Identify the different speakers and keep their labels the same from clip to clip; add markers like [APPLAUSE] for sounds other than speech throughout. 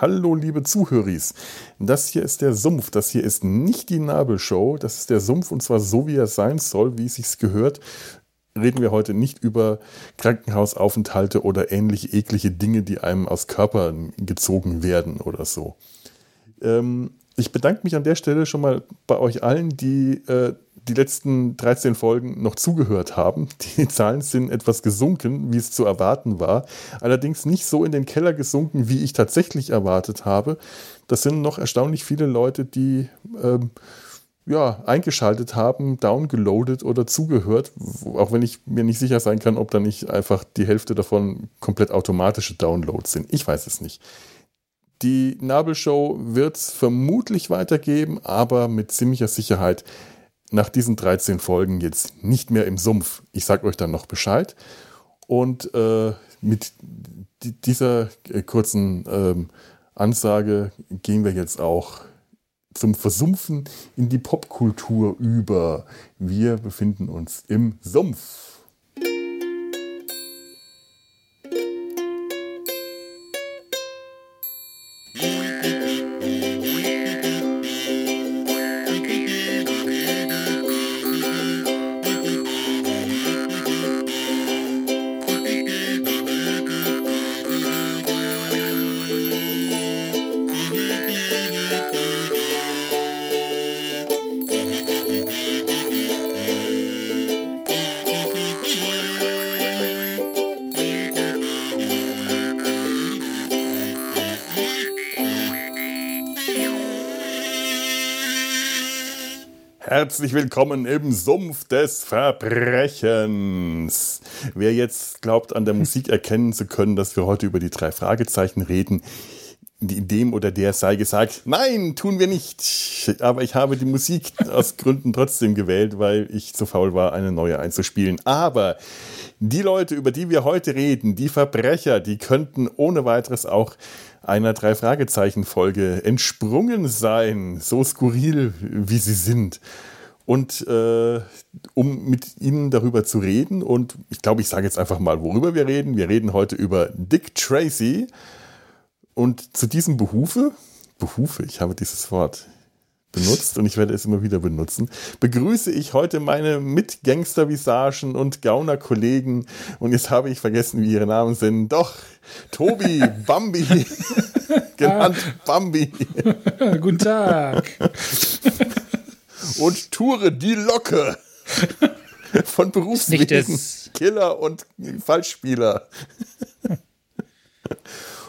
Speaker 1: Hallo, liebe Zuhöris. Das hier ist der Sumpf. Das hier ist nicht die Nabelshow. Das ist der Sumpf und zwar so, wie er sein soll, wie es sich gehört. Reden wir heute nicht über Krankenhausaufenthalte oder ähnliche eklige Dinge, die einem aus Körpern gezogen werden oder so. Ähm, ich bedanke mich an der Stelle schon mal bei euch allen, die äh, die letzten 13 Folgen noch zugehört haben. Die Zahlen sind etwas gesunken, wie es zu erwarten war. Allerdings nicht so in den Keller gesunken, wie ich tatsächlich erwartet habe. Das sind noch erstaunlich viele Leute, die ähm, ja, eingeschaltet haben, downgeloadet oder zugehört, auch wenn ich mir nicht sicher sein kann, ob da nicht einfach die Hälfte davon komplett automatische Downloads sind. Ich weiß es nicht. Die Nabelshow wird es vermutlich weitergeben, aber mit ziemlicher Sicherheit nach diesen 13 Folgen jetzt nicht mehr im Sumpf. Ich sage euch dann noch Bescheid. Und äh, mit dieser äh, kurzen ähm, Ansage gehen wir jetzt auch zum Versumpfen in die Popkultur über. Wir befinden uns im Sumpf. Herzlich willkommen im Sumpf des Verbrechens. Wer jetzt glaubt, an der Musik [LAUGHS] erkennen zu können, dass wir heute über die drei Fragezeichen reden, dem oder der sei gesagt, nein, tun wir nicht. Aber ich habe die Musik [LAUGHS] aus Gründen trotzdem gewählt, weil ich zu faul war, eine neue einzuspielen. Aber die Leute, über die wir heute reden, die Verbrecher, die könnten ohne weiteres auch einer Drei-Fragezeichen-Folge entsprungen sein, so skurril wie sie sind. Und äh, um mit Ihnen darüber zu reden, und ich glaube, ich sage jetzt einfach mal, worüber wir reden. Wir reden heute über Dick Tracy. Und zu diesem Behufe, Behufe, ich habe dieses Wort benutzt und ich werde es immer wieder benutzen, begrüße ich heute meine Mitgangster-Visagen und Gauner-Kollegen. Und jetzt habe ich vergessen, wie ihre Namen sind. Doch, Tobi, [LAUGHS] Bambi, [LAUGHS] genannt Bambi. [LAUGHS]
Speaker 2: Guten Tag.
Speaker 1: Und Ture die Locke. Von Berufswegen Killer und Falschspieler.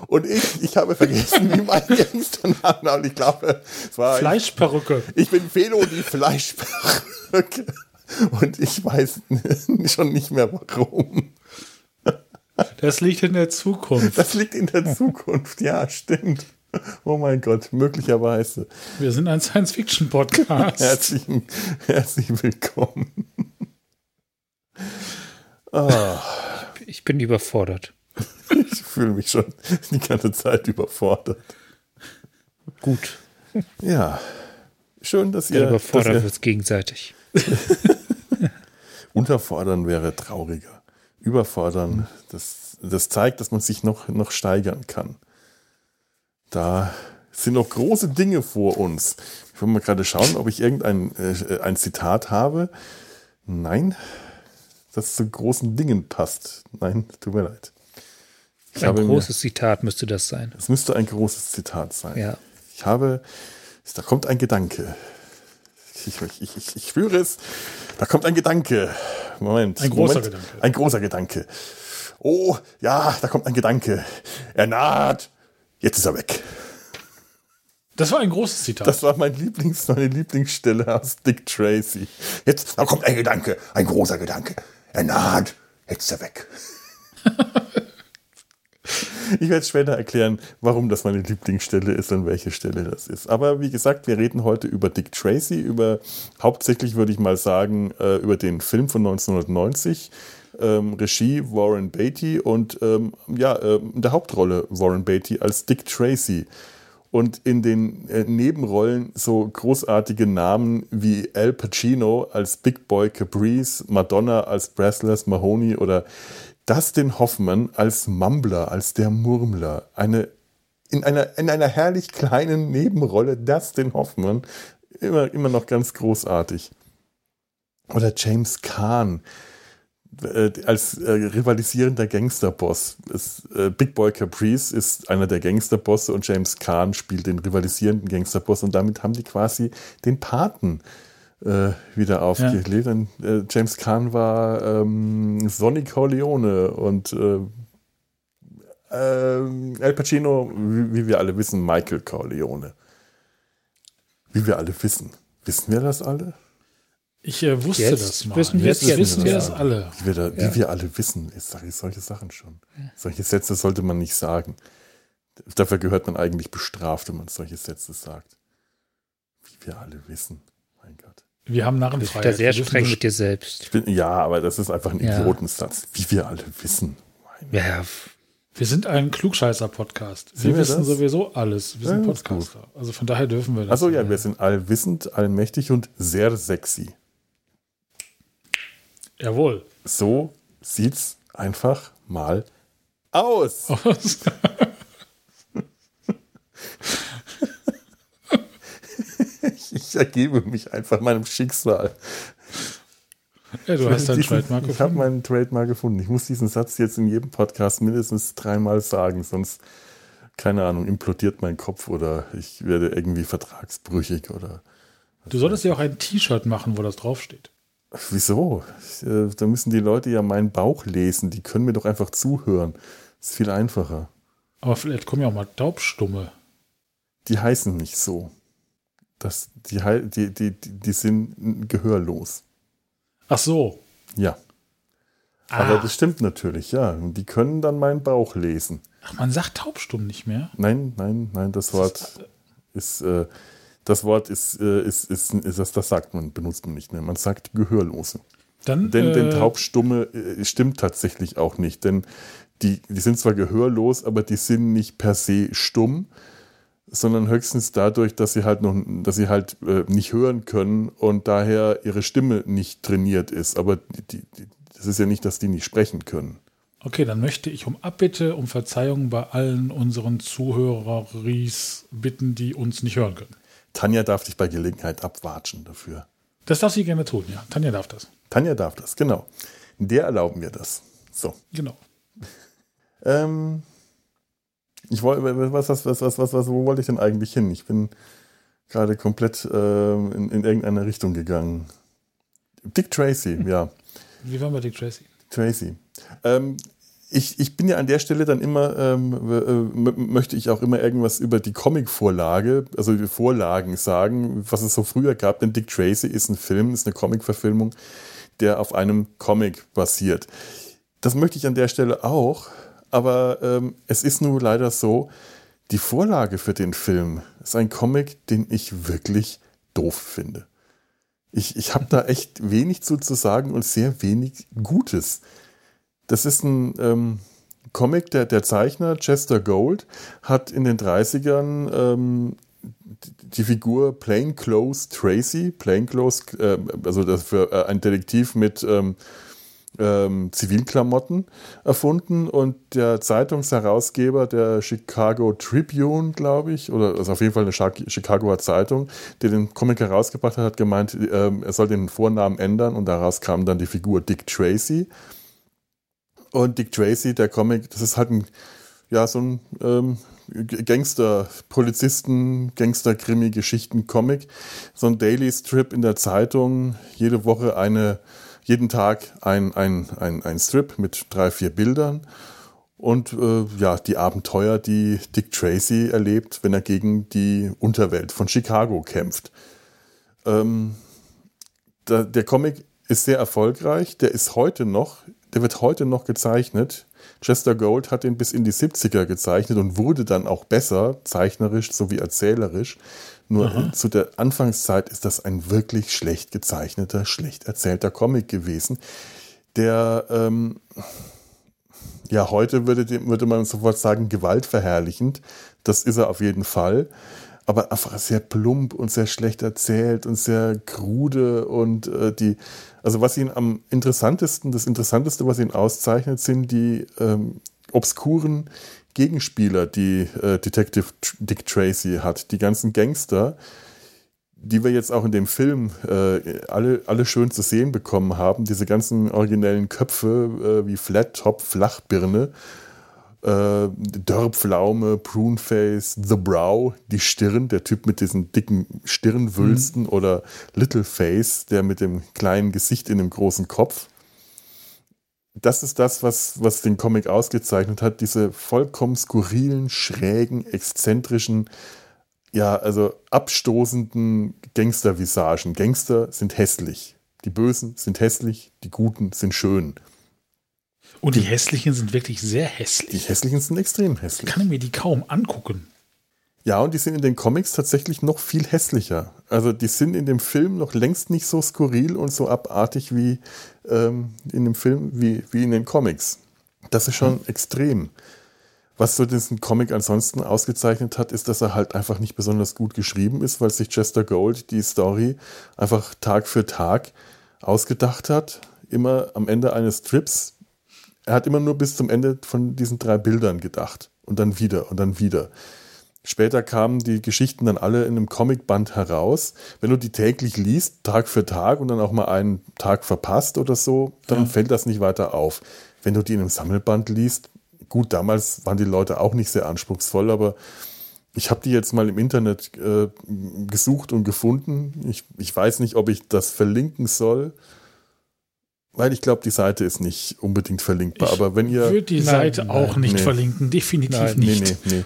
Speaker 1: Und ich, ich habe vergessen, wie mein [LAUGHS] Gangstername und ich glaube,
Speaker 2: es war. Fleischperücke.
Speaker 1: Ich, ich bin Felo die Fleischperücke. Und ich weiß schon nicht mehr warum.
Speaker 2: Das liegt in der Zukunft.
Speaker 1: Das liegt in der Zukunft, ja, stimmt. Oh mein Gott, möglicherweise.
Speaker 2: Wir sind ein Science-Fiction-Podcast.
Speaker 1: herzlich, herzlich willkommen.
Speaker 2: Oh. Ich bin überfordert. [LAUGHS]
Speaker 1: Ich fühle mich schon die ganze Zeit überfordert.
Speaker 2: Gut.
Speaker 1: Ja. Schön, dass ihr.
Speaker 2: Überfordert wird gegenseitig. [LAUGHS]
Speaker 1: Unterfordern wäre trauriger. Überfordern, das, das zeigt, dass man sich noch, noch steigern kann. Da sind noch große Dinge vor uns. Ich will mal gerade schauen, ob ich irgendein äh, ein Zitat habe. Nein, das zu großen Dingen passt. Nein, tut mir leid.
Speaker 2: Ich ein großes mir, Zitat müsste das sein.
Speaker 1: Es müsste ein großes Zitat sein.
Speaker 2: Ja.
Speaker 1: Ich habe, da kommt ein Gedanke. Ich, ich, ich, ich spüre es. Da kommt ein Gedanke. Moment.
Speaker 2: Ein großer
Speaker 1: Moment.
Speaker 2: Gedanke.
Speaker 1: Ein großer Gedanke. Oh, ja, da kommt ein Gedanke. Er naht. Jetzt ist er weg.
Speaker 2: Das war ein großes Zitat.
Speaker 1: Das war mein Lieblings, meine Lieblingsstelle aus Dick Tracy. Jetzt, da kommt ein Gedanke, ein großer Gedanke. Er naht. Jetzt ist er weg. [LAUGHS] Ich werde später erklären, warum das meine Lieblingsstelle ist und welche Stelle das ist. Aber wie gesagt, wir reden heute über Dick Tracy, über hauptsächlich würde ich mal sagen, äh, über den Film von 1990. Ähm, Regie Warren Beatty und ähm, ja, äh, in der Hauptrolle Warren Beatty als Dick Tracy. Und in den äh, Nebenrollen so großartige Namen wie Al Pacino als Big Boy Caprice, Madonna als Breathless Mahoney oder Dustin Hoffman als Mumbler, als der Murmler. Eine in einer, in einer herrlich kleinen Nebenrolle Dustin Hoffmann. Immer, immer noch ganz großartig. Oder James Kahn äh, als äh, rivalisierender Gangsterboss. Äh, Big Boy Caprice ist einer der Gangsterbosse und James Kahn spielt den rivalisierenden Gangsterboss und damit haben die quasi den Paten äh, wieder aufgelebt. Ja. Äh, James Kahn war ähm, Sonny Corleone und äh, Al Pacino, wie, wie wir alle wissen, Michael Corleone. Wie wir alle wissen. Wissen wir das alle?
Speaker 2: Ich äh, wusste jetzt das mal.
Speaker 1: Wissen jetzt, jetzt wissen wir das alle. Wie wir, da, ja. wie wir alle wissen, jetzt sage ich solche Sachen schon. Ja. Solche Sätze sollte man nicht sagen. Dafür gehört man eigentlich bestraft, wenn man solche Sätze sagt. Wie wir alle wissen. Mein Gott.
Speaker 2: Wir haben Narrenfreiheit.
Speaker 3: Du bist da sehr streng mit dir selbst.
Speaker 1: Bin, ja, aber das ist einfach ein ja. Idiotensatz. Wie wir alle wissen.
Speaker 2: ja, wir sind ein Klugscheißer-Podcast. Wir, wir wissen das? sowieso alles. Wir sind ja, Podcaster. Also von daher dürfen wir das.
Speaker 1: Also ja, wir sind allwissend, allmächtig und sehr sexy.
Speaker 2: Jawohl.
Speaker 1: So sieht's einfach mal aus. aus. [LAUGHS] [LAUGHS] ich, [LAUGHS] ich ergebe mich einfach meinem Schicksal.
Speaker 2: Ja, du hast deinen Trademark
Speaker 1: gefunden. Ich habe meinen Trademark gefunden. Ich muss diesen Satz jetzt in jedem Podcast mindestens dreimal sagen, sonst, keine Ahnung, implodiert mein Kopf oder ich werde irgendwie vertragsbrüchig oder.
Speaker 2: Du solltest ja auch ein T-Shirt machen, wo das draufsteht.
Speaker 1: Wieso? Äh, da müssen die Leute ja meinen Bauch lesen. Die können mir doch einfach zuhören. Das ist viel einfacher.
Speaker 2: Aber vielleicht kommen ja auch mal Taubstumme.
Speaker 1: Die heißen nicht so. Das, die, die, die, die sind gehörlos.
Speaker 2: Ach so.
Speaker 1: Ja. Ah. Aber das stimmt natürlich, ja. Die können dann meinen Bauch lesen.
Speaker 2: Ach, man sagt taubstumm nicht mehr?
Speaker 1: Nein, nein, nein, das Wort ist, äh, das Wort ist, äh, ist, ist, ist, das, das sagt man, benutzt man nicht mehr. Man sagt Gehörlose. Dann, denn, äh, denn Taubstumme äh, stimmt tatsächlich auch nicht, denn die, die sind zwar gehörlos, aber die sind nicht per se stumm, sondern höchstens dadurch, dass sie halt noch, dass sie halt äh, nicht hören können und daher ihre Stimme nicht trainiert ist. Aber die, die, das ist ja nicht, dass die nicht sprechen können.
Speaker 2: Okay, dann möchte ich um Abbitte, um Verzeihung bei allen unseren Zuhöreries bitten, die uns nicht hören können.
Speaker 1: Tanja darf dich bei Gelegenheit abwatschen dafür.
Speaker 2: Das darf sie gerne tun, ja. Tanja darf das.
Speaker 1: Tanja darf das, genau. Der erlauben wir das. So.
Speaker 2: Genau.
Speaker 1: ähm, ich wollte, was, was, was, was, was, was, wo wollte ich denn eigentlich hin? Ich bin gerade komplett äh, in, in irgendeine Richtung gegangen. Dick Tracy, ja.
Speaker 2: Wie waren wir Dick Tracy?
Speaker 1: Tracy. Ähm, ich, ich bin ja an der Stelle dann immer, ähm, äh, möchte ich auch immer irgendwas über die Comic-Vorlage, also die Vorlagen sagen, was es so früher gab. Denn Dick Tracy ist ein Film, ist eine Comic-Verfilmung, der auf einem Comic basiert. Das möchte ich an der Stelle auch, aber ähm, es ist nur leider so, die Vorlage für den Film ist ein Comic, den ich wirklich doof finde. Ich, ich habe da [LAUGHS] echt wenig zu, zu sagen und sehr wenig Gutes. Das ist ein ähm, Comic, der, der Zeichner Chester Gold hat in den 30ern ähm, die Figur Plainclothes Tracy, Plainclothes, äh, also das für äh, ein Detektiv mit ähm, ähm, Zivilklamotten erfunden und der Zeitungsherausgeber der Chicago Tribune, glaube ich, oder also auf jeden Fall eine Chicagoer Zeitung, der den Comic herausgebracht hat, hat gemeint, ähm, er soll den Vornamen ändern und daraus kam dann die Figur Dick Tracy. Und Dick Tracy, der Comic, das ist halt ein, ja, so ein ähm, Gangster, Polizisten, Gangster-Krimi-Geschichten-Comic. So ein Daily Strip in der Zeitung, jede Woche eine, jeden Tag ein, ein, ein, ein Strip mit drei, vier Bildern. Und äh, ja, die Abenteuer, die Dick Tracy erlebt, wenn er gegen die Unterwelt von Chicago kämpft. Ähm, der, der Comic ist sehr erfolgreich. Der ist heute noch der wird heute noch gezeichnet. Chester Gold hat ihn bis in die 70er gezeichnet und wurde dann auch besser, zeichnerisch sowie erzählerisch. Nur Aha. zu der Anfangszeit ist das ein wirklich schlecht gezeichneter, schlecht erzählter Comic gewesen, der ähm, ja heute würde, würde man sofort sagen, gewaltverherrlichend. Das ist er auf jeden Fall aber einfach sehr plump und sehr schlecht erzählt und sehr krude und äh, die, also was ihn am interessantesten, das Interessanteste, was ihn auszeichnet, sind die ähm, obskuren Gegenspieler, die äh, Detective Dick Tracy hat, die ganzen Gangster, die wir jetzt auch in dem Film äh, alle, alle schön zu sehen bekommen haben, diese ganzen originellen Köpfe äh, wie Flat Top, Flachbirne, äh, Dörrpflaume, Pruneface, The Brow, die Stirn, der Typ mit diesen dicken Stirnwülsten mhm. oder Littleface, der mit dem kleinen Gesicht in dem großen Kopf. Das ist das, was, was den Comic ausgezeichnet hat, diese vollkommen skurrilen, schrägen, exzentrischen, ja, also abstoßenden Gangstervisagen. Gangster sind hässlich. Die Bösen sind hässlich, die Guten sind schön.
Speaker 2: Und die Hässlichen sind wirklich sehr hässlich.
Speaker 1: Die Hässlichen sind extrem hässlich.
Speaker 2: Ich kann mir die kaum angucken.
Speaker 1: Ja, und die sind in den Comics tatsächlich noch viel hässlicher. Also die sind in dem Film noch längst nicht so skurril und so abartig wie ähm, in dem Film, wie, wie in den Comics. Das ist schon hm. extrem. Was so diesen Comic ansonsten ausgezeichnet hat, ist, dass er halt einfach nicht besonders gut geschrieben ist, weil sich Chester Gold die Story einfach Tag für Tag ausgedacht hat. Immer am Ende eines Trips. Er hat immer nur bis zum Ende von diesen drei Bildern gedacht. Und dann wieder und dann wieder. Später kamen die Geschichten dann alle in einem Comicband heraus. Wenn du die täglich liest, Tag für Tag und dann auch mal einen Tag verpasst oder so, dann ja. fällt das nicht weiter auf. Wenn du die in einem Sammelband liest, gut, damals waren die Leute auch nicht sehr anspruchsvoll, aber ich habe die jetzt mal im Internet äh, gesucht und gefunden. Ich, ich weiß nicht, ob ich das verlinken soll, weil ich glaube, die Seite ist nicht unbedingt verlinkbar.
Speaker 2: Ich
Speaker 1: aber wenn ihr.
Speaker 2: würde die Seite nein, auch nicht nee. verlinken, definitiv nein, nicht. Nee, nee,
Speaker 1: nee.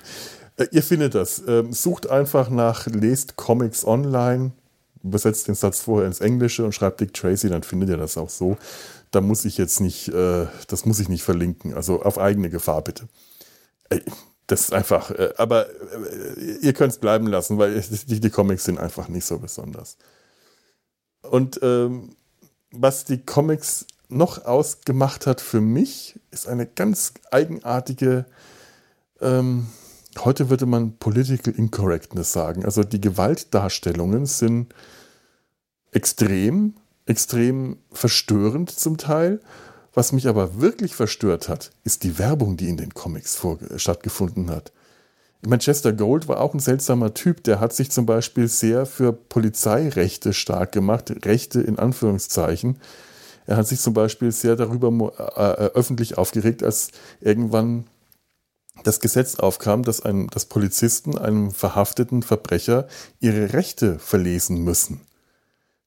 Speaker 1: Äh, ihr findet das. Ähm, sucht einfach nach Lest Comics Online, übersetzt den Satz vorher ins Englische und schreibt Dick Tracy, dann findet ihr das auch so da muss ich jetzt nicht, äh, das muss ich nicht verlinken. Also auf eigene Gefahr bitte. Das ist einfach, äh, aber äh, ihr könnt es bleiben lassen, weil die, die, Comics sind einfach nicht so besonders. Und ähm, was die Comics noch ausgemacht hat für mich, ist eine ganz eigenartige, ähm, heute würde man Political Incorrectness sagen. Also die Gewaltdarstellungen sind extrem, extrem verstörend zum Teil. Was mich aber wirklich verstört hat, ist die Werbung, die in den Comics stattgefunden hat. Manchester Gold war auch ein seltsamer Typ. Der hat sich zum Beispiel sehr für Polizeirechte stark gemacht, Rechte in Anführungszeichen. Er hat sich zum Beispiel sehr darüber äh, äh, öffentlich aufgeregt, als irgendwann das Gesetz aufkam, dass, ein, dass Polizisten einem verhafteten Verbrecher ihre Rechte verlesen müssen.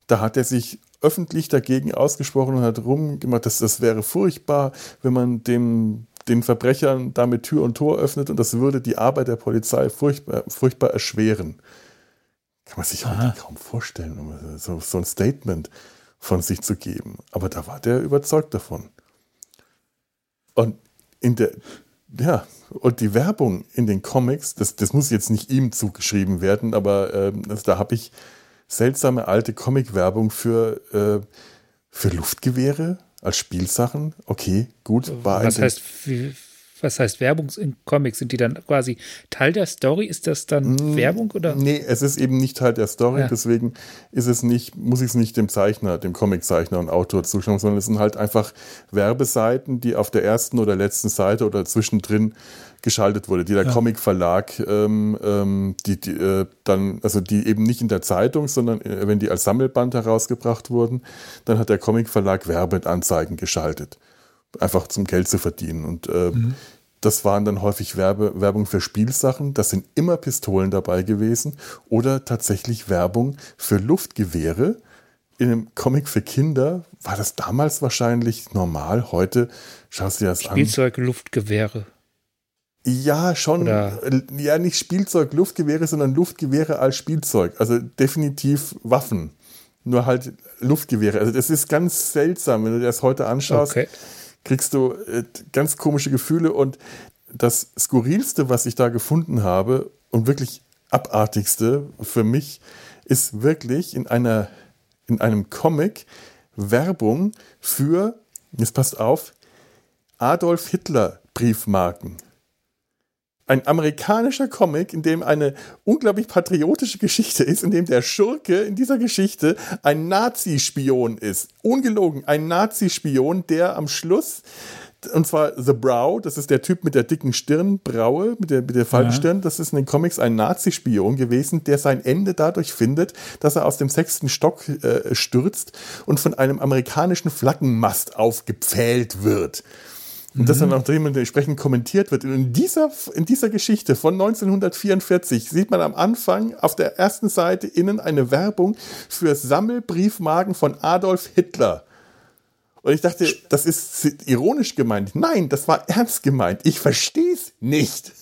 Speaker 1: Da hat er sich öffentlich dagegen ausgesprochen und hat rumgemacht, dass das wäre furchtbar, wenn man dem, den Verbrechern damit Tür und Tor öffnet und das würde die Arbeit der Polizei furchtbar, furchtbar erschweren. Kann man sich Aha. heute kaum vorstellen, um so, so ein Statement von sich zu geben. Aber da war der überzeugt davon. Und in der, ja, und die Werbung in den Comics, das, das muss jetzt nicht ihm zugeschrieben werden, aber äh, das, da habe ich seltsame alte Comic-Werbung für, äh, für Luftgewehre als Spielsachen. Okay, gut.
Speaker 3: War Was heißt, was heißt Werbung in Comics? Sind die dann quasi Teil der Story? Ist das dann mm, Werbung oder?
Speaker 1: Nee, es ist eben nicht Teil der Story, ja. deswegen ist es nicht, muss ich es nicht dem Zeichner, dem Comiczeichner und Autor zuschauen, sondern es sind halt einfach Werbeseiten, die auf der ersten oder letzten Seite oder zwischendrin geschaltet wurde, die der ja. Comic-Verlag ähm, ähm, die, die äh, dann, also die eben nicht in der Zeitung, sondern äh, wenn die als Sammelband herausgebracht wurden, dann hat der Comic-Verlag Werbeanzeigen geschaltet. Einfach zum Geld zu verdienen. Und äh, mhm. das waren dann häufig Werbe, Werbung für Spielsachen, das sind immer Pistolen dabei gewesen oder tatsächlich Werbung für Luftgewehre. In einem Comic für Kinder war das damals wahrscheinlich normal. Heute schaust du dir das
Speaker 3: Spielzeug, an. Spielzeug, Luftgewehre.
Speaker 1: Ja, schon. Oder? Ja, nicht Spielzeug, Luftgewehre, sondern Luftgewehre als Spielzeug. Also definitiv Waffen. Nur halt Luftgewehre. Also das ist ganz seltsam, wenn du dir das heute anschaust. Okay. Kriegst du äh, ganz komische Gefühle. Und das Skurrilste, was ich da gefunden habe und wirklich abartigste für mich, ist wirklich in einer in einem Comic Werbung für, jetzt passt auf, Adolf Hitler Briefmarken ein amerikanischer Comic, in dem eine unglaublich patriotische Geschichte ist, in dem der Schurke in dieser Geschichte ein Nazi-Spion ist. Ungelogen, ein Nazi-Spion, der am Schluss und zwar The Brow, das ist der Typ mit der dicken Stirnbraue, mit der, mit der Faltenstirn. Ja. Das ist in den Comics ein Nazi-Spion gewesen, der sein Ende dadurch findet, dass er aus dem sechsten Stock äh, stürzt und von einem amerikanischen Flaggenmast aufgepfählt wird. Und das dann auch dementsprechend kommentiert wird. Und in dieser, in dieser Geschichte von 1944 sieht man am Anfang auf der ersten Seite innen eine Werbung für Sammelbriefmarken von Adolf Hitler. Und ich dachte, das ist ironisch gemeint. Nein, das war ernst gemeint. Ich verstehe es nicht.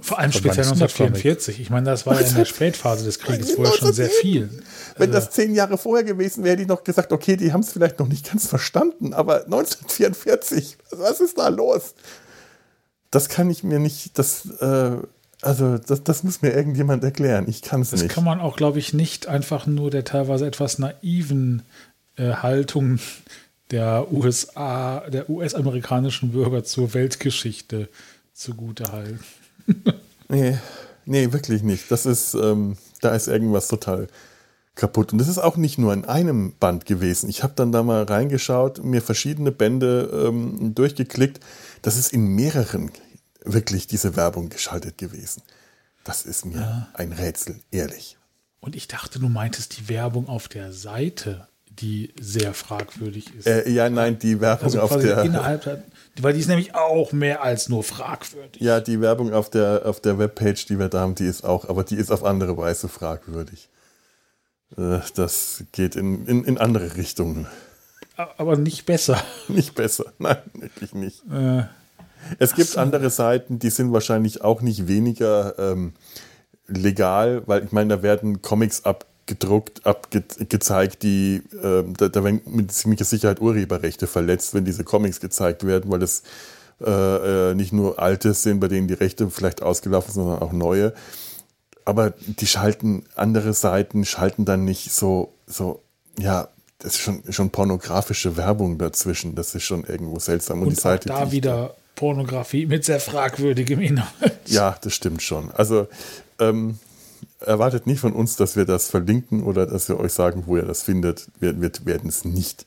Speaker 2: Vor allem speziell 1944. Ich meine, das war ja in der Spätphase des Krieges vorher schon sehr viel.
Speaker 1: Wenn das zehn Jahre vorher gewesen wäre, hätte ich noch gesagt, okay, die haben es vielleicht noch nicht ganz verstanden, aber 1944, was ist da los? Das kann ich mir nicht, das, äh, also das, das muss mir irgendjemand erklären. Ich kann es nicht.
Speaker 2: Das kann man auch, glaube ich, nicht einfach nur der teilweise etwas naiven äh, Haltung der USA, der US-amerikanischen Bürger zur Weltgeschichte zugute halten.
Speaker 1: Nee, nee, wirklich nicht. Das ist, ähm, da ist irgendwas total kaputt. Und das ist auch nicht nur in einem Band gewesen. Ich habe dann da mal reingeschaut, mir verschiedene Bände ähm, durchgeklickt. Das ist in mehreren wirklich diese Werbung geschaltet gewesen. Das ist mir ja. ein Rätsel, ehrlich.
Speaker 2: Und ich dachte, du meintest die Werbung auf der Seite die sehr fragwürdig ist.
Speaker 1: Äh, ja, nein, die Werbung also auf der.
Speaker 2: Innerhalb, weil die ist nämlich auch mehr als nur fragwürdig.
Speaker 1: Ja, die Werbung auf der, auf der Webpage, die wir da haben, die ist auch, aber die ist auf andere Weise fragwürdig. Äh, das geht in, in, in andere Richtungen.
Speaker 2: Aber nicht besser. [LAUGHS]
Speaker 1: Nicht besser, nein, wirklich nicht. Äh, es gibt so. andere Seiten, die sind wahrscheinlich auch nicht weniger ähm, legal, weil ich meine, da werden Comics ab gedruckt, abgezeigt, die, äh, da, da werden mit ziemlicher Sicherheit Urheberrechte verletzt, wenn diese Comics gezeigt werden, weil das äh, äh, nicht nur alte sind, bei denen die Rechte vielleicht ausgelaufen sind, sondern auch neue. Aber die schalten, andere Seiten schalten dann nicht so, so, ja, das ist schon, schon pornografische Werbung dazwischen. Das ist schon irgendwo seltsam.
Speaker 2: Und, Und die Seite, da die wieder Pornografie mit sehr fragwürdigem Inhalt.
Speaker 1: Ja, das stimmt schon. Also, ähm, erwartet nicht von uns, dass wir das verlinken oder dass wir euch sagen, wo ihr das findet. Wir, wir werden es nicht.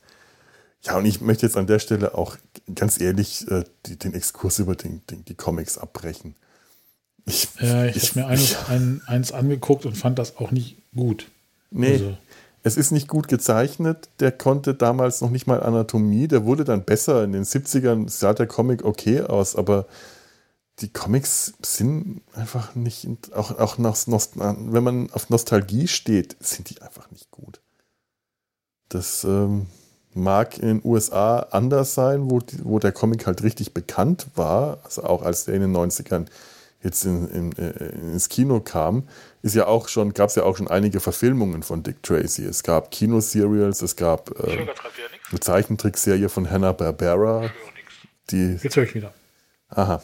Speaker 1: Ja, und ich möchte jetzt an der Stelle auch ganz ehrlich äh, die, den Exkurs über den, den, die Comics abbrechen.
Speaker 2: Ich, ja, ich, ich habe mir eines, ein, eins angeguckt und fand das auch nicht gut.
Speaker 1: Nee, also. es ist nicht gut gezeichnet. Der konnte damals noch nicht mal Anatomie. Der wurde dann besser. In den 70ern sah der Comic okay aus, aber die Comics sind einfach nicht, auch, auch nach, wenn man auf Nostalgie steht, sind die einfach nicht gut. Das ähm, mag in den USA anders sein, wo, die, wo der Comic halt richtig bekannt war, also auch als der in den 90ern jetzt in, in, äh, ins Kino kam, ist ja auch schon, gab es ja auch schon einige Verfilmungen von Dick Tracy. Es gab Kinoserials, es gab äh, eine Zeichentrickserie von Hanna-Barbera. Die,
Speaker 2: Jetzt höre ich wieder.
Speaker 1: Aha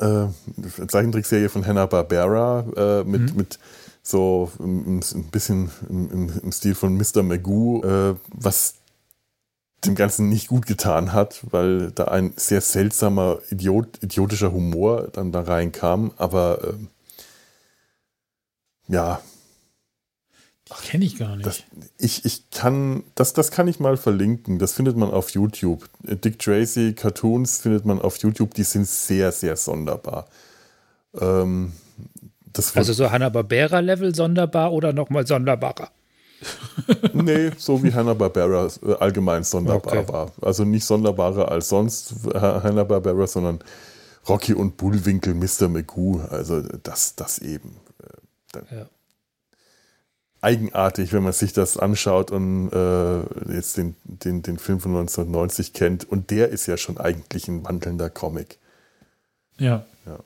Speaker 1: äh, Zeichentrickserie von Hanna-Barbera äh, mit, mhm. mit so ein, ein bisschen im, im, Stil von Mr. Magoo, äh, was dem Ganzen nicht gut getan hat, weil da ein sehr seltsamer, Idiot, idiotischer Humor dann da reinkam. Aber äh,
Speaker 2: Kenne ich gar nicht.
Speaker 1: Das, ich, ich kann, das, das kann ich mal verlinken. Das findet man auf YouTube. Dick Tracy Cartoons findet man auf YouTube. Die sind sehr, sehr sonderbar. Ähm,
Speaker 3: also so Hanna-Barbera-Level sonderbar oder nochmal sonderbarer? [LAUGHS]
Speaker 1: nee, so wie Hanna-Barbera äh, allgemein sonderbar okay. war. Also nicht sonderbarer als sonst Hanna-Barbera, sondern Rocky und Bullwinkel, Mr. Magoo. Also das, das eben. Äh, ja eigenartig, wenn man sich das anschaut und äh, jetzt den, den, den Film von 1990 kennt. Und der ist ja schon eigentlich ein wandelnder Comic.
Speaker 2: Ja.
Speaker 1: ja.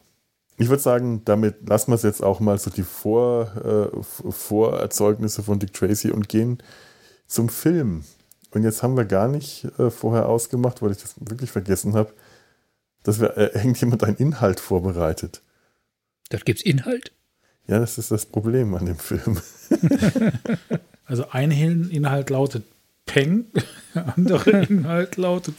Speaker 1: Ich würde sagen, damit lassen wir es jetzt auch mal so die Vor, äh, Vorerzeugnisse von Dick Tracy und gehen zum Film. Und jetzt haben wir gar nicht äh, vorher ausgemacht, weil ich das wirklich vergessen habe, dass wir äh, irgendjemand einen Inhalt vorbereitet.
Speaker 3: Da gibt es Inhalt?
Speaker 1: Ja, das ist das Problem an dem Film. [LAUGHS]
Speaker 2: also ein Inhalt lautet Peng, der andere [LAUGHS] Inhalt lautet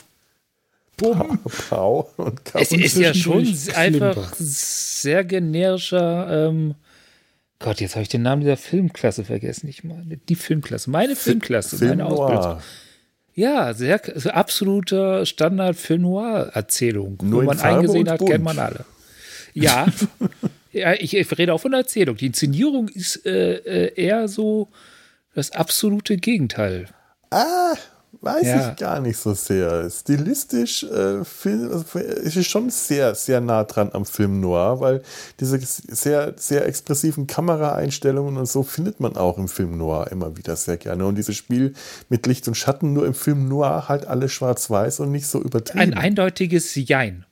Speaker 1: Bumm. Pau und
Speaker 3: Kau. Es ist ja schon einfach sehr generischer. Ähm, Gott, jetzt habe ich den Namen dieser Filmklasse vergessen. Ich meine, die Filmklasse. Meine Filmklasse, Film meine Ausbildung. Ja, sehr also absoluter Standard-Film Noir-Erzählung.
Speaker 1: Nur
Speaker 3: Wo man
Speaker 1: Farbe
Speaker 3: eingesehen hat,
Speaker 1: bunt.
Speaker 3: kennt man alle. Ja, [LAUGHS] ja ich, ich rede auch von der Erzählung. Die Inszenierung ist äh, äh, eher so das absolute Gegenteil.
Speaker 1: Ah, weiß
Speaker 3: Ja.
Speaker 1: ich gar nicht so sehr. Stilistisch äh, Film, also, ist schon sehr, sehr nah dran am Film Noir, weil diese sehr, sehr expressiven Kameraeinstellungen und so findet man auch im Film Noir immer wieder sehr gerne. Und dieses Spiel mit Licht und Schatten nur im Film Noir halt alles schwarz-weiß und nicht so übertrieben.
Speaker 3: Ein eindeutiges Jein.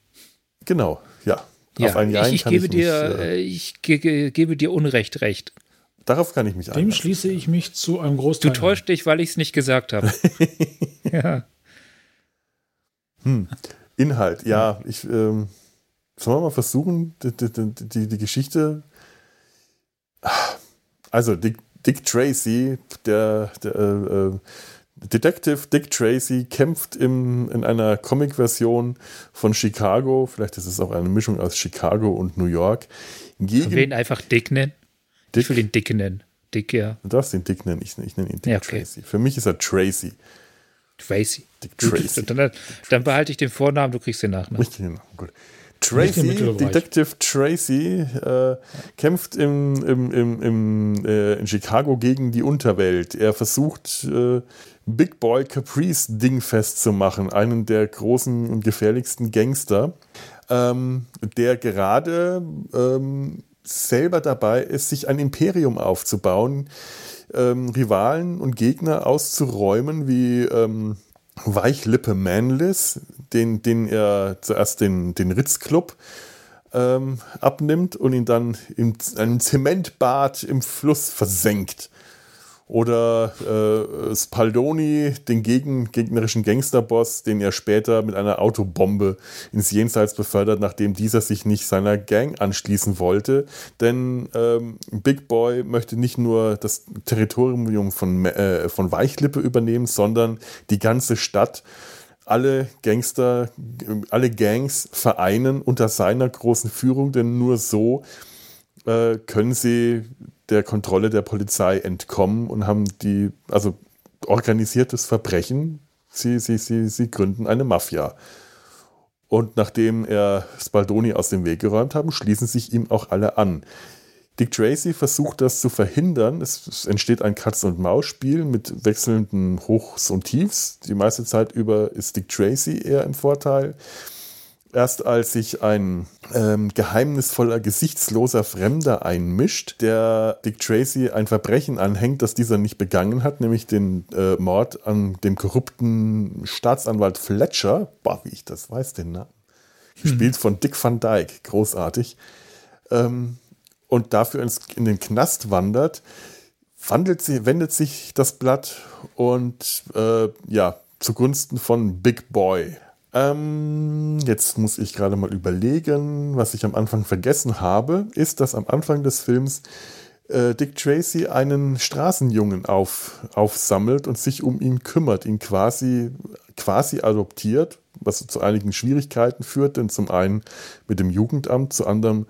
Speaker 1: genau, ja.
Speaker 3: Ja,
Speaker 1: Auf ein Jein
Speaker 3: ich, ich gebe
Speaker 1: ich
Speaker 3: dir,
Speaker 1: mich, äh,
Speaker 3: äh, ich ge ge gebe dir Unrecht recht.
Speaker 1: darauf kann ich mich
Speaker 2: Dem
Speaker 1: einlassen.
Speaker 2: schließe ich mich zu einem
Speaker 3: Du
Speaker 2: Großteil.
Speaker 3: täuscht dich, weil ich es nicht gesagt habe. [LAUGHS] ja.
Speaker 1: Inhalt, ja, ich ähm, sollen wir mal versuchen, die, die, die, die Geschichte. Also Dick, Dick Tracy, der, der äh, äh, Detective Dick Tracy kämpft im, in einer Comic-Version von Chicago, vielleicht ist es auch eine Mischung aus Chicago und New York, gegen
Speaker 3: ihn einfach Dick nennen.
Speaker 1: Dick.
Speaker 3: Ich will ihn Dick nennen. Dick, ja.
Speaker 1: Du darfst ihn Dick nennen, ich, ich nenne ihn Dick
Speaker 3: Ja, okay.
Speaker 1: Tracy. Für mich ist er Tracy.
Speaker 3: Tracy.
Speaker 1: Dick Tracy.
Speaker 3: Dann, dann behalte ich den Vornamen, du kriegst den Nachnamen.
Speaker 1: Richtig, genau. Gut. Tracy. Detective Tracy, äh, kämpft im, im, im, im, äh, in Chicago gegen die Unterwelt. Er versucht, äh, Big Boy Caprice dingfest zu machen, einen der großen und gefährlichsten Gangster, ähm, der gerade ähm, selber dabei ist, sich ein Imperium aufzubauen, ähm, Rivalen und Gegner auszuräumen, wie ähm, Weichlippe Manlis, den, den er zuerst den, den Ritz-Club ähm, abnimmt und ihn dann in einem Zementbad im Fluss versenkt. Oder äh, Spaldoni, den gegen, gegnerischen Gangsterboss, den er später mit einer Autobombe ins Jenseits befördert, nachdem dieser sich nicht seiner Gang anschließen wollte. Denn ähm, Big Boy möchte nicht nur das Territorium von, äh, von Weichlippe übernehmen, sondern die ganze Stadt alle Gangster, alle Gangs vereinen unter seiner großen Führung, denn nur so äh, können sie der Kontrolle der Polizei entkommen und haben die, also organisiertes Verbrechen. Sie, sie, sie, sie gründen eine Mafia. Und nachdem er Spaldoni aus dem Weg geräumt haben, schließen sich ihm auch alle an. Dick Tracy versucht das zu verhindern. Es, entsteht ein Katz-und-Maus-Spiel mit wechselnden Hochs und Tiefs. Die meiste Zeit über ist Dick Tracy eher im Vorteil. Erst als sich ein ähm, geheimnisvoller, gesichtsloser Fremder einmischt, der Dick Tracy ein Verbrechen anhängt, das dieser nicht begangen hat, nämlich den äh, Mord an dem korrupten Staatsanwalt Fletcher, boah, wie ich das weiß, den Namen, gespielt von Dick Van Dyke, großartig, ähm, und dafür ins, in den Knast wandert, wandelt sie, wendet sich das Blatt und äh, ja, zugunsten von Big Boy. Ähm, jetzt muss ich gerade mal überlegen, was ich am Anfang vergessen habe, ist, dass am Anfang des Films äh, Dick Tracy einen Straßenjungen auf, aufsammelt und sich um ihn kümmert, ihn quasi, quasi adoptiert, was zu einigen Schwierigkeiten führt, denn zum einen mit dem Jugendamt, zu anderem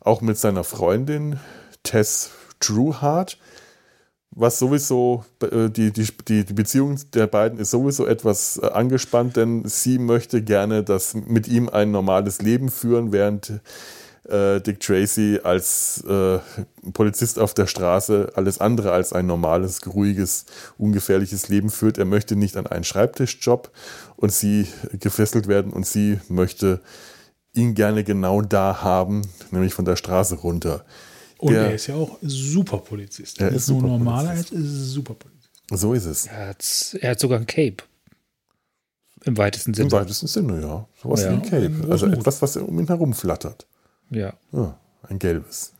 Speaker 1: auch mit seiner Freundin Tess Trueheart, was sowieso, äh, die, die, die, Beziehung der beiden ist sowieso etwas äh, angespannt, denn sie möchte gerne das mit ihm ein normales Leben führen, während äh, Dick Tracy als äh, Polizist auf der Straße alles andere als ein normales, ruhiges, ungefährliches Leben führt. Er möchte nicht an einen Schreibtischjob und sie gefesselt werden und sie möchte ihn gerne genau da haben, nämlich von der Straße runter.
Speaker 2: Und
Speaker 1: Der-
Speaker 2: er ist ja auch super Polizist.
Speaker 1: Er
Speaker 2: Er
Speaker 1: ist super
Speaker 2: normaler, er
Speaker 1: Polizist.
Speaker 2: ist super Polizist.
Speaker 1: So ist es.
Speaker 3: Er hat, er hat sogar ein Cape. Im weitesten Sinne.
Speaker 1: Im weitesten Sinne, ja. Sowas
Speaker 3: Ja,
Speaker 1: wie ein Cape. Also etwas, was um ihn herum flattert.
Speaker 3: Ja.
Speaker 1: Ja, ein gelbes.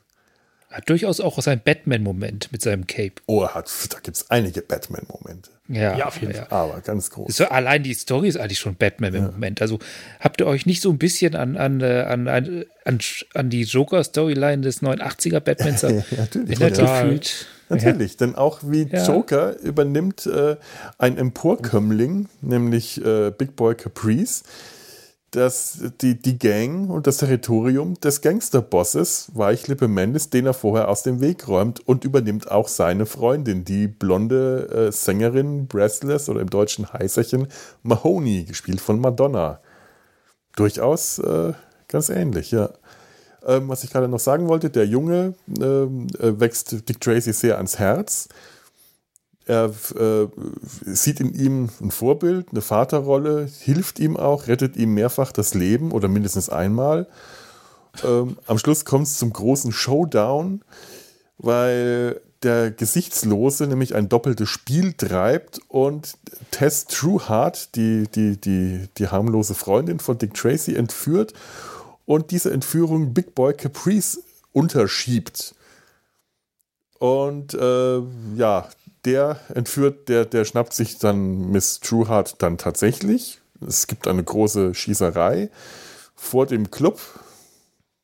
Speaker 3: Hat durchaus auch seinen Batman-Moment mit seinem Cape.
Speaker 1: Oh, er hat, da gibt es einige Batman-Momente.
Speaker 3: Ja,
Speaker 2: Ja, auf jeden Fall.
Speaker 1: Aber ganz groß.
Speaker 3: So, allein die Story ist eigentlich schon Batman im Moment. Also habt ihr euch nicht so ein bisschen an, an, äh, an, an, an, an die Joker-Storyline des 89er Batmans [LAUGHS]
Speaker 1: Ja, natürlich.
Speaker 3: erinnert
Speaker 2: Total.
Speaker 3: gefühlt?
Speaker 1: Natürlich, denn auch wie
Speaker 3: Ja.
Speaker 1: Joker übernimmt äh, ein Emporkömmling, nämlich äh, Big Boy Caprice, dass die, die Gang und das Territorium des Gangsterbosses Weichlippe Mendes, den er vorher aus dem Weg räumt und übernimmt auch seine Freundin, die blonde äh, Sängerin Breathless oder im deutschen Heißerchen Mahoney, gespielt von Madonna. Durchaus äh, ganz ähnlich, ja. Ähm, was ich gerade noch sagen wollte, der Junge ähm, äh, wächst Dick Tracy sehr ans Herz er äh, sieht in ihm ein Vorbild, eine Vaterrolle, hilft ihm auch, rettet ihm mehrfach das Leben oder mindestens einmal. Ähm, am Schluss kommt es zum großen Showdown, weil der Gesichtslose nämlich ein doppeltes Spiel treibt und Tess Trueheart, die, die, die, die harmlose Freundin von Dick Tracy, entführt und diese Entführung Big Boy Caprice unterschiebt. Und äh, ja, der entführt, der, der schnappt sich dann Miss Trueheart dann tatsächlich. Es gibt eine große Schießerei vor dem Club,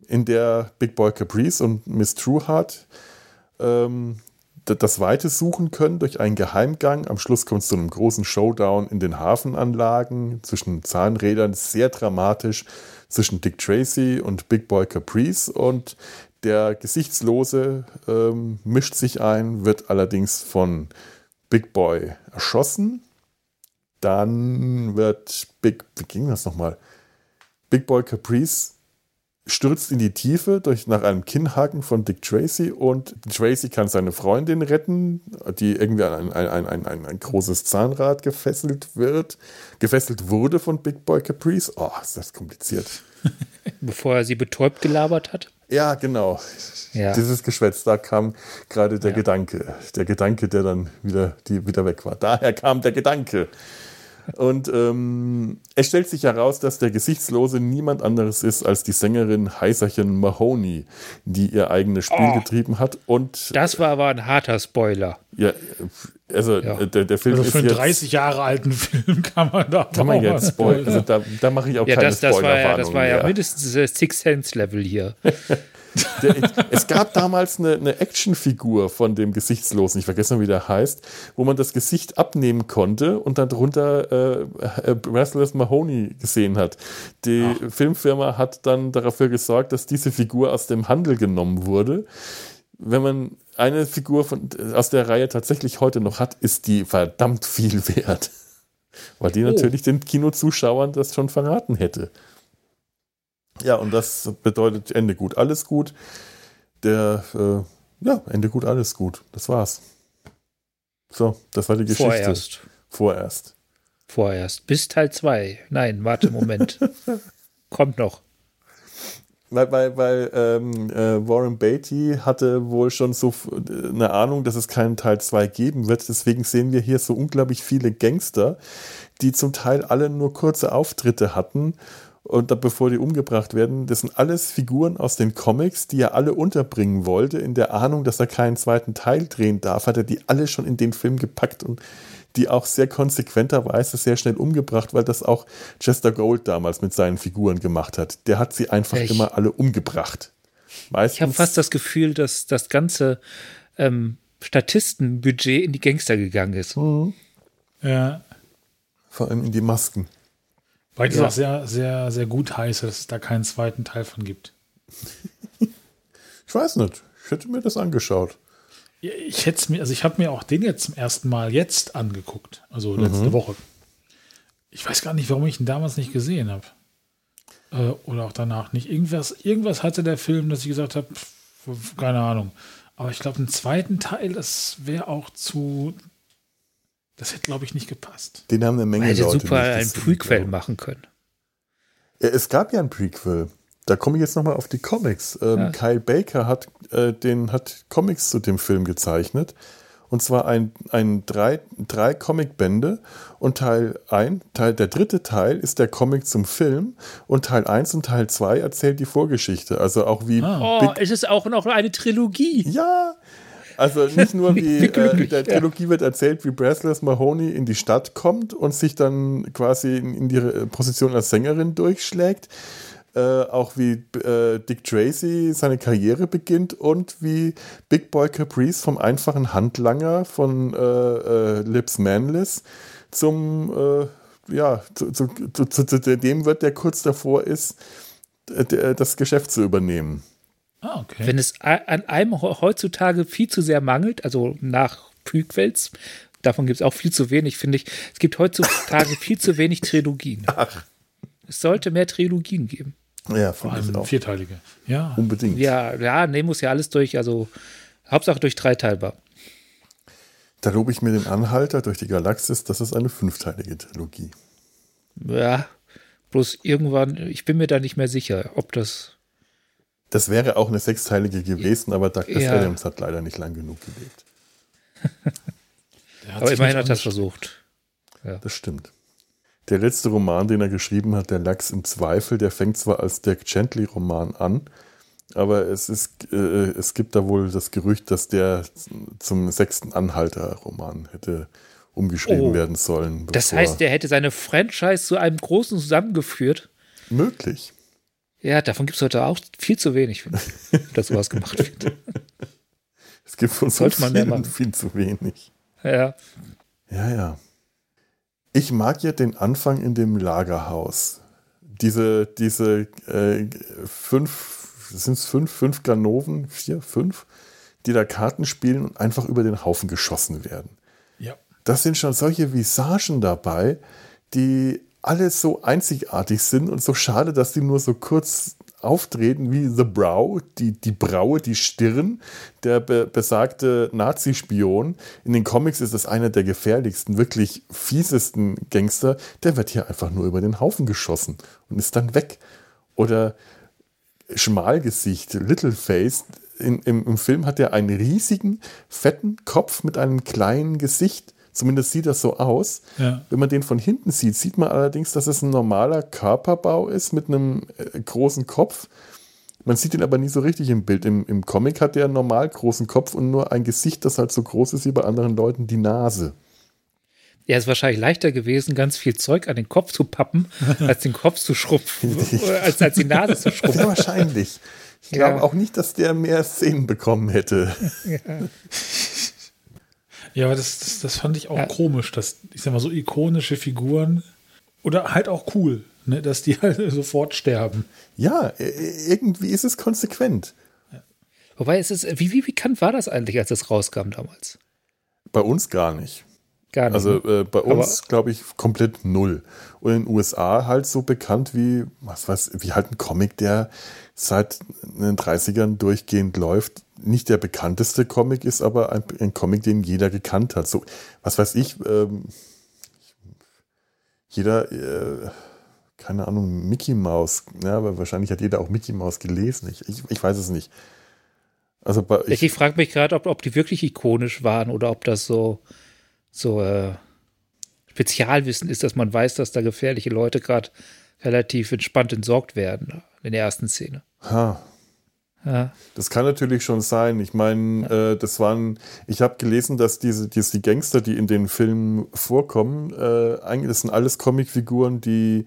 Speaker 1: in der Big Boy Caprice und Miss Trueheart ähm, das Weite suchen können durch einen Geheimgang. Am Schluss kommt es zu einem großen Showdown in den Hafenanlagen zwischen Zahnrädern, sehr dramatisch zwischen Dick Tracy und Big Boy Caprice. Und der Gesichtslose ähm, mischt sich ein, wird allerdings von Big Boy erschossen. Dann wird Big, wie ging das nochmal? Big Boy Caprice stürzt in die Tiefe durch, nach einem Kinnhaken von Dick Tracy und Tracy kann seine Freundin retten, die irgendwie an ein, ein, ein, ein, ein großes Zahnrad gefesselt wird, gefesselt wurde von Big Boy Caprice. Oh, ist das kompliziert. [LAUGHS]
Speaker 3: Bevor er sie betäubt gelabert hat?
Speaker 1: Ja, genau. Ja. Dieses Geschwätz, da kam gerade der ja. Gedanke. Der Gedanke, der dann wieder, die wieder weg war. Daher kam der Gedanke. Und ähm, es stellt sich heraus, dass der Gesichtslose niemand anderes ist als die Sängerin Heißerchen Mahoney, die ihr eigenes Spiel oh, getrieben hat. Und
Speaker 3: das war aber ein harter Spoiler.
Speaker 1: Ja, also ja. Der, der Film
Speaker 2: also für einen 30 Jahre alten [LAUGHS] Film kann man da
Speaker 1: kann man jetzt spoilern. Also da, da mache ich auch ja, keine das,
Speaker 3: das war ja, Das war ja mindestens das Six Sense Level hier. [LAUGHS]
Speaker 1: Der, es gab damals eine, eine, Actionfigur von dem Gesichtslosen, ich vergesse noch, wie der heißt, wo man das Gesicht abnehmen konnte und dann drunter äh, äh, Breathless Mahoney gesehen hat. Die Ach. Filmfirma hat dann dafür gesorgt, dass diese Figur aus dem Handel genommen wurde. Wenn man eine Figur von, aus der Reihe tatsächlich heute noch hat, ist die verdammt viel wert. [LAUGHS] Weil die oh. natürlich den Kinozuschauern das schon verraten hätte. Ja, und das bedeutet Ende gut, alles gut. Der, äh, ja, Ende gut, alles gut. Das war's. So, das war die Geschichte.
Speaker 3: Vorerst.
Speaker 1: Vorerst.
Speaker 3: Vorerst. Bis Teil 2. Nein, warte, Moment. [LAUGHS] Kommt noch.
Speaker 1: Weil, weil, weil ähm, äh, Warren Beatty hatte wohl schon so eine Ahnung, dass es keinen Teil 2 geben wird. Deswegen sehen wir hier so unglaublich viele Gangster, die zum Teil alle nur kurze Auftritte hatten und da, bevor die umgebracht werden, das sind alles Figuren aus den Comics, die er alle unterbringen wollte, in der Ahnung, dass er keinen zweiten Teil drehen darf, hat er die alle schon in den Film gepackt und die auch sehr konsequenterweise sehr schnell umgebracht, weil das auch Chester Gold damals mit seinen Figuren gemacht hat. Der hat sie einfach Echt? immer alle umgebracht.
Speaker 3: Meistens, ich habe fast das Gefühl, dass das ganze ähm, Statistenbudget in die Gangster gegangen ist. Mhm.
Speaker 2: Ja.
Speaker 1: Vor allem in die Masken.
Speaker 2: Weil ich ja. auch sehr, sehr, sehr gut heiße, dass es da keinen zweiten Teil von gibt. [LAUGHS]
Speaker 1: ich weiß nicht. Ich hätte mir das angeschaut.
Speaker 2: Ich hätte mir, also ich habe mir auch den jetzt zum ersten Mal jetzt angeguckt, also letzte mhm. Woche. Ich weiß gar nicht, warum ich ihn damals nicht gesehen habe. Äh, oder auch danach nicht. Irgendwas, irgendwas hatte der Film, dass ich gesagt habe, keine Ahnung. Aber ich glaube, einen zweiten Teil, das wäre auch zu, das hätte, glaube ich, nicht gepasst.
Speaker 1: Den haben eine Menge
Speaker 3: Leute Hätte super ein Prequel machen können.
Speaker 1: Ja, es gab ja ein Prequel. Da komme ich jetzt nochmal auf die Comics. Ähm, ja. Kyle Baker hat, äh, den, hat Comics zu dem Film gezeichnet. Und zwar ein, ein drei, drei Comicbände. Und Teil 1, Teil, der dritte Teil ist der Comic zum Film. Und Teil 1 und Teil 2 erzählt die Vorgeschichte. Also auch wie.
Speaker 3: Ah. Oh, ist es auch noch eine Trilogie?
Speaker 1: Ja, also nicht nur wie äh, der Trilogie wird erzählt, wie Breathless Mahoney in die Stadt kommt und sich dann quasi in, in die Position als Sängerin durchschlägt, äh, auch wie äh, Dick Tracy seine Karriere beginnt und wie Big Boy Caprice vom einfachen Handlanger von äh, äh Lips Manless zum äh, ja, zu, zu, zu, zu dem wird, der kurz davor ist, das Geschäft zu übernehmen.
Speaker 3: Ah, okay. Wenn es an einem heutzutage viel zu sehr mangelt, also nach Prequels, davon gibt es auch viel zu wenig, finde ich. Es gibt heutzutage [LAUGHS] viel zu wenig Trilogien. Ach. Es sollte mehr Trilogien geben.
Speaker 2: Ja, vor allem auch. vierteilige.
Speaker 1: Ja. Unbedingt.
Speaker 3: Ja, ja, nee, muss ja alles durch, also Hauptsache durch dreiteilbar.
Speaker 1: Da lobe ich mir den Anhalter durch die Galaxis, das ist eine fünfteilige Trilogie.
Speaker 3: Ja, bloß irgendwann, ich bin mir da nicht mehr sicher, ob das.
Speaker 1: Das wäre auch eine sechsteilige gewesen, aber Douglas ja. Adams hat leider nicht lang genug gelebt. [LAUGHS]
Speaker 3: aber immerhin hat er es versucht.
Speaker 1: Ja. Das stimmt. Der letzte Roman, den er geschrieben hat, Der Lachs im Zweifel, der fängt zwar als Dirk Gently-Roman an, aber es, ist, äh, es gibt da wohl das Gerücht, dass der zum sechsten Anhalter-Roman hätte umgeschrieben oh, werden sollen.
Speaker 3: Das heißt, er hätte seine Franchise zu einem großen zusammengeführt?
Speaker 1: Möglich.
Speaker 3: Ja, davon gibt es heute auch viel zu wenig, finde ich, [LAUGHS] dass sowas gemacht wird.
Speaker 1: Es gibt von so vielen viel zu wenig.
Speaker 3: Ja.
Speaker 1: Ja, ja. Ich mag ja den Anfang in dem Lagerhaus. Diese, diese äh, fünf, sind es fünf, fünf Ganoven, vier, fünf, die da Karten spielen und einfach über den Haufen geschossen werden.
Speaker 2: Ja.
Speaker 1: Das sind schon solche Visagen dabei, die alle so einzigartig sind und so schade, dass die nur so kurz auftreten wie The Brow, die, die Braue, die Stirn, der be besagte Nazi-Spion. In den Comics ist es einer der gefährlichsten, wirklich fiesesten Gangster. Der wird hier einfach nur über den Haufen geschossen und ist dann weg. Oder Schmalgesicht, Littleface. In, im, Im Film hat er einen riesigen, fetten Kopf mit einem kleinen Gesicht Zumindest sieht das so aus. Ja. Wenn man den von hinten sieht, sieht man allerdings, dass es ein normaler Körperbau ist mit einem äh, großen Kopf. Man sieht ihn aber nie so richtig im Bild. Im, Im Comic hat der einen normal großen Kopf und nur ein Gesicht, das halt so groß ist wie bei anderen Leuten, die Nase.
Speaker 3: Ja, es ist wahrscheinlich leichter gewesen, ganz viel Zeug an den Kopf zu pappen, [LAUGHS] als den Kopf zu schrumpfen, als, als die Nase zu schrumpfen.
Speaker 1: Sehr wahrscheinlich. Ich ja. glaube auch nicht, dass der mehr Szenen bekommen hätte. Ja.
Speaker 2: Ja, aber das, das, das fand ich auch ja. komisch, dass, ich sag mal, so ikonische Figuren oder halt auch cool, ne, dass die [LAUGHS] halt sofort sterben.
Speaker 1: Ja, irgendwie ist es konsequent. Ja.
Speaker 3: Wobei, es ist, wie, wie bekannt war das eigentlich, als es rauskam damals?
Speaker 1: Bei uns gar nicht.
Speaker 3: Gar nicht.
Speaker 1: Also ne? äh, bei uns, glaube ich, komplett null. Und in den USA halt so bekannt wie, was weiß, wie halt ein Comic, der seit den 30ern durchgehend läuft nicht der bekannteste Comic ist, aber ein, ein, Comic, den jeder gekannt hat. So, was weiß ich, ähm, jeder, äh, keine Ahnung, Mickey Mouse, ja, aber wahrscheinlich hat jeder auch Mickey Mouse gelesen. Ich, ich, ich weiß es nicht.
Speaker 3: Also bei, ich, ich frage mich gerade, ob, ob die wirklich ikonisch waren oder ob das so, so äh, Spezialwissen ist, dass man weiß, dass da gefährliche Leute gerade relativ entspannt entsorgt werden in der ersten Szene.
Speaker 1: Ha, ja. Das kann natürlich schon sein. Ich meine, ja. äh, das waren, ich habe gelesen, dass diese, diese die Gangster, die in den Filmen vorkommen, äh, eigentlich das sind alles Comicfiguren, die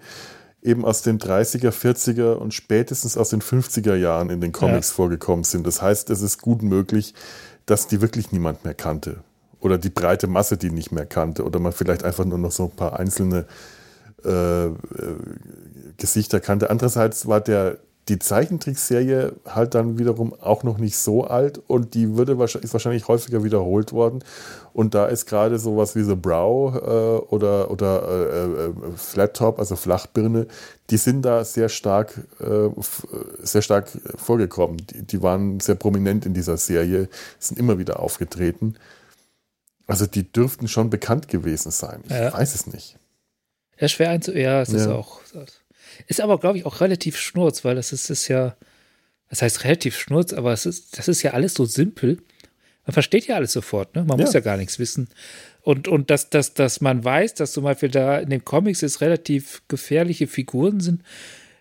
Speaker 1: eben aus den 30er, 40er und spätestens aus den 50er Jahren in den Comics ja. vorgekommen sind. Das heißt, es ist gut möglich, dass die wirklich niemand mehr kannte. Oder die breite Masse die nicht mehr kannte. Oder man vielleicht einfach nur noch so ein paar einzelne äh, äh Gesichter kannte. Andererseits war der, die Zeichentrickserie halt dann wiederum auch noch nicht so alt und die würde ist wahrscheinlich häufiger wiederholt worden. Und da ist gerade sowas wie The Brow äh, oder, oder äh, äh, Flat Top, also Flachbirne, die sind da sehr stark, äh, sehr stark vorgekommen. Die, die, waren sehr prominent in dieser Serie, sind immer wieder aufgetreten. Also die dürften schon bekannt gewesen sein. Ich ja. weiß es nicht.
Speaker 3: Ja, schwer einzu. Ja, es ja. ist auch. Ist aber, glaube ich, auch relativ schnurz, weil das ist, ist ja, das heißt relativ schnurz, aber es ist, das ist ja alles so simpel. Man versteht ja alles sofort, ne? Man ja. muss ja gar nichts wissen. Und, und dass, dass, dass man weiß, dass zum Beispiel da in den Comics es relativ gefährliche Figuren sind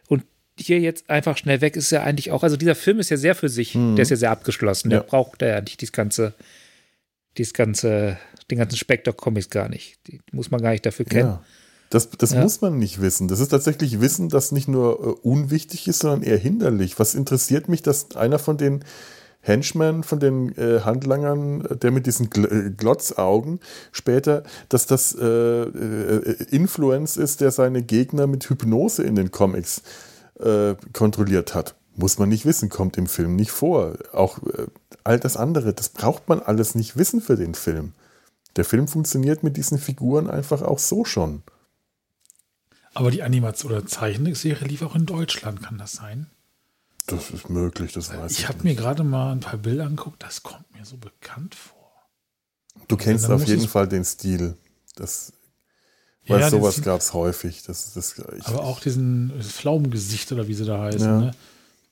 Speaker 3: und hier jetzt einfach schnell weg ist ja eigentlich auch, also dieser Film ist ja sehr für sich, mhm. der ist ja sehr abgeschlossen, der braucht ja nicht das ganze, dieses ganze, den ganzen Spectre Comics gar nicht. Die muss man gar nicht dafür kennen. Ja.
Speaker 1: Das, das ja. muss man nicht wissen. Das ist tatsächlich Wissen, das nicht nur äh, unwichtig ist, sondern eher hinderlich. Was interessiert mich, dass einer von den Henchman von den äh, Handlangern, der mit diesen Gl äh, Glotzaugen, später, dass das äh, äh, Influence ist, der seine Gegner mit Hypnose in den Comics äh, kontrolliert hat. Muss man nicht wissen, kommt im Film nicht vor. Auch äh, all das andere, das braucht man alles nicht wissen für den Film. Der Film funktioniert mit diesen Figuren einfach auch so schon.
Speaker 2: Aber die Animation- oder Zeichenserie lief auch in Deutschland, kann das sein?
Speaker 1: Das ist möglich, das weiß ich.
Speaker 2: Ich habe mir gerade mal ein paar Bilder angeguckt, das kommt mir so bekannt vor.
Speaker 1: Du kennst auf jeden Fall den Stil. Das, weil ja, sowas gab es häufig. Das, das,
Speaker 2: ich, aber auch diesen Pflaumengesicht oder wie sie da heißen. Ja. Ne?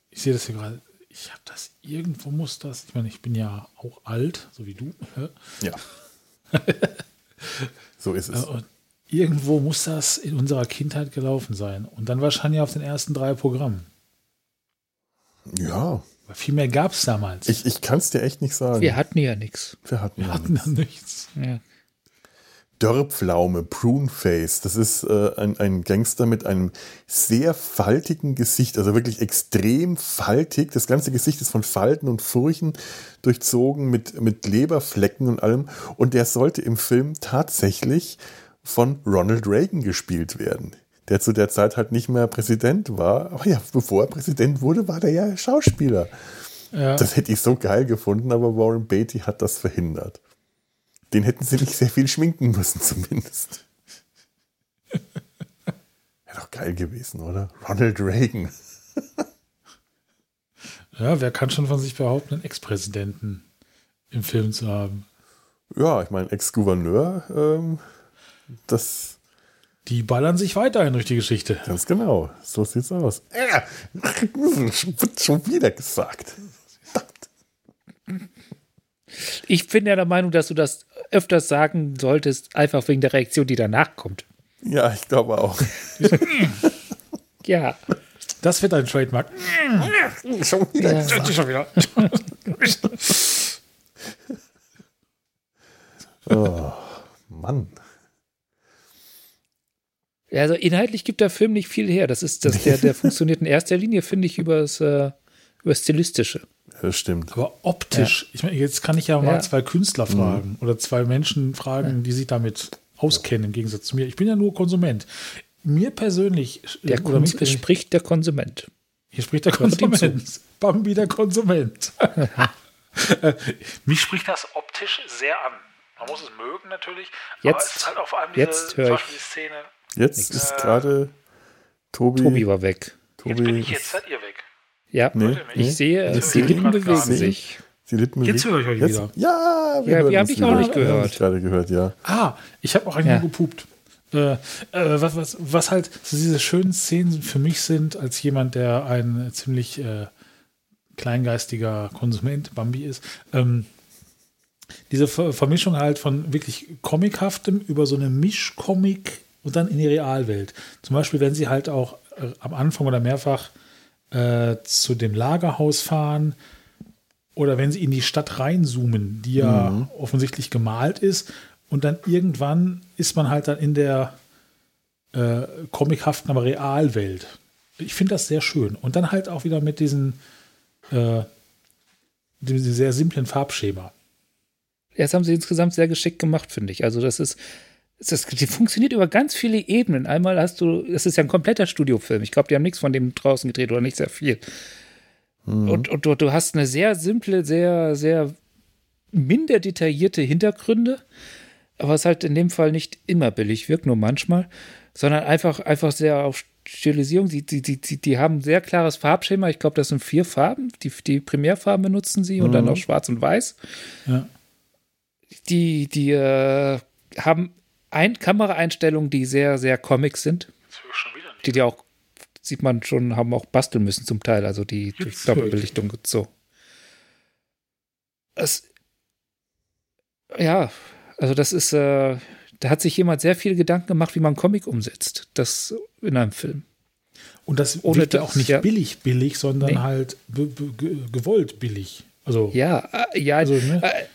Speaker 2: Ich sehe das hier gerade. Ich habe das irgendwo muss das. Ich meine, ich bin ja auch alt, so wie du.
Speaker 1: Ja. [LAUGHS] so ist es.
Speaker 2: Und irgendwo muss das in unserer Kindheit gelaufen sein. Und dann wahrscheinlich auf den ersten drei Programmen.
Speaker 1: Ja.
Speaker 2: Aber viel mehr gab es damals.
Speaker 1: Ich, ich kann es dir echt nicht sagen.
Speaker 3: Wir hatten ja nichts.
Speaker 1: Wir hatten,
Speaker 2: Wir ja hatten ja nichts.
Speaker 3: Ja.
Speaker 1: Dörrpflaume, Pruneface, das ist äh, ein, ein Gangster mit einem sehr faltigen Gesicht, also wirklich extrem faltig. Das ganze Gesicht ist von Falten und Furchen durchzogen mit, mit Leberflecken und allem. Und der sollte im Film tatsächlich von Ronald Reagan gespielt werden der zu der Zeit halt nicht mehr Präsident war. Aber ja, bevor er Präsident wurde, war der ja Schauspieler. Ja. Das hätte ich so geil gefunden, aber Warren Beatty hat das verhindert. Den hätten sie nicht sehr viel schminken müssen, [LAUGHS] zumindest. [LAUGHS] Wäre doch geil gewesen, oder? Ronald Reagan. [LAUGHS]
Speaker 2: ja, wer kann schon von sich behaupten, einen Ex-Präsidenten im Film zu haben?
Speaker 1: Ja, ich meine, Ex-Gouverneur, ähm, das
Speaker 2: die ballern sich weiterhin durch die Geschichte.
Speaker 1: Ganz genau. So sieht's aus. Äh, wird schon wieder gesagt.
Speaker 3: Ich bin ja der Meinung, dass du das öfters sagen solltest, einfach wegen der Reaktion, die danach kommt.
Speaker 1: Ja, ich glaube auch. [LAUGHS]
Speaker 3: ja.
Speaker 2: Das wird ein Trademark.
Speaker 1: schon wieder. Ja.
Speaker 2: Schon wieder. [LAUGHS]
Speaker 1: oh, Mann.
Speaker 3: Also inhaltlich gibt der Film nicht viel her. Das ist das, der, der [LAUGHS] funktioniert in erster Linie, finde ich, über das, äh, über Stilistische.
Speaker 1: Das stimmt.
Speaker 2: Aber optisch, ja. ich meine, jetzt kann ich ja mal ja. zwei Künstler fragen mhm. oder zwei Menschen fragen, die sich damit auskennen, im Gegensatz zu mir. Ich bin ja nur Konsument. Mir persönlich.
Speaker 3: Der oder Kons persönlich, spricht der Konsument.
Speaker 2: Hier spricht der Konsument. Bambi der Konsument. [LAUGHS] Äh, mich spricht das optisch sehr an. Man muss es mögen natürlich.
Speaker 3: Jetzt, aber es ist halt
Speaker 2: auf allem
Speaker 3: diese, jetzt höre ich.
Speaker 2: die Szene
Speaker 1: Jetzt Nix. ist gerade Tobi.
Speaker 3: Tobi war weg.
Speaker 2: Tobi jetzt bin ich, jetzt seid ihr weg.
Speaker 3: Ja,
Speaker 1: nee,
Speaker 3: ich nee, sehe, nee, die Lippen bewegen sich.
Speaker 1: Die Lippen
Speaker 2: jetzt höre ich euch wieder.
Speaker 1: Ja,
Speaker 3: wir, ja, wir haben dich auch nicht gehört.
Speaker 1: Ich gerade gehört, ja.
Speaker 2: Ah, ich habe auch einen ja. gepupt. Äh, äh, was, was, was halt so diese schönen Szenen für mich sind, als jemand, der ein ziemlich äh, kleingeistiger Konsument, Bambi ist, ähm, diese Vermischung halt von wirklich Comichaftem über so eine Mischcomic und dann in die Realwelt. Zum Beispiel, wenn sie halt auch äh, am Anfang oder mehrfach äh, zu dem Lagerhaus fahren oder wenn sie in die Stadt reinzoomen, die ja mhm. offensichtlich gemalt ist und dann irgendwann ist man halt dann in der äh, comichaften, aber Realwelt. Ich finde das sehr schön. Und dann halt auch wieder mit diesen äh, dem sehr simplen Farbschema.
Speaker 3: Das haben sie insgesamt sehr geschickt gemacht, finde ich. Also das ist das, die funktioniert über ganz viele Ebenen. Einmal hast du, das ist ja ein kompletter Studiofilm. Ich glaube, die haben nichts von dem draußen gedreht oder nicht sehr viel. Mhm. Und, und du, du hast eine sehr simple, sehr, sehr minder detaillierte Hintergründe, aber es halt in dem Fall nicht immer billig wirkt, nur manchmal, sondern einfach, einfach sehr auf Stilisierung. Die, die, die, die haben sehr klares Farbschema. Ich glaube, das sind vier Farben. Die, die Primärfarben benutzen sie mhm. und dann noch schwarz und weiß.
Speaker 2: Ja.
Speaker 3: Die, die äh, haben ein Kameraeinstellungen, die sehr, sehr Comics sind. Die die auch, sieht man schon, haben auch basteln müssen zum Teil, also die Doppelbelichtung und so. Es, ja, also das ist, äh, da hat sich jemand sehr viel Gedanken gemacht, wie man Comic umsetzt, das in einem Film.
Speaker 2: Und das ohne das, auch nicht ja, billig billig, sondern nee. halt gewollt billig. Also
Speaker 3: ja, äh, ja, also, ne? äh,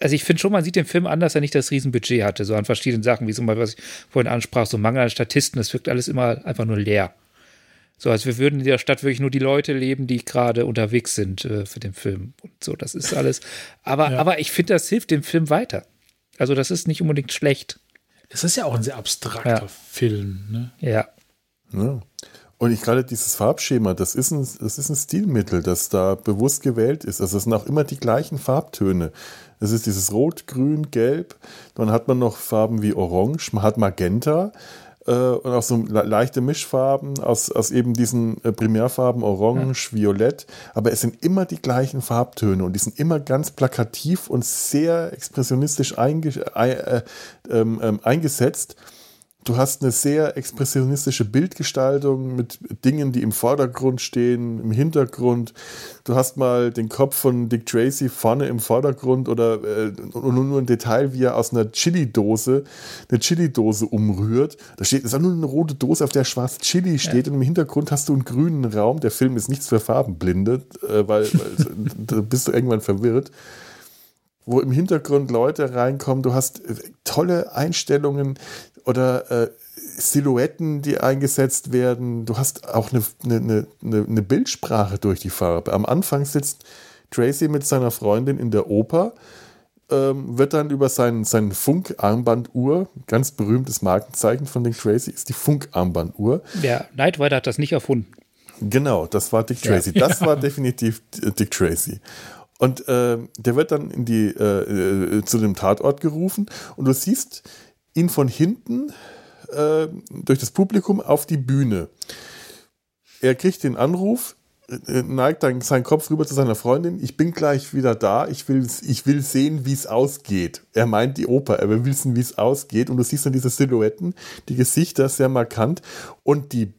Speaker 3: also ich finde schon, man sieht den Film an, dass er nicht das Riesenbudget hatte, so an verschiedenen Sachen, wie zum Beispiel, was ich vorhin ansprach, so Mangel an Statisten, das wirkt alles immer einfach nur leer. So, als wir würden in der Stadt wirklich nur die Leute leben, die gerade unterwegs sind äh, für den Film und so. Das ist alles. Aber, ja. aber ich finde, das hilft dem Film weiter. Also, das ist nicht unbedingt schlecht.
Speaker 2: Es ist ja auch ein sehr abstrakter ja. Film, ne?
Speaker 3: Ja.
Speaker 1: ja. Und ich gerade dieses Farbschema, das ist, ein, das ist ein Stilmittel, das da bewusst gewählt ist. Also es sind auch immer die gleichen Farbtöne. Es ist dieses Rot, Grün, Gelb. Dann hat man noch Farben wie Orange, man hat Magenta äh, und auch so leichte Mischfarben aus, aus eben diesen äh, Primärfarben Orange, ja. Violett. Aber es sind immer die gleichen Farbtöne und die sind immer ganz plakativ und sehr expressionistisch einge äh, ähm, ähm, eingesetzt du hast eine sehr expressionistische Bildgestaltung mit Dingen, die im Vordergrund stehen, im Hintergrund. Du hast mal den Kopf von Dick Tracy vorne im Vordergrund oder äh, nur ein Detail, wie er aus einer Chili-Dose eine Chili-Dose umrührt. Da steht, es ist nur eine rote Dose, auf der schwarz Chili steht ja. und im Hintergrund hast du einen grünen Raum. Der Film ist nichts für Farbenblinde, äh, weil, [LAUGHS] weil da bist du irgendwann verwirrt wo im Hintergrund Leute reinkommen. Du hast äh, tolle Einstellungen oder äh, Silhouetten, die eingesetzt werden. Du hast auch eine, eine, eine, eine Bildsprache durch die Farbe. Am Anfang sitzt Tracy mit seiner Freundin in der Oper, ähm, wird dann über sein, sein Funkarmbanduhr, ganz berühmtes Markenzeichen von Dick Tracy, ist die Funkarmbanduhr.
Speaker 3: Ja, Nightwider hat das nicht erfunden.
Speaker 1: Genau, das war Dick Tracy. Ja. Das war [LAUGHS] definitiv Dick Tracy. Und äh, der wird dann in die, äh, äh, zu dem Tatort gerufen und du siehst ihn von hinten äh, durch das Publikum auf die Bühne. Er kriegt den Anruf, äh, neigt dann seinen Kopf rüber zu seiner Freundin. Ich bin gleich wieder da. Ich will, ich will sehen, wie es ausgeht. Er meint die Oper. Er will wissen, wie es ausgeht. Und du siehst dann diese Silhouetten, die Gesichter sehr markant. Und die,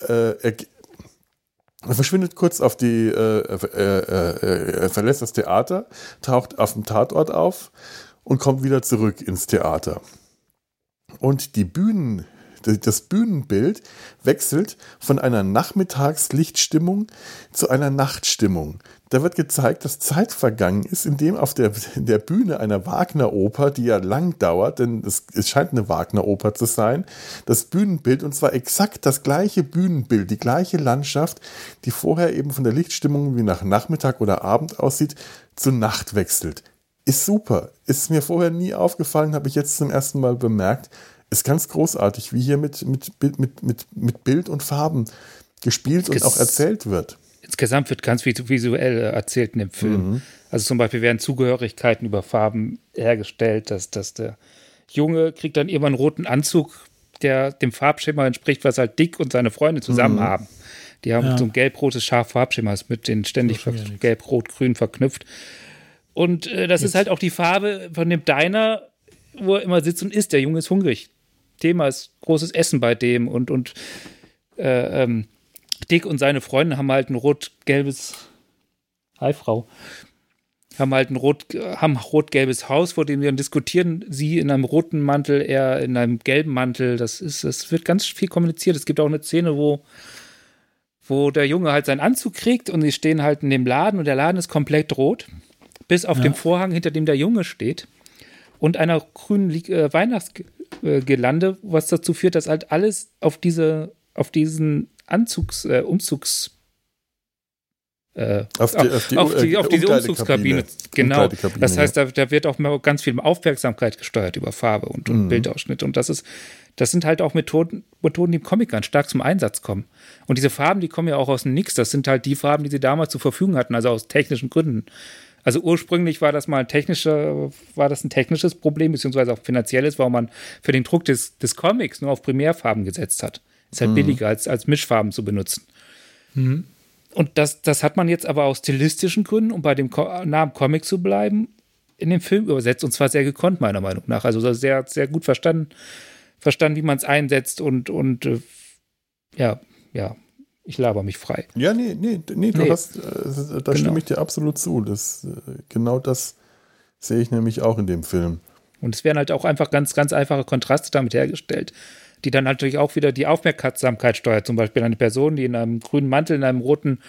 Speaker 1: äh, er, er verschwindet kurz auf die, äh, äh, er verlässt das Theater, taucht auf dem Tatort auf und kommt wieder zurück ins Theater. Und die Bühnen, das Bühnenbild wechselt von einer Nachmittagslichtstimmung zu einer Nachtstimmung. Da wird gezeigt, dass Zeit vergangen ist, indem auf der, der Bühne einer Wagner-Oper, die ja lang dauert, denn es, es scheint eine Wagner-Oper zu sein, das Bühnenbild, und zwar exakt das gleiche Bühnenbild, die gleiche Landschaft, die vorher eben von der Lichtstimmung wie nach Nachmittag oder Abend aussieht, zu Nacht wechselt ist super. Ist mir vorher nie aufgefallen, habe ich jetzt zum ersten Mal bemerkt. Ist ganz großartig, wie hier mit, mit, mit, mit, mit Bild und Farben gespielt und auch erzählt wird.
Speaker 3: Insgesamt wird ganz visuell erzählt in dem Film. Mhm. Also zum Beispiel werden Zugehörigkeiten über Farben hergestellt, dass, dass der Junge kriegt dann immer einen roten Anzug, der dem Farbschema entspricht, was halt Dick und seine Freunde zusammen mhm. haben. Die haben ja. so ein gelb-rotes scharf Farbschema, mit den ständig gelb-rot-grün verknüpft. Und äh, das Jetzt. ist halt auch die Farbe von dem Diner, wo er immer sitzt und isst. Der Junge ist hungrig. Thema ist großes Essen bei dem und, und äh, ähm, Dick und seine Freunde haben halt ein rot-gelbes Hi, Frau. Haben halt ein rot, haben rot-gelbes Haus, vor dem wir diskutieren. Sie in einem roten Mantel, er in einem gelben Mantel. Das ist, es wird ganz viel kommuniziert. Es gibt auch eine Szene, wo, wo der Junge halt seinen Anzug kriegt und sie stehen halt in dem Laden und der Laden ist komplett rot bis auf ja. den Vorhang, hinter dem der Junge steht, und einer grünen äh, Weihnachtsgelande, was dazu führt, dass halt alles auf diese, auf diesen Anzugs, äh, Umzugs
Speaker 1: äh, auf, die, auf, die, auf, die,
Speaker 3: auf diese Umzugskabine. Genau. Das heißt, da, da, wird auch ganz viel Aufmerksamkeit gesteuert über Farbe und, und mhm. Bildausschnitt. Und das ist, das sind halt auch Methoden, Methoden, die im Comic ganz stark zum Einsatz kommen. Und diese Farben, die kommen ja auch aus dem Nix. Das sind halt die Farben, die sie damals zur Verfügung hatten, also aus technischen Gründen. Also ursprünglich war das mal ein technischer, war das ein technisches Problem, beziehungsweise auch finanzielles, weil man für den Druck des, des Comics nur auf Primärfarben gesetzt hat. Ist halt mhm. billiger als, als Mischfarben zu benutzen. Mhm. Und das, das hat man jetzt aber aus stilistischen Gründen, um bei dem Ko Namen Comic zu bleiben, in den Film übersetzt und zwar sehr gekonnt, meiner Meinung nach. Also sehr, sehr gut verstanden, verstanden, wie man es einsetzt und, und äh, ja, ja, ich laber mich frei.
Speaker 1: Ja, nee, nee, nee, du nee. hast, äh, da genau. stimme ich dir absolut zu. Das, äh, genau das sehe ich nämlich auch in dem Film.
Speaker 3: Und es werden halt auch einfach ganz, ganz einfache Kontraste damit hergestellt, die dann natürlich auch wieder die Aufmerksamkeit steuert. Zum Beispiel eine Person, die in einem grünen Mantel, in einem roten,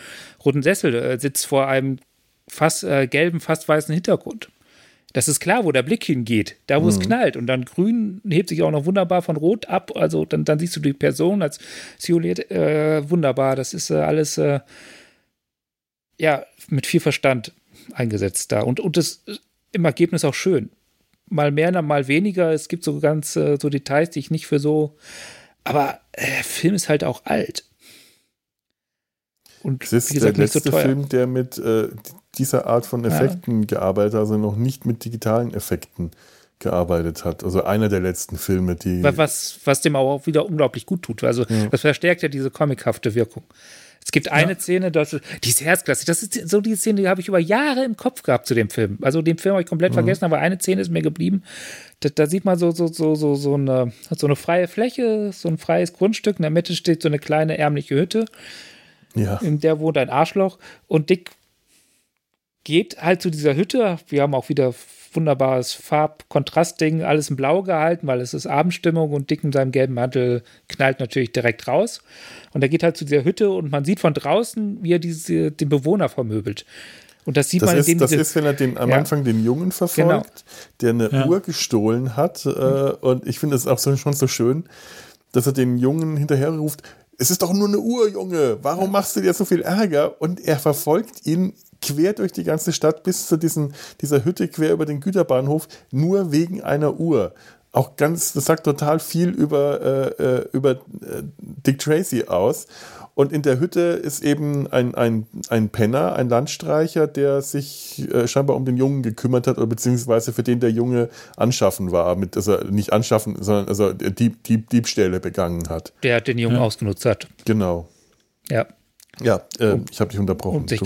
Speaker 3: roten Sessel äh, sitzt vor einem fast äh, gelben, fast weißen Hintergrund. Das ist klar, wo der Blick hingeht, da wo mhm. es knallt. Und dann grün hebt sich auch noch wunderbar von rot ab. Also dann, dann siehst du die Person als Violett, äh, wunderbar. Das ist äh, alles, äh, ja, mit viel Verstand eingesetzt da. Und, und das im Ergebnis auch schön. Mal mehr, mal weniger. Es gibt so ganz äh, so Details, die ich nicht für so. Aber der äh, Film ist halt auch alt.
Speaker 1: Und es ist gesagt, der letzte so Film, der mit äh, dieser Art von Effekten ja. gearbeitet hat, also noch nicht mit digitalen Effekten gearbeitet hat. Also einer der letzten Filme, die.
Speaker 3: Was, was dem auch wieder unglaublich gut tut. Also ja. das verstärkt ja diese comichafte Wirkung. Es gibt eine ja. Szene, das, die ist herzklassig. Das ist so die Szene, die habe ich über Jahre im Kopf gehabt zu dem Film. Also den Film habe ich komplett mhm. vergessen, aber eine Szene ist mir geblieben. Da, da, sieht man so, so, so, so, so, eine, so eine freie Fläche, so ein freies Grundstück. In der Mitte steht so eine kleine ärmliche Hütte. Ja. In der wohnt ein Arschloch. Und Dick geht halt zu dieser Hütte. Wir haben auch wieder wunderbares Farbkontrastding, alles in Blau gehalten, weil es ist Abendstimmung und Dick in seinem gelben Mantel knallt natürlich direkt raus. Und er geht halt zu dieser Hütte und man sieht von draußen, wie er diese, den Bewohner vermöbelt. Und das sieht
Speaker 1: das
Speaker 3: man
Speaker 1: ist, Das diese, ist, wenn er den, am ja. Anfang den Jungen verfolgt, genau. der eine ja. Uhr gestohlen hat. Äh, und ich finde es auch so, schon so schön, dass er den Jungen hinterher ruft, es ist doch nur eine Uhr, Junge. Warum machst du dir so viel Ärger? Und er verfolgt ihn quer durch die ganze Stadt bis zu diesen, dieser Hütte quer über den Güterbahnhof, nur wegen einer Uhr. Auch ganz, das sagt total viel über, äh, äh über äh, Dick Tracy aus. Und in der Hütte ist eben ein, ein, ein Penner, ein Landstreicher, der sich äh, scheinbar um den Jungen gekümmert hat, oder beziehungsweise für den der Junge anschaffen war, mit, also nicht anschaffen, sondern also Dieb, Dieb, Diebstähle begangen hat.
Speaker 3: Der den Jungen ja. ausgenutzt hat.
Speaker 1: Genau.
Speaker 3: Ja.
Speaker 1: Ja, äh, um, ich habe dich unterbrochen. Um
Speaker 3: sich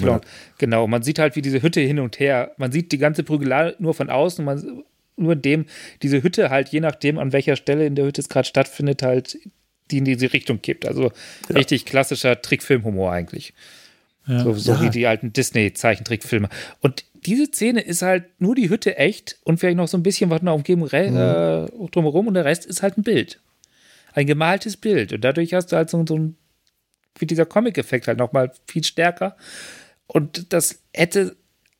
Speaker 3: genau, man sieht halt, wie diese Hütte hin und her, man sieht die ganze Prügelei nur von außen, man, nur indem diese Hütte halt, je nachdem, an welcher Stelle in der Hütte es gerade stattfindet, halt die in diese Richtung kippt. Also ja. richtig klassischer Trickfilmhumor eigentlich. Ja. So, so ja. wie die alten Disney-Zeichentrickfilme. Und diese Szene ist halt nur die Hütte echt und vielleicht noch so ein bisschen was in der Umgebung mhm. äh, drumherum und der Rest ist halt ein Bild. Ein gemaltes Bild. Und dadurch hast du halt so, so ein, wie dieser Comic-Effekt halt nochmal viel stärker. Und das hätte,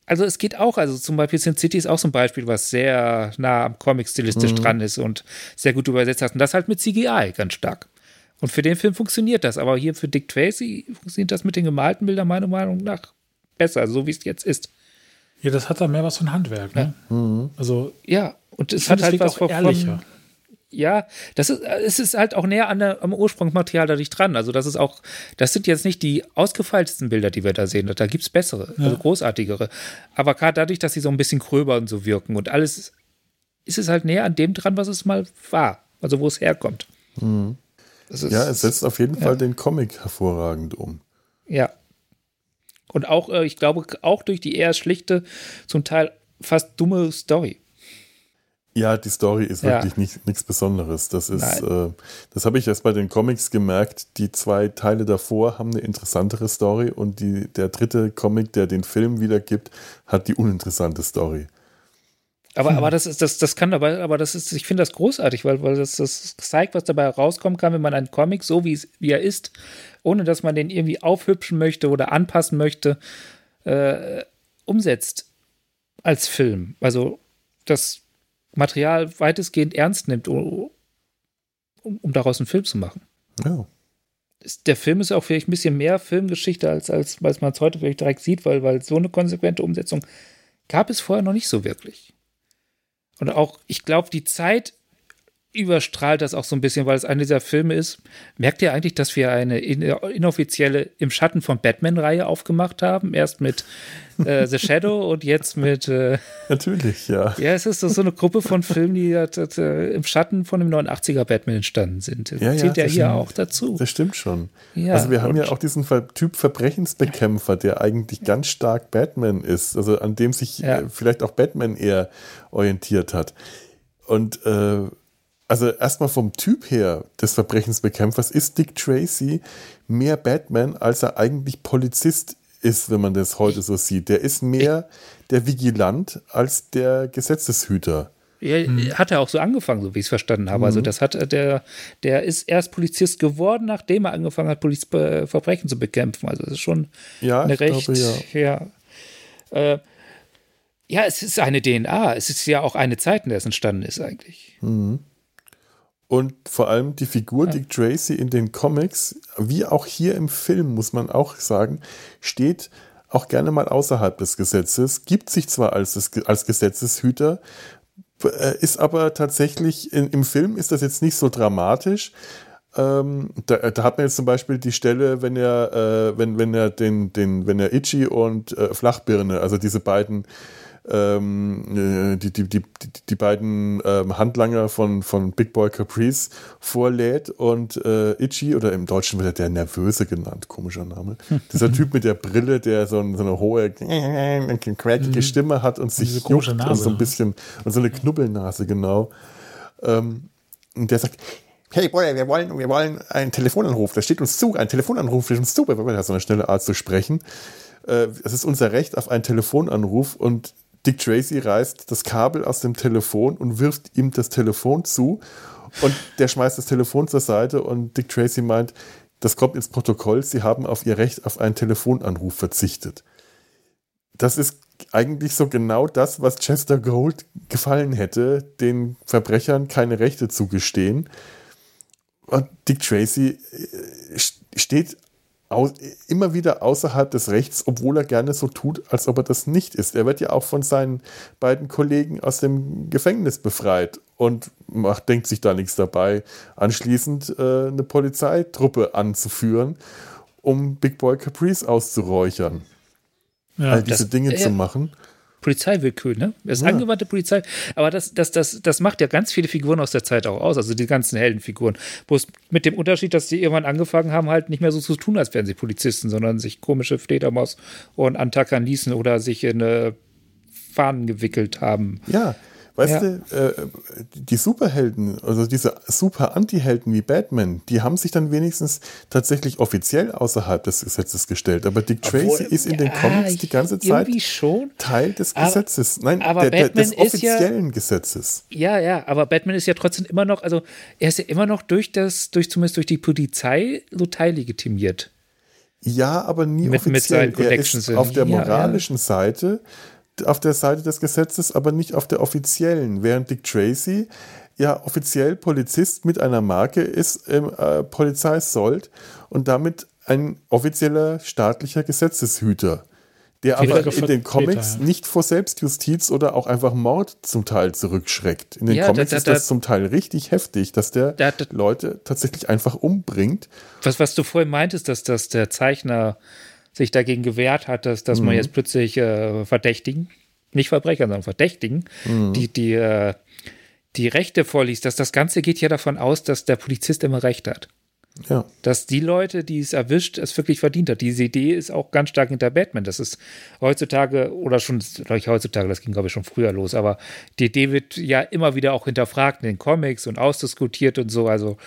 Speaker 3: also es geht auch, also zum Beispiel Sin City ist auch so ein Beispiel, was sehr nah am Comic stilistisch mhm. dran ist und sehr gut übersetzt hat. Und das halt mit CGI ganz stark. Und für den Film funktioniert das, aber hier für Dick Tracy funktioniert das mit den gemalten Bildern meiner Meinung nach besser, so wie es jetzt ist.
Speaker 2: Ja, das hat da mehr was von Handwerk, ne?
Speaker 3: Ja. Mhm. Also ja, und es hat halt was von ehrlicher. Ja, das ist, es ist halt auch näher an der, am Ursprungsmaterial dadurch dran. Also das ist auch, das sind jetzt nicht die ausgefeiltesten Bilder, die wir da sehen. Da gibt es bessere, ja. also großartigere. Aber gerade dadurch, dass sie so ein bisschen gröber und so wirken und alles, ist es halt näher an dem dran, was es mal war. Also wo es herkommt.
Speaker 1: Mhm. Ja, es setzt auf jeden ja. Fall den Comic hervorragend um.
Speaker 3: Ja. Und auch, äh, ich glaube, auch durch die eher schlichte, zum Teil fast dumme Story.
Speaker 1: Ja, die Story ist ja. wirklich nicht, nichts Besonderes. Das ist, äh, das habe ich erst bei den Comics gemerkt. Die zwei Teile davor haben eine interessantere Story und die, der dritte Comic, der den Film wiedergibt, hat die uninteressante Story.
Speaker 3: Aber, hm. aber das ist, das, das kann dabei, aber das ist, ich finde das großartig, weil, weil das, das zeigt, was dabei rauskommen kann, wenn man einen Comic so wie, wie er ist, ohne dass man den irgendwie aufhübschen möchte oder anpassen möchte, äh, umsetzt als Film. Also das Material weitestgehend ernst nimmt, um, um daraus einen Film zu machen.
Speaker 1: Ja.
Speaker 3: Der Film ist auch vielleicht ein bisschen mehr Filmgeschichte, als, als, als man es heute vielleicht direkt sieht, weil, weil so eine konsequente Umsetzung gab es vorher noch nicht so wirklich. Und auch, ich glaube, die Zeit überstrahlt das auch so ein bisschen, weil es einer dieser Filme ist. Merkt ihr eigentlich, dass wir eine inoffizielle Im Schatten von Batman-Reihe aufgemacht haben? Erst mit äh, The Shadow [LAUGHS] und jetzt mit. Äh,
Speaker 1: Natürlich, ja.
Speaker 3: Ja, es ist so eine Gruppe von Filmen, die äh, im Schatten von dem 89er Batman entstanden sind. Das ja, zählt ja, ja hier auch dazu.
Speaker 1: Das stimmt schon. Ja, also, wir haben ja auch diesen Typ Verbrechensbekämpfer, der eigentlich ganz stark Batman ist, also an dem sich ja. Äh, vielleicht auch Batman eher orientiert hat. Und äh, also erstmal vom Typ her des Verbrechensbekämpfers ist Dick Tracy mehr Batman, als er eigentlich Polizist ist, wenn man das heute so sieht. Der ist mehr der Vigilant als der Gesetzeshüter.
Speaker 3: Ja, hm. hat er auch so angefangen, so wie ich es verstanden habe. Also mhm. Also das hat der, der ist erst Polizist geworden, nachdem er angefangen hat, Poliz Verbrechen zu bekämpfen. Also das ist schon
Speaker 1: ja,
Speaker 3: eine recht,
Speaker 1: glaube, ja.
Speaker 3: ja äh, Ja, es ist eine DNA. Es ist ja auch eine Zeit, in der es entstanden ist eigentlich.
Speaker 1: Mhm. Und vor allem die Figur. Dick Tracy in den Comics, wie auch hier im Film, muss man auch sagen, steht auch gerne mal außerhalb des Gesetzes, gibt sich zwar als, als Gesetzeshüter, äh, ist aber tatsächlich in, im Film ist das jetzt nicht so dramatisch. Ähm, da, da, hat man jetzt zum Beispiel die Stelle, wenn er, äh, wenn, wenn er den, den, wenn er Itchy und äh, Flachbirne, also diese beiden ähm, äh, die, die, die, die beiden ähm, Handlanger von, von Big Boy Caprice vorlädt und äh, Itchy, oder im Deutschen wird er der Nervöse genannt, komischer Name. [LAUGHS] Dieser Typ mit der Brille, der so, so eine hohe, crackige mhm. Stimme hat und sich juckt Nase, und so ein bisschen, und so eine Knubbelnase, genau. Ähm, und der sagt, hey Boy, wir wollen, wir wollen einen Telefonanruf, das steht uns zu, ein Telefonanruf steht uns zu, weil wir haben so eine schnelle Art zu sprechen. Äh, es ist unser Recht auf einen Telefonanruf und Dick Tracy reißt das Kabel aus dem Telefon und wirft ihm das Telefon zu. Und der schmeißt das Telefon zur Seite und Dick Tracy meint, das kommt ins Protokoll, sie haben auf ihr Recht auf einen Telefonanruf verzichtet. Das ist eigentlich so genau das, was Chester Gold gefallen hätte, den Verbrechern keine Rechte zugestehen. Und Dick Tracy äh, steht aus, immer wieder außerhalb des Rechts, obwohl er gerne so tut, als ob er das nicht ist. Er wird ja auch von seinen beiden Kollegen aus dem Gefängnis befreit und macht, denkt sich da nichts dabei, anschließend äh, eine Polizeitruppe anzuführen, um Big Boy Caprice auszuräuchern. Ja, All diese das, Dinge äh, zu machen.
Speaker 3: Polizeiwillkür, ne? Das ist ja. angewandte Polizei. Aber das, das, das, das macht ja ganz viele Figuren aus der Zeit auch aus, also die ganzen Heldenfiguren. Bloß mit dem Unterschied, dass die irgendwann angefangen haben, halt nicht mehr so zu tun, als wären sie Polizisten, sondern sich komische Fledermaus und antackern ließen oder sich in eine Fahnen gewickelt haben.
Speaker 1: Ja, Weißt ja. du, äh, die Superhelden, also diese super Anti-Helden wie Batman, die haben sich dann wenigstens tatsächlich offiziell außerhalb des Gesetzes gestellt. Aber Dick Tracy Obwohl, ist in ja, den Comics die ganze Zeit
Speaker 3: schon.
Speaker 1: Teil des Gesetzes. Aber, Nein, aber der, der, des offiziellen
Speaker 3: ja,
Speaker 1: Gesetzes.
Speaker 3: Ja, ja, aber Batman ist ja trotzdem immer noch, also er ist ja immer noch durch das, durch zumindest durch die Polizei so teillegitimiert.
Speaker 1: Ja, aber nie mit, offiziell. Mit er ist auf der moralischen Seite auf der Seite des Gesetzes, aber nicht auf der offiziellen, während Dick Tracy ja offiziell Polizist mit einer Marke ist, ähm, äh, Polizeisold und damit ein offizieller staatlicher Gesetzeshüter, der aber in den Comics nicht vor Selbstjustiz oder auch einfach Mord zum Teil zurückschreckt. In den ja, Comics da, da, ist das zum Teil richtig heftig, dass der da, Leute tatsächlich einfach umbringt.
Speaker 3: Was, was du vorhin meintest, dass, dass der Zeichner sich dagegen gewehrt hat, dass, dass mhm. man jetzt plötzlich äh, Verdächtigen, nicht Verbrecher, sondern Verdächtigen, mhm. die, die, äh, die Rechte vorliest. Dass das Ganze geht ja davon aus, dass der Polizist immer Recht hat. Ja. Dass die Leute, die es erwischt, es wirklich verdient hat. Diese Idee ist auch ganz stark hinter Batman. Das ist heutzutage, oder schon, glaube ich, heutzutage, das ging, glaube ich, schon früher los, aber die Idee wird ja immer wieder auch hinterfragt in den Comics und ausdiskutiert und so. Also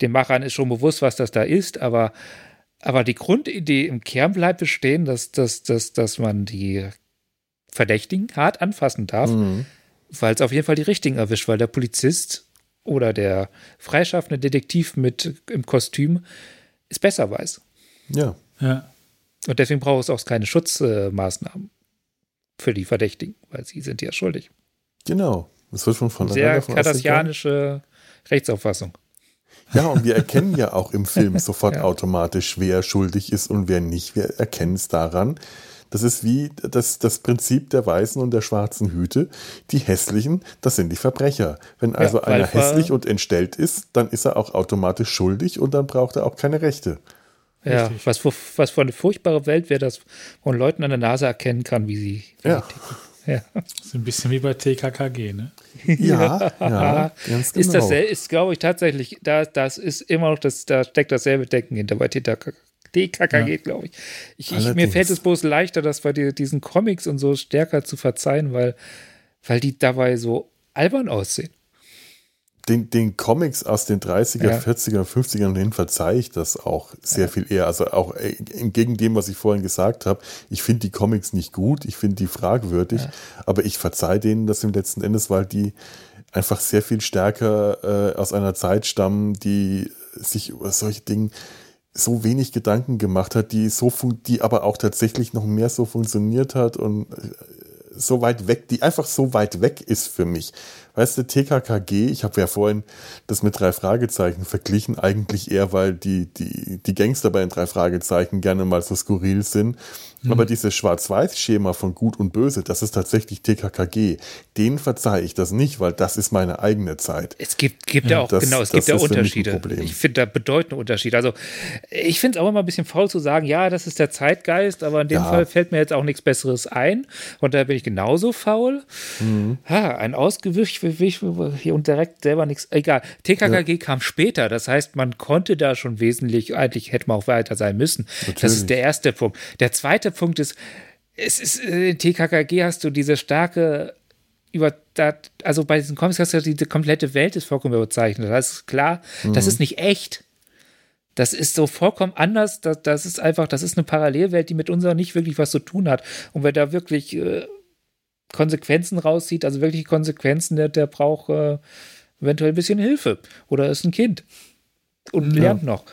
Speaker 3: den Machern ist schon bewusst, was das da ist, aber aber die Grundidee im Kern bleibt bestehen, dass, dass, dass, dass man die Verdächtigen hart anfassen darf, mhm. weil es auf jeden Fall die richtigen erwischt, weil der Polizist oder der freischaffende Detektiv mit im Kostüm es besser weiß.
Speaker 1: Ja.
Speaker 3: ja. Und deswegen braucht es auch keine Schutzmaßnahmen für die Verdächtigen, weil sie sind ja schuldig.
Speaker 1: Genau. Das wird schon von
Speaker 3: Sehr kardassianische Rechtsauffassung.
Speaker 1: Ja, und wir erkennen ja auch im Film [LAUGHS] sofort ja. automatisch, wer schuldig ist und wer nicht. Wir erkennen es daran. Das ist wie das, das Prinzip der weißen und der schwarzen Hüte. Die hässlichen, das sind die Verbrecher. Wenn also ja, einer hässlich und entstellt ist, dann ist er auch automatisch schuldig und dann braucht er auch keine Rechte.
Speaker 3: Ja, was, was für eine furchtbare Welt wäre das, wo man Leuten an der Nase erkennen kann, wie sie.
Speaker 1: Wie ja.
Speaker 2: Ja. Das ist ein bisschen wie bei TKKG, ne? [LAUGHS]
Speaker 1: Ja, [LAUGHS] ja,
Speaker 3: ganz genau. Ist das ist, glaube ich, tatsächlich, da, das ist immer noch, das, da steckt dasselbe Decken hinter bei TKKG, ja. glaube ich. ich, ich mir fällt es bloß leichter, das bei diesen Comics und so stärker zu verzeihen, weil, weil die dabei so albern aussehen
Speaker 1: den, den Comics aus den 30er, ja. 40er, 50er hin verzeihe ich das auch sehr ja. viel eher. Also auch äh, entgegen dem, was ich vorhin gesagt habe, ich finde die Comics nicht gut, ich finde die fragwürdig, ja. aber ich verzeihe denen das im letzten Endes, weil die einfach sehr viel stärker äh, aus einer Zeit stammen, die sich über solche Dinge so wenig Gedanken gemacht hat, die so die aber auch tatsächlich noch mehr so funktioniert hat und äh, so weit weg, die einfach so weit weg ist für mich. Weißt du, TKKG, ich habe ja vorhin das mit drei Fragezeichen verglichen, eigentlich eher, weil die, die, die Gangster bei den drei Fragezeichen gerne mal so skurril sind. Mhm. Aber dieses Schwarz-Weiß-Schema von Gut und Böse, das ist tatsächlich TKKG. Den verzeihe ich das nicht, weil das ist meine eigene Zeit.
Speaker 3: Es gibt, gibt ja, ja auch, das, genau, es gibt ja Unterschiede. Ich finde da bedeutende Unterschiede. Also, ich finde es auch immer ein bisschen faul zu sagen, ja, das ist der Zeitgeist, aber in dem ja. Fall fällt mir jetzt auch nichts Besseres ein. Und da bin ich genauso faul. Mhm. Ha, ein Ausgewicht hier und direkt selber nichts. Egal. TKKG ja. kam später. Das heißt, man konnte da schon wesentlich, eigentlich hätte man auch weiter sein müssen. Natürlich. Das ist der erste Punkt. Der zweite Punkt ist, es ist, äh, in TKKG hast du diese starke über, also bei diesen Comics hast du diese komplette Welt ist vollkommen überzeichnet. Das ist klar, mhm. das ist nicht echt. Das ist so vollkommen anders. Das, das ist einfach, das ist eine Parallelwelt, die mit unserer nicht wirklich was zu tun hat. Und wer da wirklich äh, Konsequenzen rauszieht, also wirklich Konsequenzen, der, der braucht äh, eventuell ein bisschen Hilfe oder ist ein Kind und ja. lernt noch.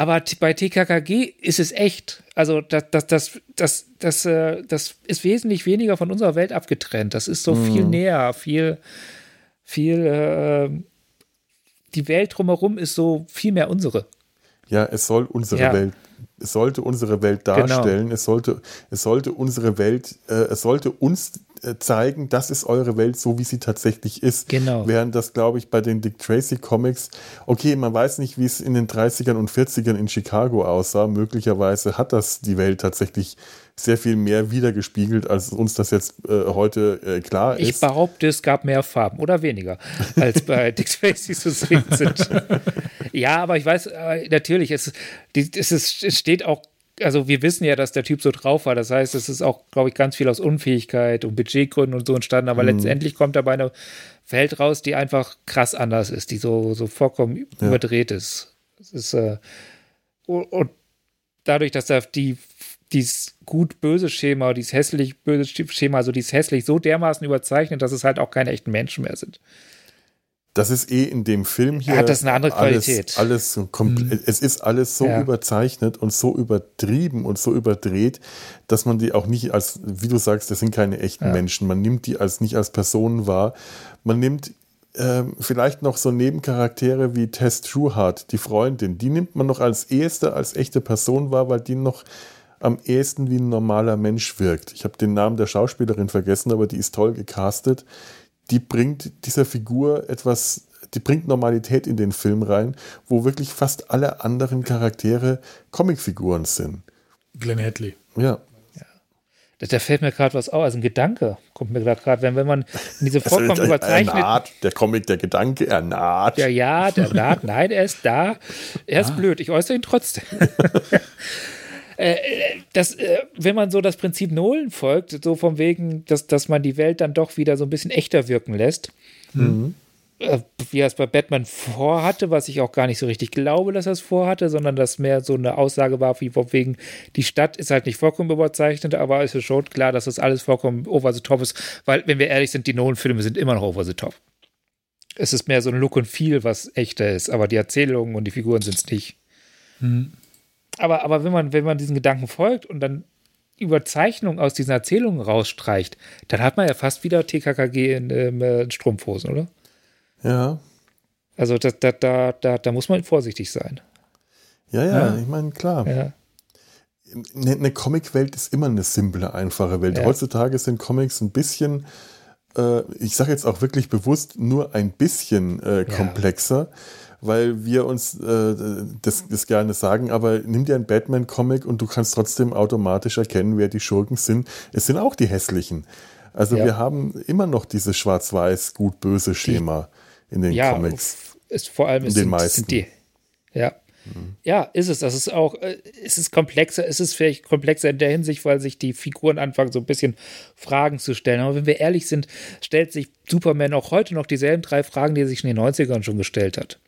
Speaker 3: Aber bei TKKG ist es echt. Also das, das, das, das, das, äh, das ist wesentlich weniger von unserer Welt abgetrennt. Das ist so mhm. viel näher, viel, viel, äh, die Welt drumherum ist so viel mehr unsere.
Speaker 1: Ja, es soll unsere ja. Welt, es sollte unsere Welt genau. darstellen. Genau. Es sollte, es sollte unsere Welt, äh, es sollte uns zeigen, das ist eure Welt so, wie sie tatsächlich ist.
Speaker 3: Genau.
Speaker 1: Während das, glaube ich, bei den Dick Tracy Comics, okay, man weiß nicht, wie es in den 30ern und 40ern in Chicago aussah. Möglicherweise hat das die Welt tatsächlich sehr viel mehr wiedergespiegelt, als uns das jetzt äh, heute äh, klar
Speaker 3: ist. Ich behaupte, es gab mehr Farben oder weniger, als bei [LAUGHS] Dick Tracy zu sehen sind. ja, aber ich weiß, äh, natürlich, es, die, es, ist, es steht auch also wir wissen ja, dass der Typ so drauf war. Das heißt, es ist auch, glaube ich, ganz viel aus Unfähigkeit und Budgetgründen und so entstanden. Aber mhm. letztendlich kommt dabei eine Welt raus, die einfach krass anders ist, die so, so vollkommen ja. überdreht ist. Es ist äh, und dadurch, dass er die dieses gut-böse Schema, dieses hässlich-böse Schema, also dieses hässlich so dermaßen überzeichnet, dass es halt auch keine echten Menschen mehr sind
Speaker 1: das ist eh in dem Film hier.
Speaker 3: Hat das eine andere Qualität?
Speaker 1: Alles, alles mhm. Es ist alles so ja. überzeichnet und so übertrieben und so überdreht, dass man die auch nicht als, wie du sagst, das sind keine echten ja. Menschen. Man nimmt die als nicht als Personen wahr. Man nimmt äh, vielleicht noch so Nebencharaktere wie Tess Trueheart, die Freundin. Die nimmt man noch als erste, als echte Person wahr, weil die noch am ehesten wie ein normaler Mensch wirkt. Ich habe den Namen der Schauspielerin vergessen, aber die ist toll gecastet die bringt dieser Figur etwas, die bringt Normalität in den Film rein, wo wirklich fast alle anderen Charaktere Comicfiguren sind.
Speaker 2: Glenn Hadley.
Speaker 1: Ja.
Speaker 3: Da fällt mir gerade was auf, also ein Gedanke kommt mir gerade, wenn, wenn man in diese [LAUGHS] also, vollkommen also, überzeichnet. Er
Speaker 1: naht, der Comic, der Gedanke, er naht.
Speaker 3: Ja, ja, der naht, nein, er ist da. Er ist ah. blöd, ich äußere ihn trotzdem. [LAUGHS] Äh, das, äh, wenn man so das Prinzip Nolan folgt, so von wegen, dass, dass man die Welt dann doch wieder so ein bisschen echter wirken lässt. Mhm. Äh, wie er es bei Batman vorhatte, was ich auch gar nicht so richtig glaube, dass er es vorhatte, sondern dass mehr so eine Aussage war, wie von wegen, die Stadt ist halt nicht vollkommen überzeichnet, aber es ist schon klar, dass das alles vollkommen over the top ist, weil, wenn wir ehrlich sind, die Nolan-Filme sind immer noch over the top. Es ist mehr so ein Look und Feel, was echter ist, aber die Erzählungen und die Figuren sind es nicht. Mhm aber, aber wenn man, wenn man diesen Gedanken folgt und dann Überzeichnung aus diesen Erzählungen rausstreicht, dann hat man ja fast wieder TKKG in, ähm, in Strumpfhosen, oder?
Speaker 1: Ja.
Speaker 3: Also da, da, da, da, da muss man vorsichtig sein.
Speaker 1: Ja, ja, ja. ich meine, klar. Ja. Eine, eine Comicwelt ist immer eine simple, einfache Welt. Ja. Heutzutage sind Comics ein bisschen, äh, ich sage jetzt auch wirklich bewusst, nur ein bisschen äh, komplexer. Ja weil wir uns äh, das, das gerne sagen, aber nimm dir einen Batman-Comic und du kannst trotzdem automatisch erkennen, wer die Schurken sind. Es sind auch die hässlichen. Also ja. wir haben immer noch dieses schwarz-weiß, gut-böse Schema die, in den ja, Comics.
Speaker 3: Ist vor allem in den meisten. die, ja. Mhm. Ja, ist es. Das ist auch, äh, es ist komplexer, es ist vielleicht komplexer in der Hinsicht, weil sich die Figuren anfangen, so ein bisschen Fragen zu stellen. Aber wenn wir ehrlich sind, stellt sich Superman auch heute noch dieselben drei Fragen, die er sich in den 90ern schon gestellt hat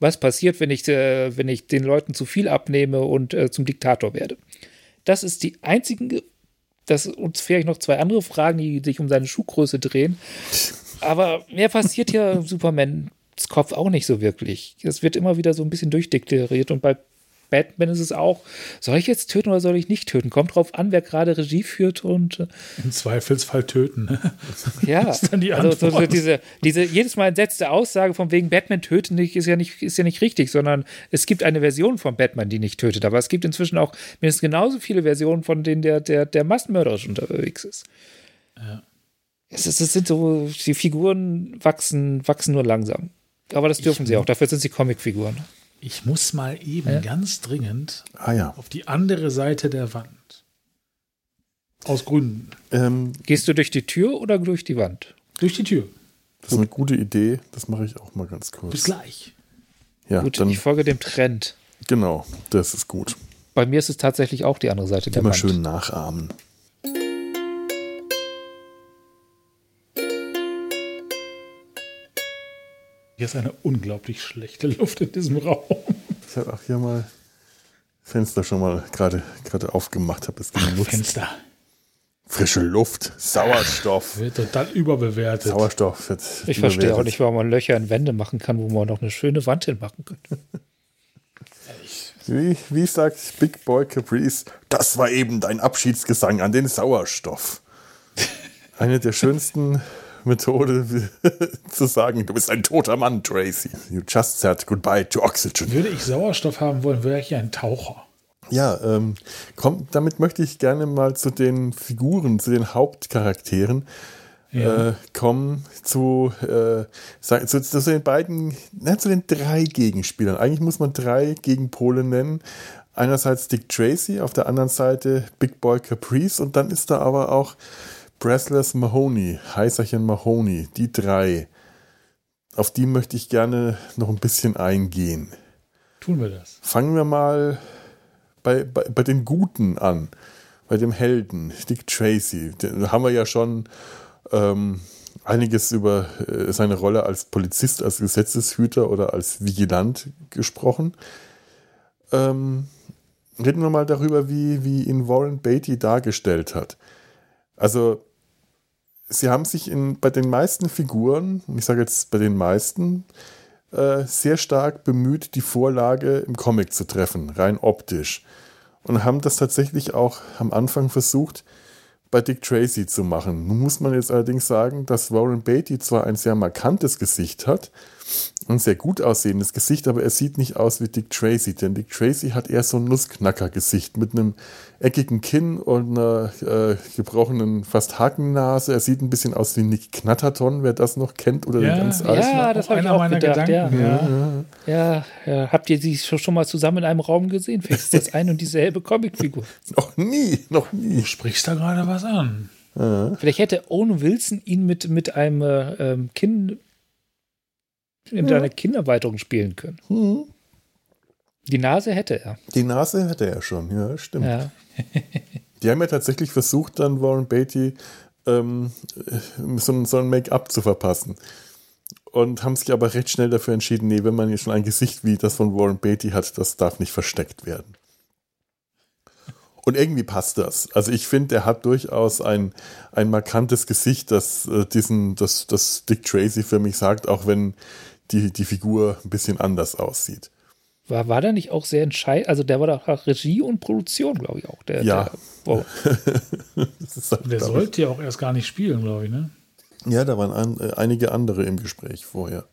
Speaker 3: was passiert, wenn ich, äh, wenn ich den Leuten zu viel abnehme und äh, zum Diktator werde. Das ist die einzige, das uns vielleicht noch zwei andere Fragen, die sich um seine Schuhgröße drehen. Aber mehr passiert ja [LAUGHS] Supermans Kopf auch nicht so wirklich. Es wird immer wieder so ein bisschen durchdeklariert und bei Batman ist es auch, soll ich jetzt töten oder soll ich nicht töten? Kommt drauf an, wer gerade Regie führt und äh,
Speaker 2: Im Zweifelsfall töten. [LAUGHS]
Speaker 3: ja,
Speaker 2: ist dann die
Speaker 3: also so,
Speaker 2: Antwort.
Speaker 3: diese, diese jedes Mal entsetzte Aussage von wegen Batman töten nicht ist ja nicht ist ja nicht richtig, sondern es gibt eine Version von Batman, die nicht tötet, aber es gibt inzwischen auch mindestens genauso viele Versionen, von denen der der der massenmörderisch unterwegs ist. Es, ist, es sind so die Figuren wachsen wachsen nur langsam, aber das dürfen sie auch. Dafür sind sie Comicfiguren.
Speaker 2: Ich muss mal eben
Speaker 3: Ja?
Speaker 2: ganz dringend
Speaker 1: Ah ja.
Speaker 2: auf die andere Seite der Wand. Aus Gründen.
Speaker 1: Ähm,
Speaker 3: Gehst du durch die Tür oder durch die Wand?
Speaker 2: Durch die Tür.
Speaker 1: das ist eine gute Idee. Das mache ich auch mal ganz kurz.
Speaker 2: Bis gleich.
Speaker 1: Ja,
Speaker 3: Gut,
Speaker 1: dann,
Speaker 3: ich folge dem Trend.
Speaker 1: genau, das ist gut.
Speaker 3: Bei mir ist es tatsächlich auch die andere Seite der
Speaker 1: Immer
Speaker 3: Wand.
Speaker 1: schön nachahmen.
Speaker 2: Hier ist eine unglaublich schlechte Luft in diesem Raum.
Speaker 1: Ich habe auch hier mal Fenster schon mal gerade gerade aufgemacht, habe es genutzt.
Speaker 2: Fenster.
Speaker 1: Frische Luft, Sauerstoff.
Speaker 2: Wird total überbewertet.
Speaker 1: Sauerstoff wird
Speaker 3: Ich verstehe auch nicht, warum man Löcher in Wände machen kann, wo man noch eine schöne Wand hinmachen könnte.
Speaker 1: Wie, wie sagt Big Boy Caprice, das war eben dein Abschiedsgesang an den Sauerstoff. Eine der schönsten Methoden [LAUGHS] zu sagen, du bist ein toter Mann, Tracy. You just said goodbye to oxygen.
Speaker 2: Würde ich Sauerstoff haben wollen, wäre ich ein Taucher.
Speaker 1: Ja, ähm, komm, damit möchte ich gerne mal zu den Figuren, zu den Hauptcharakteren
Speaker 2: Ja.
Speaker 1: äh, kommen, zu, äh, zu, zu den beiden, na, zu den drei Gegenspielern. Eigentlich muss man drei Gegenpole nennen. Einerseits Dick Tracy, auf der anderen Seite Big Boy Caprice und dann ist da aber auch Breathless Mahoney, Heißerchen Mahoney, die drei. Auf die möchte ich gerne noch ein bisschen eingehen.
Speaker 2: Tun wir das.
Speaker 1: Fangen wir mal bei, bei, bei den Guten an, bei dem Helden, Dick Tracy. Da haben wir ja schon ähm, einiges über äh, seine Rolle als Polizist, als Gesetzeshüter oder als Vigilant gesprochen. Ähm, reden wir mal darüber, wie, wie ihn Warren Beatty dargestellt hat. Also, sie haben sich in, bei den meisten Figuren, ich sage jetzt bei den meisten, äh, sehr stark bemüht, die Vorlage im Comic zu treffen, rein optisch. Und haben das tatsächlich auch am Anfang versucht, bei Dick Tracy zu machen. Nun muss man jetzt allerdings sagen, dass Warren Beatty zwar ein sehr markantes Gesicht hat, ein sehr gut aussehendes Gesicht, aber er sieht nicht aus wie Dick Tracy, denn Dick Tracy hat eher so ein Nussknacker-Gesicht mit einem eckigen Kinn und einer äh, gebrochenen, fast Hakennase. Er sieht ein bisschen aus wie Nick Knatterton, wer das noch kennt oder
Speaker 2: Ja,
Speaker 1: den ganz
Speaker 2: ja.
Speaker 1: alten.
Speaker 3: Ja,
Speaker 2: war
Speaker 3: das
Speaker 2: auch
Speaker 3: habe ich
Speaker 2: einer
Speaker 3: auch
Speaker 2: meiner
Speaker 3: gedacht,
Speaker 2: Gedanken,
Speaker 3: ja.
Speaker 2: ja.
Speaker 3: Ja, ja. Habt ihr sie schon mal zusammen in einem Raum gesehen? Vielleicht ist das ein und dieselbe Comicfigur. [LAUGHS]
Speaker 1: Noch nie, noch nie.
Speaker 2: Du sprichst da gerade was an.
Speaker 3: Vielleicht hätte Owen Wilson ihn mit, mit einem äh, ähm, In einer Kinderweiterung spielen können.
Speaker 1: Hm.
Speaker 3: Die Nase hätte er.
Speaker 1: Die Nase hatte er schon, ja, stimmt.
Speaker 3: Ja. [LAUGHS]
Speaker 1: Die haben ja tatsächlich versucht, dann Warren Beatty ähm, so, ein- so ein Make-up zu verpassen. Und haben sich aber recht schnell dafür entschieden, nee, wenn man hier schon ein Gesicht wie das von Warren Beatty hat, das darf nicht versteckt werden. Und irgendwie passt das. Also ich finde, er hat durchaus ein, ein markantes Gesicht, das äh, diesen, das, das Dick Tracy für mich sagt, auch wenn die, die Figur ein bisschen anders aussieht.
Speaker 3: War, war da nicht auch sehr entscheidend? Also der war doch auch Regie und Produktion, glaube ich auch. Der,
Speaker 1: Ja.
Speaker 3: Der, wow. [LAUGHS]
Speaker 1: Das ist halt,
Speaker 2: Der sollte ja auch erst gar nicht spielen, glaube ich, ne?
Speaker 1: Ja, da waren an, äh, einige andere im Gespräch vorher.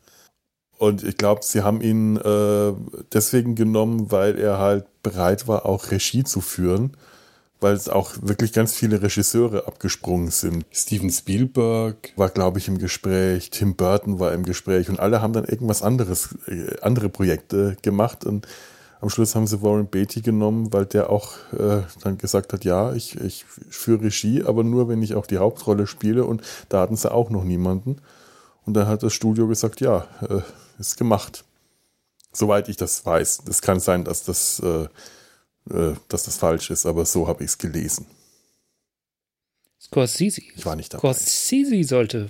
Speaker 1: Und ich glaube, sie haben ihn äh, deswegen genommen, weil er halt bereit war, auch Regie zu führen, weil es auch wirklich ganz viele Regisseure abgesprungen sind. Steven Spielberg war, glaube ich, im Gespräch, Tim Burton war im Gespräch und alle haben dann irgendwas anderes, äh, andere Projekte gemacht und am Schluss haben sie Warren Beatty genommen, weil der auch äh, dann gesagt hat, ja, ich, ich führe Regie, aber nur, wenn ich auch die Hauptrolle spiele und da hatten sie auch noch niemanden. Und dann hat das Studio gesagt, ja, äh, ist gemacht. Soweit ich das weiß. Es kann sein, dass das, äh, äh, dass das falsch ist, aber so habe ich es gelesen.
Speaker 3: Scorsese.
Speaker 1: Ich war nicht dabei.
Speaker 3: Scorsese sollte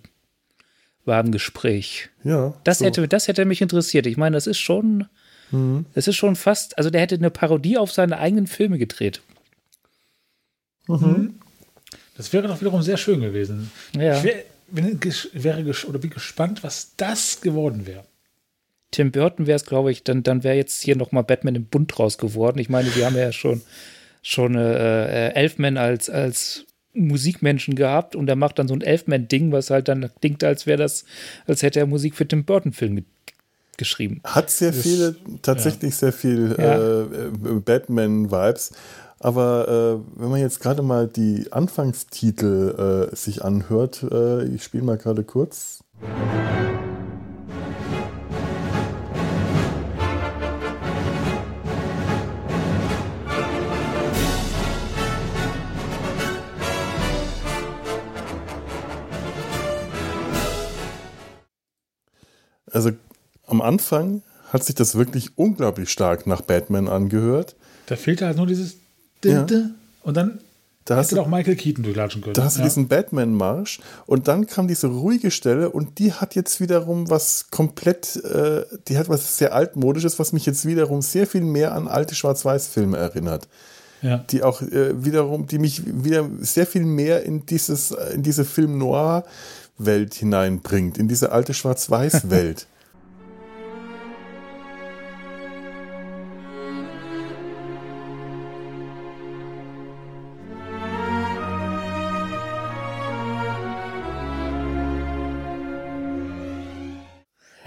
Speaker 3: war im Gespräch.
Speaker 1: Ja,
Speaker 3: Das
Speaker 1: so.
Speaker 3: hätte, das hätte mich interessiert. Ich meine, das ist schon, das ist schon fast, also der hätte eine Parodie auf seine eigenen Filme gedreht.
Speaker 2: Das wäre doch wiederum sehr schön gewesen.
Speaker 3: Ja.
Speaker 2: Ich wär, wäre ges- oder bin gespannt, was das geworden wäre.
Speaker 3: Tim Burton wäre es, glaube ich, dann, dann wäre jetzt hier nochmal Batman im Bund draus geworden. Ich meine, wir haben ja schon, schon äh, äh, Elfman als, als Musikmenschen gehabt und er macht dann so ein Elfman-Ding, was halt dann klingt, als wäre das, als hätte er Musik für Tim Burton-Film geschrieben.
Speaker 1: Hat sehr viele, tatsächlich ja. sehr viel ja. äh, Batman-Vibes. Aber äh, wenn man jetzt gerade mal die Anfangstitel äh, sich anhört, äh, ich spiele mal gerade kurz. Also am Anfang hat sich das wirklich unglaublich stark nach Batman angehört.
Speaker 2: Da fehlt halt nur dieses ja. und dann
Speaker 1: da hast
Speaker 2: du auch Michael Keaton durchlatschen können.
Speaker 1: Da hast du diesen Batman-Marsch und dann kam diese ruhige Stelle und die hat jetzt wiederum was komplett, äh, die hat was sehr altmodisches, was mich jetzt wiederum sehr viel mehr an alte Schwarz-Weiß-Filme erinnert. Ja. Die auch äh, wiederum, die mich wieder sehr viel mehr in dieses, in diese Film-Noir- Welt hineinbringt, in diese alte Schwarz-Weiß-Welt. [LAUGHS]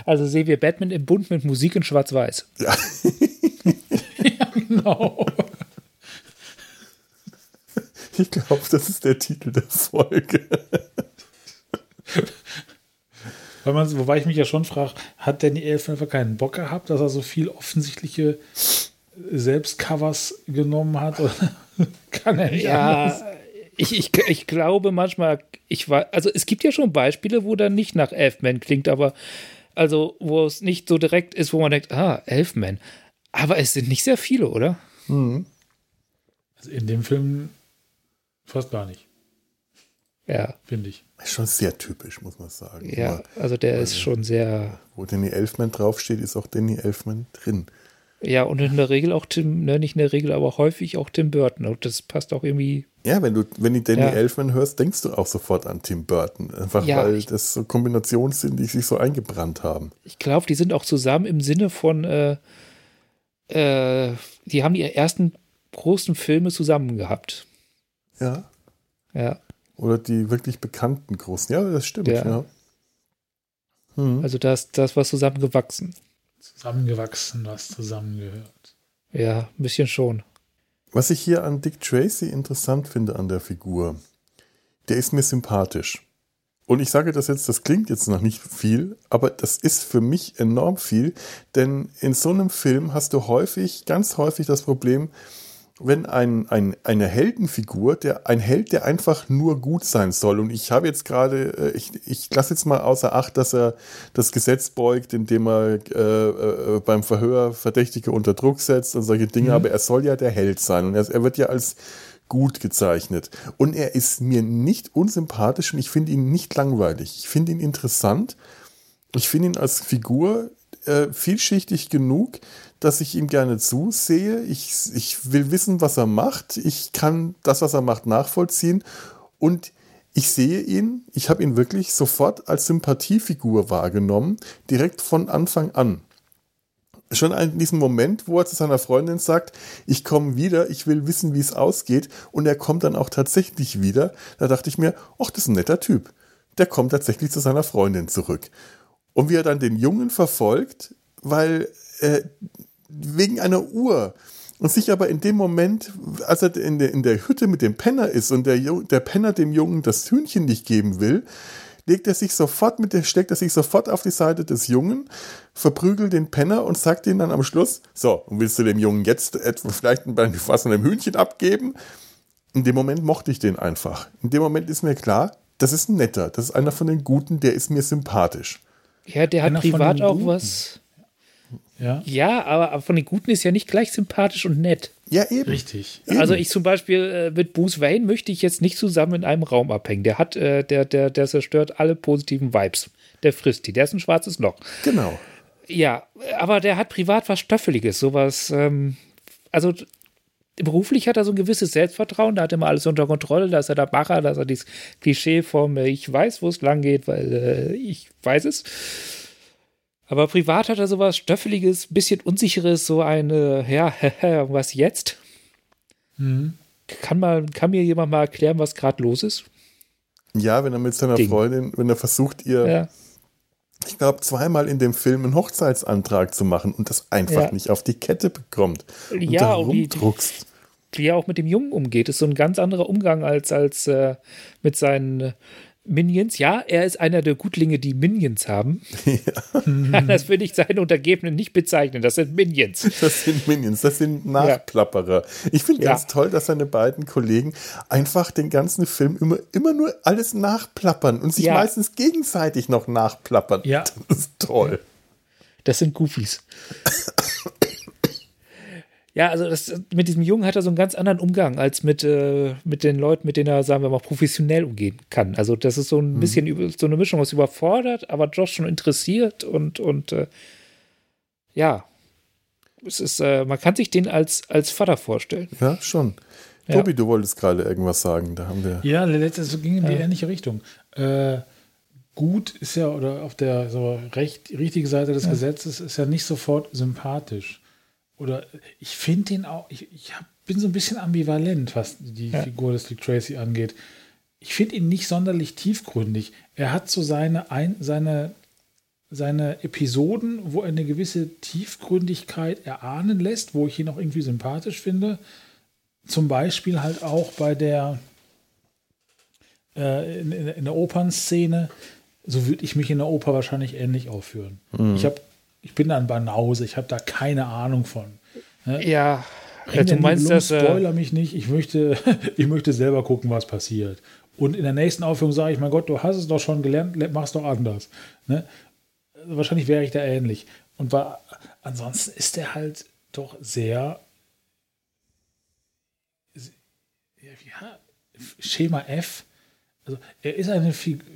Speaker 3: Also sehen wir Batman im Bund mit Musik in Schwarz-Weiß. [LAUGHS]
Speaker 1: Ja.
Speaker 2: ja, genau.
Speaker 1: Ich glaube, das ist der Titel der Folge.
Speaker 2: Weil man, wobei ich mich ja schon frage, hat Danny Elfman einfach keinen Bock gehabt, dass er so viel offensichtliche Selbstcovers genommen hat? [LAUGHS] Kann er nicht
Speaker 3: ja, anders? Ich, ich, ich glaube manchmal, ich war, also es gibt ja schon Beispiele, wo dann nicht nach Elfman klingt, aber also wo es nicht so direkt ist, wo man denkt, ah, Elfman. Aber es sind nicht sehr viele, oder? Mhm.
Speaker 2: Also in dem Film fast gar nicht.
Speaker 3: Ja.
Speaker 2: Finde ich.
Speaker 1: Ist schon sehr typisch, muss man sagen.
Speaker 3: Ja, Aber, also der ist schon sehr.
Speaker 1: Wo Danny Elfman draufsteht, ist auch Danny Elfman drin.
Speaker 3: Ja, und in der Regel auch Tim, ne, nicht in der Regel, aber häufig auch Tim Burton. Und das passt auch irgendwie.
Speaker 1: Ja, wenn du, wenn du Danny ja. Elfman hörst, denkst du auch sofort an Tim Burton. Einfach ja, weil ich, das so Kombinationen sind, die sich so eingebrannt haben.
Speaker 3: Ich glaube, die sind auch zusammen im Sinne von, äh, äh, die haben die ersten großen Filme zusammen gehabt.
Speaker 1: Ja.
Speaker 3: Ja.
Speaker 1: Oder die wirklich bekannten großen. Ja, das stimmt, ja. ja.
Speaker 3: Hm. Also das, das war zusammengewachsen.
Speaker 2: Zusammengewachsen, was zusammengehört.
Speaker 3: Ja, ein bisschen schon.
Speaker 1: Was ich hier an Dick Tracy interessant finde an der Figur, der ist mir sympathisch. Und ich sage das jetzt, das klingt jetzt noch nicht viel, aber das ist für mich enorm viel, denn in so einem Film hast du häufig, ganz häufig das Problem, wenn ein, ein, eine Heldenfigur, der, ein Held, der einfach nur gut sein soll, und ich habe jetzt gerade, äh, ich, ich lasse jetzt mal außer Acht, dass er das Gesetz beugt, indem er äh, äh, beim Verhör Verdächtige unter Druck setzt und solche Dinge, mhm. aber er soll ja der Held sein und er, er wird ja als gut gezeichnet. Und er ist mir nicht unsympathisch und ich finde ihn nicht langweilig. Ich finde ihn interessant. Ich finde ihn als Figur äh, vielschichtig genug, dass ich ihm gerne zusehe. Ich, ich will wissen, was er macht. Ich kann das, was er macht, nachvollziehen. Und ich sehe ihn, ich habe ihn wirklich sofort als Sympathiefigur wahrgenommen, direkt von Anfang an. Schon in diesem Moment, wo er zu seiner Freundin sagt, ich komme wieder, ich will wissen, wie es ausgeht, und er kommt dann auch tatsächlich wieder, da dachte ich mir, ach, das ist ein netter Typ. Der kommt tatsächlich zu seiner Freundin zurück. Und wie er dann den Jungen verfolgt, weil äh, wegen einer Uhr. Und sich aber in dem Moment, als er in der, in der Hütte mit dem Penner ist und der, der Penner dem Jungen das Hühnchen nicht geben will, legt er sich sofort mit der, steckt er sich sofort auf die Seite des Jungen, verprügelt den Penner und sagt ihm dann am Schluss, so, und willst du dem Jungen jetzt etwa vielleicht was von dem Hühnchen abgeben? In dem Moment mochte ich den einfach. In dem Moment ist mir klar, das ist ein netter, das ist einer von den Guten, der ist mir sympathisch.
Speaker 3: Ja, der hat privat auch was
Speaker 2: ja,
Speaker 3: ja aber, aber von den Guten ist ja nicht gleich sympathisch und nett.
Speaker 1: Ja, eben.
Speaker 2: Richtig.
Speaker 3: Eben. Also ich zum Beispiel äh, mit Bruce Wayne möchte ich jetzt nicht zusammen in einem Raum abhängen. Der hat, äh, der, der, der zerstört alle positiven Vibes. Der frisst die. Der ist ein schwarzes Loch.
Speaker 1: Genau.
Speaker 3: Ja, aber der hat privat was Stöffeliges, sowas. Ähm, also beruflich hat er so ein gewisses Selbstvertrauen, da hat er immer alles unter Kontrolle, da ist er der Macher, da ist er dieses Klischee vom äh, Ich weiß, wo es lang geht, weil äh, ich weiß es. Aber privat hat er sowas Stöffeliges, bisschen Unsicheres, so eine, ja, [LAUGHS] was jetzt? Mhm. Kann, mal, kann mir jemand mal erklären, was gerade los ist?
Speaker 1: Ja, wenn er mit seiner Ding. Freundin, wenn er versucht, ihr, ja. Ich glaube, zweimal in dem Film einen Hochzeitsantrag zu machen und das einfach ja. nicht auf die Kette bekommt. Und
Speaker 3: ja, da rumdruckst. Wie er auch mit dem Jungen umgeht, ist so ein ganz anderer Umgang als, als äh, mit seinen Minions, ja, er ist einer der Gutlinge, die Minions haben. Ja. [LAUGHS] das würde ich seine Untergebenen nicht bezeichnen. Das sind Minions. [LAUGHS]
Speaker 1: Das sind Minions, das sind Nachplapperer. Ja. Ich finde ja. ganz toll, dass seine beiden Kollegen einfach den ganzen Film immer, immer nur alles nachplappern und sich meistens gegenseitig noch nachplappern.
Speaker 2: Ja.
Speaker 1: Das ist toll.
Speaker 3: Das sind Goofies. [COUGHS] Ja, also das, mit diesem Jungen hat er so einen ganz anderen Umgang als mit, äh, mit den Leuten, mit denen er, sagen wir mal, professionell umgehen kann. Also das ist so ein mhm. bisschen über, so eine Mischung aus überfordert, aber doch schon interessiert und, und äh, ja, es ist, äh, man kann sich den als, als Vater vorstellen.
Speaker 1: Ja, schon. Ja. Tobi, du wolltest gerade irgendwas sagen, da haben wir.
Speaker 2: Ja, letztes ging in die ja. ähnliche Richtung. Äh, gut ist ja, oder auf der so recht, richtigen Seite des ja. Gesetzes ist ja nicht sofort sympathisch oder ich finde den auch, ich, ich hab, bin so ein bisschen ambivalent, was die ja. Figur des Dick Tracy angeht. Ich finde ihn nicht sonderlich tiefgründig. Er hat so seine, ein, seine, seine Episoden, wo er eine gewisse Tiefgründigkeit erahnen lässt, wo ich ihn auch irgendwie sympathisch finde. Zum Beispiel halt auch bei der äh, in, in, in, der Opernszene. So würde ich mich in der Oper wahrscheinlich ähnlich aufführen. Mhm. Ich habe ich bin dann Banause, ich habe da keine Ahnung von.
Speaker 3: Ne? Ja, ja du meinst das.
Speaker 2: Äh, Spoiler mich nicht, ich möchte, [LAUGHS] ich möchte selber gucken, was passiert. Und in der nächsten Aufführung sage ich, mein Gott, du hast es doch schon gelernt, mach es doch anders. Ne? Wahrscheinlich wäre ich da ähnlich. Und war, ansonsten ist er halt doch sehr ja, Schema F. Also er ist eine Figur,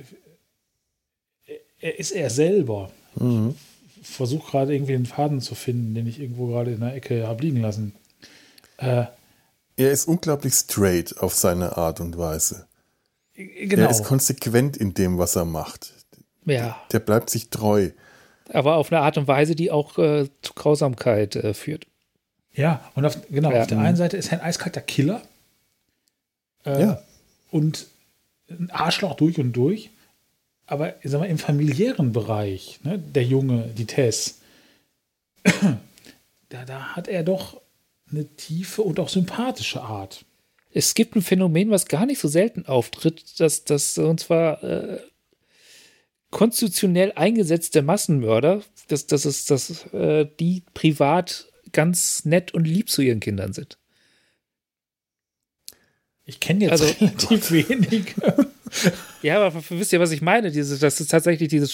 Speaker 2: er ist er selber. Mhm versuche gerade irgendwie den Faden zu finden, den ich irgendwo gerade in der Ecke habe liegen lassen.
Speaker 1: Äh, er ist unglaublich straight auf seine Art und Weise. Genau. Er ist konsequent in dem, was er macht.
Speaker 3: Ja.
Speaker 1: Der bleibt sich treu.
Speaker 3: Aber auf eine Art und Weise, die auch äh, zu Grausamkeit äh, führt.
Speaker 2: Ja, und auf, genau, ja. auf der einen Seite ist er ein eiskalter Killer.
Speaker 1: Äh, ja.
Speaker 2: Und ein Arschloch durch und durch aber ich sag mal, im familiären Bereich, ne, der Junge, die Tess, [CLEARS THROAT] da, da hat er doch eine tiefe und auch sympathische Art.
Speaker 3: Es gibt ein Phänomen, was gar nicht so selten auftritt, dass das und zwar äh, konstitutionell eingesetzte Massenmörder, dass das ist, dass äh, die privat ganz nett und lieb zu ihren Kindern sind.
Speaker 2: Ich kenne jetzt also, [LAUGHS] relativ wenig. [LAUGHS]
Speaker 3: ja, aber wisst ihr, was ich meine? Diese, das ist tatsächlich diese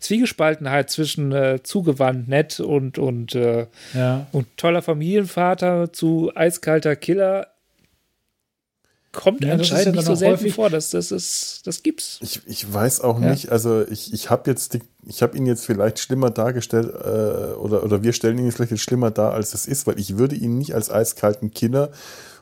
Speaker 3: Zwiegespaltenheit zwischen äh, zugewandt, nett und, und, äh,
Speaker 2: ja.
Speaker 3: und toller Familienvater zu eiskalter Killer kommt ja, anscheinend ja nicht so selten vor. Das, das, ist, das gibt's.
Speaker 1: Ich, ich weiß auch ja. nicht, also ich, ich habe jetzt die, ich habe ihn jetzt vielleicht schlimmer dargestellt, äh, oder, oder wir stellen ihn jetzt vielleicht schlimmer dar, als es ist, weil ich würde ihn nicht als eiskalten Killer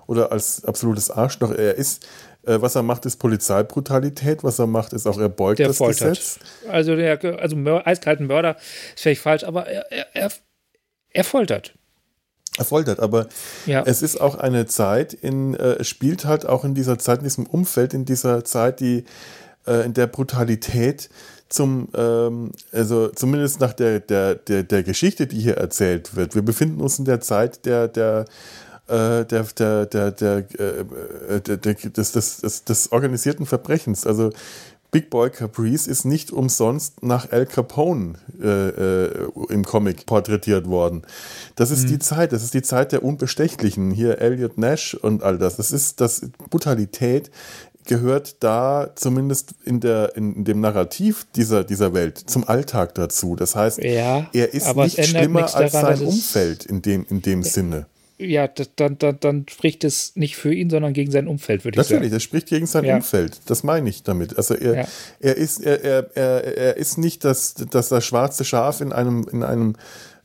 Speaker 1: oder als absolutes Arschloch. Er ist, was er macht, ist Polizeibrutalität. Was er macht, ist auch, er beugt der das foltert. Gesetz.
Speaker 3: Also, der, also Mör eiskalten Mörder ist vielleicht falsch, aber er, er, er foltert.
Speaker 1: Er foltert, aber ja. es ist auch eine Zeit, in, äh, spielt halt auch in dieser Zeit, in diesem Umfeld, in dieser Zeit, die äh, in der Brutalität zum, ähm, also zumindest nach der, der, der, der Geschichte, die hier erzählt wird. Wir befinden uns in der Zeit der, der äh, der, der, der, der, äh, der, der, des, des, des, des organisierten Verbrechens. Also Big Boy Caprice ist nicht umsonst nach Al Capone äh, äh, im Comic porträtiert worden. Das ist mhm. die Zeit, das ist die Zeit der Unbestechlichen. Hier Elliot Nash und all das. Das ist das Brutalität gehört da zumindest in, der, in dem Narrativ dieser, dieser Welt zum Alltag dazu. Das heißt,
Speaker 3: ja,
Speaker 1: er ist nicht schlimmer als daran, sein Umfeld in dem, in dem Sinne
Speaker 3: ja, dann, dann, dann spricht es nicht für ihn, sondern gegen sein Umfeld, würde ich
Speaker 1: sagen. Natürlich, das spricht gegen sein ja. Umfeld. Das meine ich damit. Also er, ja. er ist, er, er, er, er ist nicht das, das, das schwarze Schaf in einem, in einem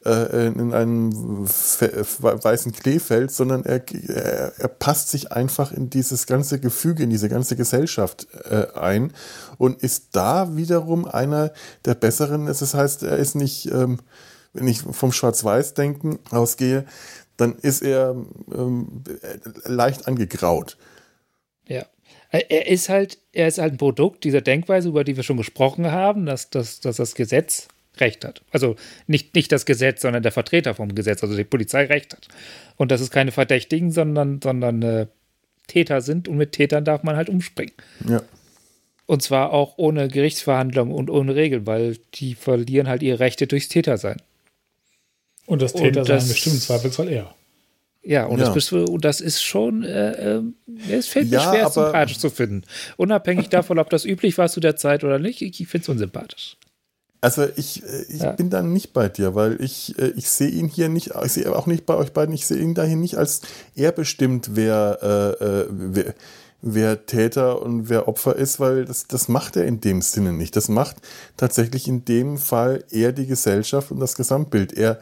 Speaker 1: äh, in einem weißen Kleefeld, sondern er, er, er, passt sich einfach in dieses ganze Gefüge, in diese ganze Gesellschaft äh, ein und ist da wiederum einer der Besseren. Das heißt, er ist nicht, ähm, wenn ich vom Schwarz-Weiß-Denken ausgehe, dann ist er ähm, leicht angegraut.
Speaker 3: Ja. Er ist halt, er ist halt ein Produkt dieser Denkweise, über die wir schon gesprochen haben, dass, dass, dass das Gesetz Recht hat. Also nicht, nicht das Gesetz, sondern der Vertreter vom Gesetz, also die Polizei Recht hat. Und dass es keine Verdächtigen, sondern, sondern äh, Täter sind und mit Tätern darf man halt umspringen.
Speaker 1: Ja.
Speaker 3: Und zwar auch ohne Gerichtsverhandlung und ohne Regeln, weil die verlieren halt ihre Rechte durchs Tätersein.
Speaker 2: Und das Tätersein bestimmt im Zweifelsfall eher.
Speaker 3: Ja, und, ja. Das, und das ist schon, äh, äh, es fällt mir ja, schwer, es sympathisch zu finden. Unabhängig davon, ob das üblich war zu der Zeit oder nicht, ich, ich finde es unsympathisch.
Speaker 1: Also ich, äh, ich ja. bin dann nicht bei dir, weil ich, äh, ich sehe ihn hier nicht, ich sehe auch nicht bei euch beiden, ich sehe ihn dahin nicht als er bestimmt, wer, äh, äh, wer, wer Täter und wer Opfer ist, weil das, das macht er in dem Sinne nicht. Das macht tatsächlich in dem Fall eher die Gesellschaft und das Gesamtbild. Er,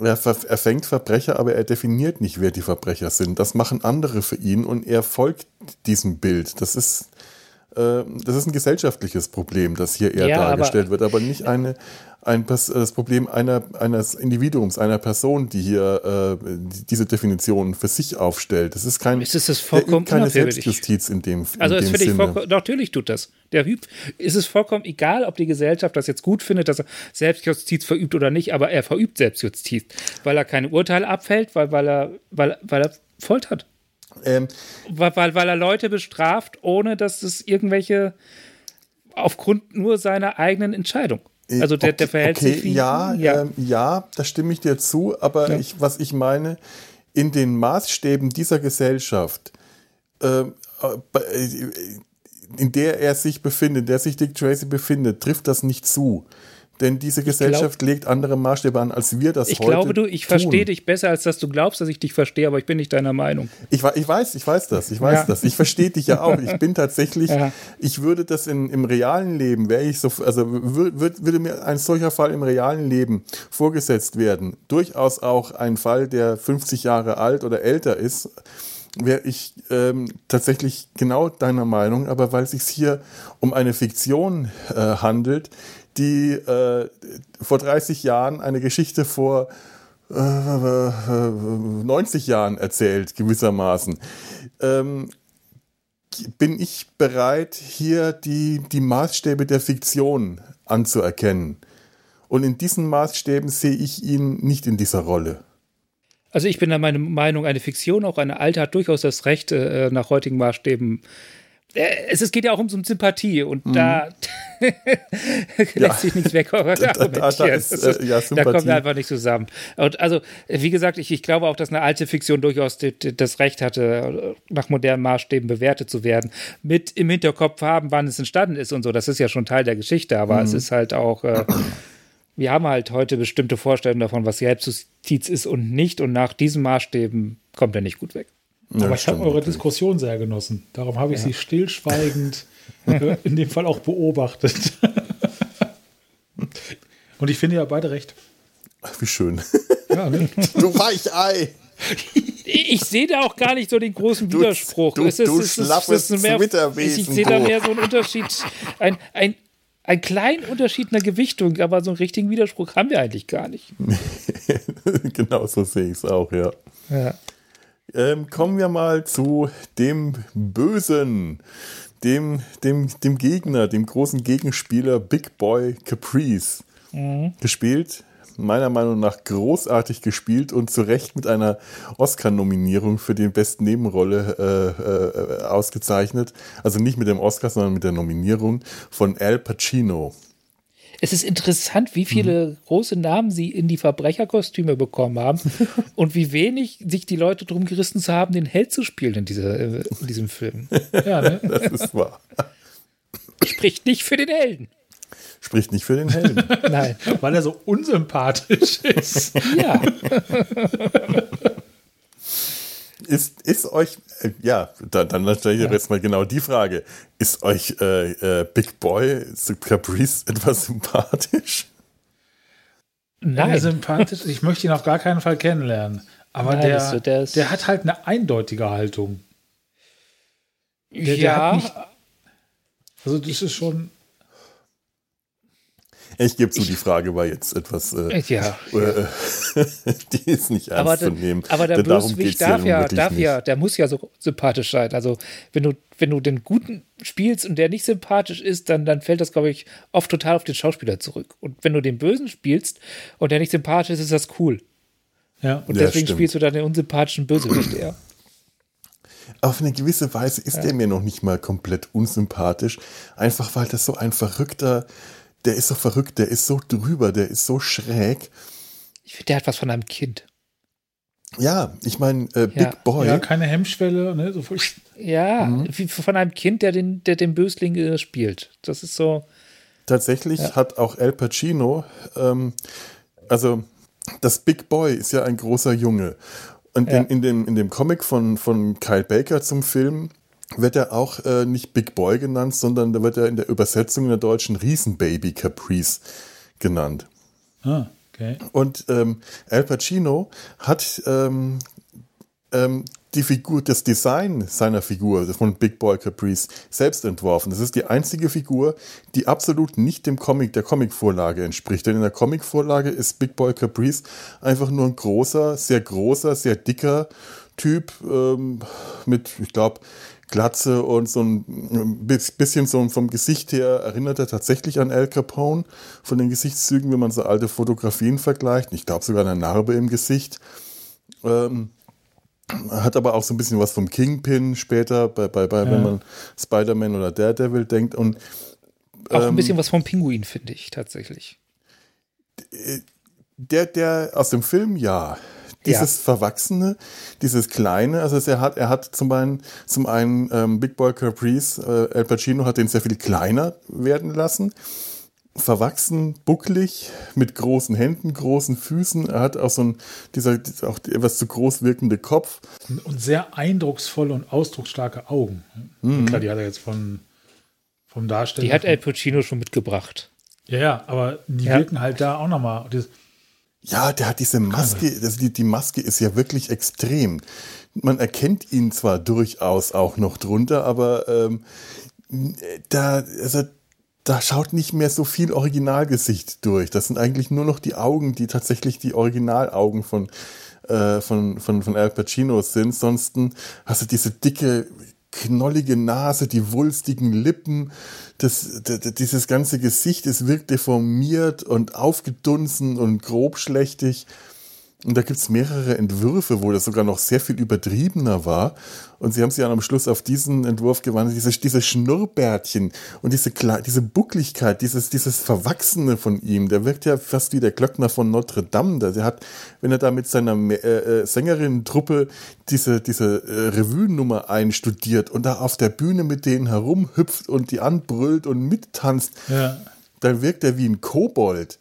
Speaker 1: er, er fängt Verbrecher, aber er definiert nicht, wer die Verbrecher sind. Das machen andere für ihn und er folgt diesem Bild. Das ist, das ist ein gesellschaftliches Problem, das hier eher ja, dargestellt aber, wird, aber nicht eine, ein, das Problem einer, eines Individuums, einer Person, die hier äh, diese Definition für sich aufstellt. Das ist kein,
Speaker 3: ist es vollkommen
Speaker 1: keine Selbstjustiz in dem,
Speaker 3: in also dem Sinne. Vollkommen, natürlich tut das. Der Hüb ist es vollkommen egal, ob die Gesellschaft das jetzt gut findet, dass er Selbstjustiz verübt oder nicht, aber er verübt Selbstjustiz, weil er keine Urteile abfällt, weil, weil, er, weil, weil er foltert. Ähm, weil, weil, weil er Leute bestraft, ohne dass es irgendwelche aufgrund nur seiner eigenen Entscheidung.
Speaker 1: Äh, also der, der verhält okay, sich wie. Ja, ja. Ähm, ja, da stimme ich dir zu, aber ja. ich, was ich meine, in den Maßstäben dieser Gesellschaft, ähm, äh, in der er sich befindet, in der sich Dick Tracy befindet, trifft das nicht zu. Denn diese Gesellschaft glaub, legt andere Maßstäbe an, als wir das
Speaker 3: ich
Speaker 1: heute
Speaker 3: Ich glaube, du, ich verstehe dich besser, als dass du glaubst, dass ich dich verstehe, aber ich bin nicht deiner Meinung.
Speaker 1: Ich, ich weiß, ich weiß das, ich weiß ja. das. Ich verstehe dich ja [LAUGHS] auch. Ich bin tatsächlich, ja. ich würde das in, im realen Leben, wäre ich so, also würd, würde mir ein solcher Fall im realen Leben vorgesetzt werden, durchaus auch ein Fall, der 50 Jahre alt oder älter ist, wäre ich ähm, tatsächlich genau deiner Meinung, aber weil es sich hier um eine Fiktion äh, handelt, die äh, vor 30 Jahren eine Geschichte vor äh, 90 Jahren erzählt, gewissermaßen. Ähm, bin ich bereit, hier die, die Maßstäbe der Fiktion anzuerkennen. Und in diesen Maßstäben sehe ich ihn nicht in dieser Rolle.
Speaker 3: Also ich bin meine Meinung, eine Fiktion, auch eine alte, hat durchaus das Recht, äh, nach heutigen Maßstäben es, es, geht ja auch um so Sympathie und mhm. da [LAUGHS] [LAUGHS] lässt ja. sich nichts wegargumentieren. Da, da, ist, äh, ja, da kommen wir einfach nicht zusammen. Und also, wie gesagt, ich, ich glaube auch, dass eine alte Fiktion durchaus das Recht hatte, nach modernen Maßstäben bewertet zu werden. Mit im Hinterkopf haben, wann es entstanden ist und so. Das ist ja schon Teil der Geschichte, aber mhm. es ist halt auch. Äh, wir haben halt heute bestimmte Vorstellungen davon, was Selbstjustiz ist und nicht. Und nach diesen Maßstäben kommt er nicht gut weg.
Speaker 2: Ja, Aber ich habe eure natürlich. Diskussion sehr genossen. Darum habe ich ja. sie stillschweigend [LAUGHS] in dem Fall auch beobachtet. [LAUGHS] Und ich finde ja beide recht.
Speaker 1: Ach, wie schön. Ja, ne? [LAUGHS] Du Weichei!
Speaker 3: Ich sehe da auch gar nicht so den großen Widerspruch.
Speaker 1: Du, du, du schlaffes Twitterwesen.
Speaker 3: Ich sehe da mehr so einen Unterschied, ein, ein, einen kleinen Unterschied in der Gewichtung, aber so einen richtigen Widerspruch haben wir eigentlich gar nicht.
Speaker 1: genau so sehe ich es auch, ja. Ja. Ähm, kommen wir mal zu dem Bösen, dem, dem, dem Gegner, dem großen Gegenspieler Big Boy Caprice. Mhm. Gespielt, meiner Meinung nach großartig gespielt und zu Recht mit einer Oscar-Nominierung für die beste Nebenrolle äh, äh, ausgezeichnet. Also nicht mit dem Oscar, sondern mit der Nominierung von Al Pacino
Speaker 3: es ist interessant, wie viele mhm. große Namen sie in die Verbrecherkostüme bekommen haben [LAUGHS] und wie wenig sich die Leute drum gerissen zu haben, den Held zu spielen in, dieser, äh, in diesem Film.
Speaker 1: Ja, ne? [LAUGHS] Das ist wahr.
Speaker 3: Spricht nicht für den Helden.
Speaker 1: Spricht nicht für den Helden. [LAUGHS]
Speaker 2: Nein. Weil er so unsympathisch ist.
Speaker 3: Ja.
Speaker 1: Ist, ist euch, äh, ja, dann, dann stelle ich ja. jetzt mal genau die Frage. Ist euch äh, äh, Big Boy Caprice etwas sympathisch?
Speaker 2: Nein. sympathisch. Ich möchte ihn auf gar keinen Fall kennenlernen. Aber Nein, der, so, der, der, hat halt eine eindeutige Haltung.
Speaker 3: Der, ja. Nicht,
Speaker 2: also das ist schon.
Speaker 1: Ich gebe zu, die Frage war jetzt etwas, äh,
Speaker 3: ja,
Speaker 1: äh, [LAUGHS] die ist nicht ernst
Speaker 3: aber
Speaker 1: zu nehmen.
Speaker 3: Aber der Bösewicht darf ja, darf ja, der muss ja so sympathisch sein. Also wenn du, wenn du den Guten spielst und der nicht sympathisch ist, dann, dann fällt das, glaube ich, oft total auf den Schauspieler zurück. Und wenn du den Bösen spielst und der nicht sympathisch ist, ist das cool. Ja. Und deswegen spielst du dann den unsympathischen Bösewicht eher. [CLEARS THROAT]
Speaker 1: Auf eine gewisse Weise ist ja. der mir noch nicht mal komplett unsympathisch. Einfach weil das so ein verrückter, der ist so verrückt, der ist so drüber, der ist so schräg.
Speaker 3: Ich finde, der hat was von einem Kind.
Speaker 1: Ja, ich meine, äh, Big ja. Boy. Ja,
Speaker 2: keine Hemmschwelle, ne? So
Speaker 3: ja, mhm. wie von einem Kind, der den, der den Bösling äh, spielt. Das ist so.
Speaker 1: Tatsächlich ja. hat auch Al Pacino, ähm, also das Big Boy ist ja ein großer Junge. Und ja. in, in, dem, in dem Comic von, von Kyle Baker zum Film wird er auch äh, nicht Big Boy genannt, sondern da wird er in der Übersetzung in der deutschen Riesenbaby Caprice genannt.
Speaker 2: Ah, okay.
Speaker 1: Und ähm, Al Pacino hat ähm, ähm, die Figur, das Design seiner Figur von Big Boy Caprice selbst entworfen. Das ist die einzige Figur, die absolut nicht dem Comic, der Comicvorlage entspricht. Denn in der Comicvorlage ist Big Boy Caprice einfach nur ein großer, sehr großer, sehr dicker Typ ähm, mit, ich glaube, Glatze und so ein bisschen so vom Gesicht her erinnert er tatsächlich an Al Capone von den Gesichtszügen, wenn man so alte Fotografien vergleicht. Ich glaube sogar eine Narbe im Gesicht. Ähm, hat aber auch so ein bisschen was vom Kingpin später, bei, bei, bei ja. wenn man Spider-Man oder Daredevil denkt. Und,
Speaker 3: auch ähm, ein bisschen was vom Pinguin, finde ich tatsächlich.
Speaker 1: Der, der aus dem Film, ja. Dieses ja. Verwachsene, dieses Kleine, also er hat, er hat zum einen, zum einen ähm, Big Boy Caprice, äh, Al Pacino hat den sehr viel kleiner werden lassen verwachsen, bucklig, mit großen Händen, großen Füßen. Er hat auch so ein, dieser, auch etwas zu groß wirkende Kopf.
Speaker 2: Und sehr eindrucksvolle und ausdrucksstarke Augen. Mhm. Klar, die hat er jetzt von, vom Darsteller.
Speaker 3: Die hat El Pacino schon mitgebracht.
Speaker 2: Ja, ja, aber die ja. wirken halt da auch nochmal.
Speaker 1: Ja, der hat diese Maske, also die, die Maske ist ja wirklich extrem. Man erkennt ihn zwar durchaus auch noch drunter, aber ähm, da, also da schaut nicht mehr so viel Originalgesicht durch. Das sind eigentlich nur noch die Augen, die tatsächlich die Originalaugen von, äh, von, von, von Al Pacino sind. Sonst hast du diese dicke, knollige Nase, die wulstigen Lippen, das, dieses ganze Gesicht, es wirkt deformiert und aufgedunsen und grobschlächtig. Und da gibt es mehrere Entwürfe, wo das sogar noch sehr viel übertriebener war. Und sie haben sich dann am Schluss auf diesen Entwurf gewandelt, diese, diese Schnurrbärtchen und diese, diese Buckligkeit, dieses, dieses Verwachsene von ihm, der wirkt ja fast wie der Glöckner von Notre Dame. Der hat, wenn er da mit seiner äh, äh, Sängerinnen-Truppe diese, diese äh, Revue-Nummer einstudiert und da auf der Bühne mit denen herumhüpft und die anbrüllt und mittanzt, ja. dann wirkt er wie ein Kobold.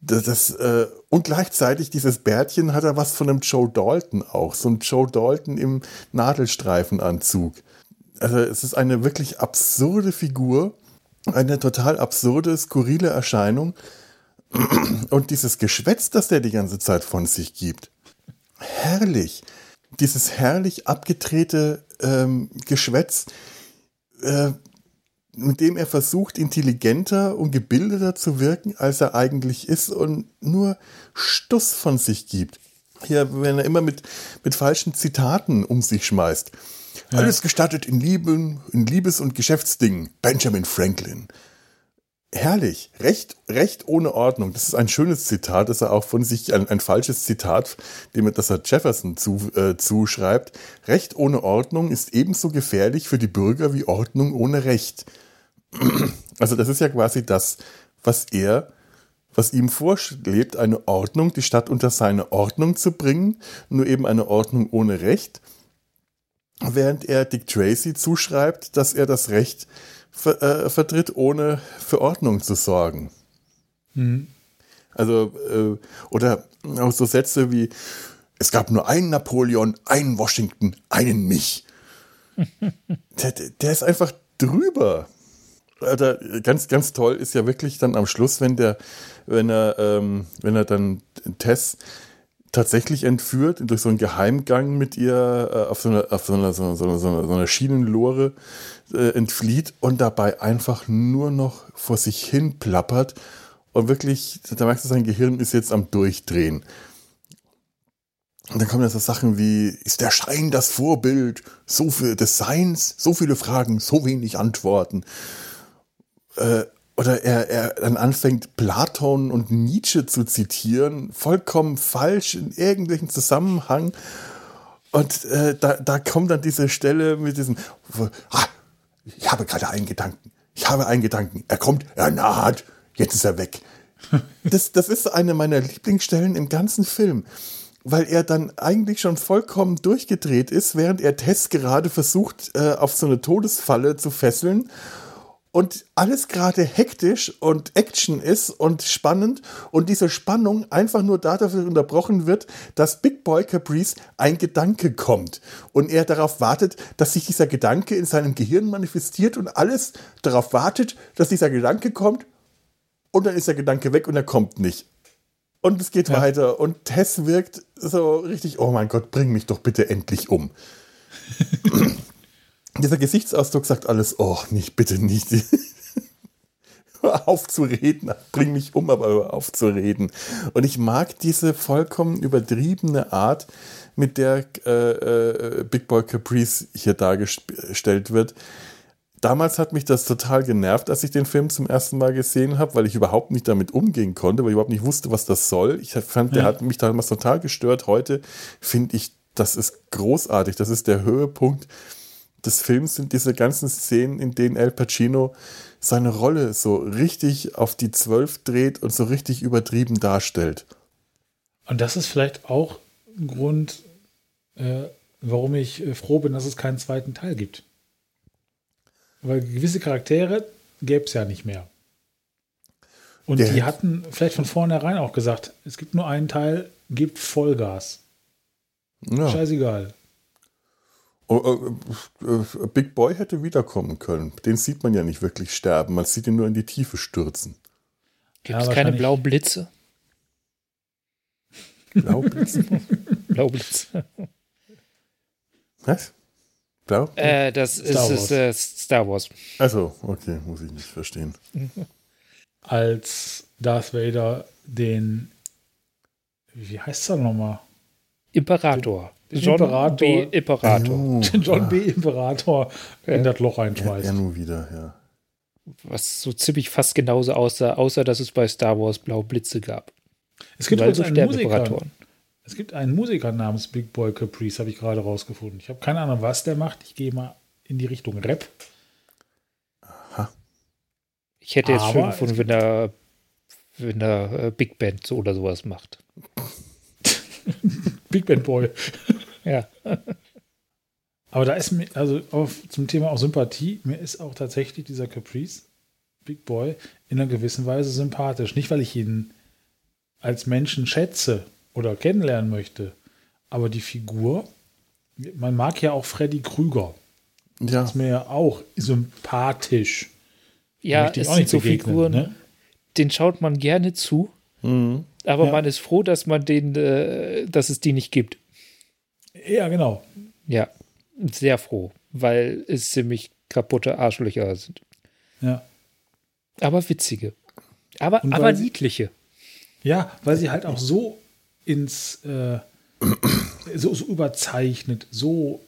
Speaker 1: Das, das, äh, und gleichzeitig dieses Bärtchen hat er was von einem Joe Dalton auch. So ein Joe Dalton im Nadelstreifenanzug. Also es ist eine wirklich absurde Figur. Eine total absurde, skurrile Erscheinung. Und dieses Geschwätz, das der die ganze Zeit von sich gibt. Herrlich. Dieses herrlich abgedrehte ähm, Geschwätz. Äh, mit dem er versucht, intelligenter und gebildeter zu wirken, als er eigentlich ist und nur Stuss von sich gibt. Hier, wenn er immer mit, mit falschen Zitaten um sich schmeißt. Ja. Alles gestattet in Lieben, in Liebes- und Geschäftsdingen. Benjamin Franklin. Herrlich. Recht, Recht ohne Ordnung. Das ist ein schönes Zitat, das er auch von sich, ein, ein falsches Zitat, dem das er Jefferson zu, äh, zuschreibt. Recht ohne Ordnung ist ebenso gefährlich für die Bürger wie Ordnung ohne Recht. [CLEARS THROAT] Also das ist ja quasi das, was er, was ihm vorschwebt, eine Ordnung, die Stadt unter seine Ordnung zu bringen, nur eben eine Ordnung ohne Recht, während er Dick Tracy zuschreibt, dass er das Recht ver äh, vertritt, ohne für Ordnung zu sorgen. Mhm. Also, äh, oder auch so Sätze wie, es gab nur einen Napoleon, einen Washington, einen mich. [LAUGHS] der, der ist einfach drüber. Alter, ganz, ganz toll ist ja wirklich dann am Schluss, wenn der, wenn er, ähm, wenn er dann Tess tatsächlich entführt durch so einen Geheimgang mit ihr äh, auf so einer, auf so einer, so einer, so einer, so einer Schienenlore äh, entflieht und dabei einfach nur noch vor sich hin plappert und wirklich, da merkst du, sein Gehirn ist jetzt am Durchdrehen. Und dann kommen dann so Sachen wie, ist der Schein das Vorbild so viel des Seins, so viele Fragen, so wenig Antworten. Äh, oder er, er dann anfängt, Platon und Nietzsche zu zitieren, vollkommen falsch in irgendwelchen Zusammenhang. Und äh, da, da kommt dann diese Stelle mit diesem, ah, ich habe gerade einen Gedanken, ich habe einen Gedanken, er kommt, er naht, jetzt ist er weg. [LAUGHS] Das, das ist eine meiner Lieblingsstellen im ganzen Film weil er dann eigentlich schon vollkommen durchgedreht ist, während er Tess gerade versucht, äh, auf so eine Todesfalle zu fesseln und alles gerade hektisch und Action ist und spannend und diese Spannung einfach nur dafür unterbrochen wird, dass Big Boy Caprice ein Gedanke kommt und er darauf wartet, dass sich dieser Gedanke in seinem Gehirn manifestiert und alles darauf wartet, dass dieser Gedanke kommt und dann ist der Gedanke weg und er kommt nicht. Und es geht ja. weiter. Und Tess wirkt so richtig, oh mein Gott, bring mich doch bitte endlich um. [LAUGHS] Dieser Gesichtsausdruck sagt alles, oh, nicht, bitte nicht. [LAUGHS] hör auf zu reden, bring mich um, aber hör auf zu reden. Und ich mag diese vollkommen übertriebene Art, mit der äh, äh, Big Boy Caprice hier dargestellt wird damals hat mich das total genervt, als ich den Film zum ersten Mal gesehen habe, weil ich überhaupt nicht damit umgehen konnte, weil ich überhaupt nicht wusste, was das soll. Ich fand, der ja. hat mich damals total gestört. Heute finde ich, das ist großartig. Das ist der Höhepunkt des Films, sind diese ganzen Szenen, in denen El Pacino seine Rolle so richtig auf die Zwölf dreht und so richtig übertrieben darstellt.
Speaker 2: Und das ist vielleicht auch ein Grund, äh, warum ich äh, froh bin, dass es keinen zweiten Teil gibt. Weil gewisse Charaktere gäbe es ja nicht mehr. Und Der die hatten vielleicht von vornherein auch gesagt, es gibt nur einen Teil, gibt Vollgas. Ja. Scheißegal.
Speaker 1: Oh, äh, äh, Big Boy hätte wiederkommen können. Den sieht man ja nicht wirklich sterben. Man sieht ihn nur in die Tiefe stürzen.
Speaker 3: Gibt es ja, keine Blaublitze?
Speaker 1: Blaublitze? [LAUGHS]
Speaker 3: Blaublitze.
Speaker 1: Was?
Speaker 3: Blau? Äh, das Star ist, ist äh, Star Wars.
Speaker 1: Also, okay, muss ich nicht verstehen. [LAUGHS]
Speaker 2: Als Darth Vader den, wie heißt er nochmal?
Speaker 3: Imperator.
Speaker 2: John Imperator,
Speaker 3: B. Imperator.
Speaker 2: Oh, [LAUGHS] John ah. B. Imperator in das Loch einschmeißt.
Speaker 1: Ja, ja, nur wieder, ja.
Speaker 3: Was so ziemlich fast genauso aussah, außer dass es bei Star Wars blaue Blitze gab.
Speaker 2: Es gibt also einen Musiker, es gibt einen Musiker namens Big Boy Caprice, habe ich gerade rausgefunden. Ich habe keine Ahnung, was der macht. Ich gehe mal in die Richtung Rap.
Speaker 3: Aha. Ich hätte jetzt Aber schön gefunden, wenn er, wenn er äh, Big Band so oder sowas macht. [LAUGHS]
Speaker 2: Big Band Boy.
Speaker 3: Ja. [LAUGHS]
Speaker 2: Aber da ist mir, also auf, zum Thema auch Sympathie, mir ist auch tatsächlich dieser Caprice, Big Boy, in einer gewissen Weise sympathisch. Nicht, weil ich ihn als Menschen schätze oder kennenlernen möchte. Aber die Figur, man mag ja auch Freddy Krüger. Ja. Das ist mir ja auch sympathisch.
Speaker 3: Ja, es sind so Figuren, ne? den schaut man gerne zu, mhm. aber ja. man ist froh, dass man den, äh, dass es die nicht gibt.
Speaker 2: Ja, genau.
Speaker 3: Ja, sehr froh, weil es ziemlich kaputte Arschlöcher sind.
Speaker 2: Ja.
Speaker 3: Aber witzige. Aber, aber niedliche.
Speaker 2: Ja, weil sie halt auch so ins äh, so, so überzeichnet, so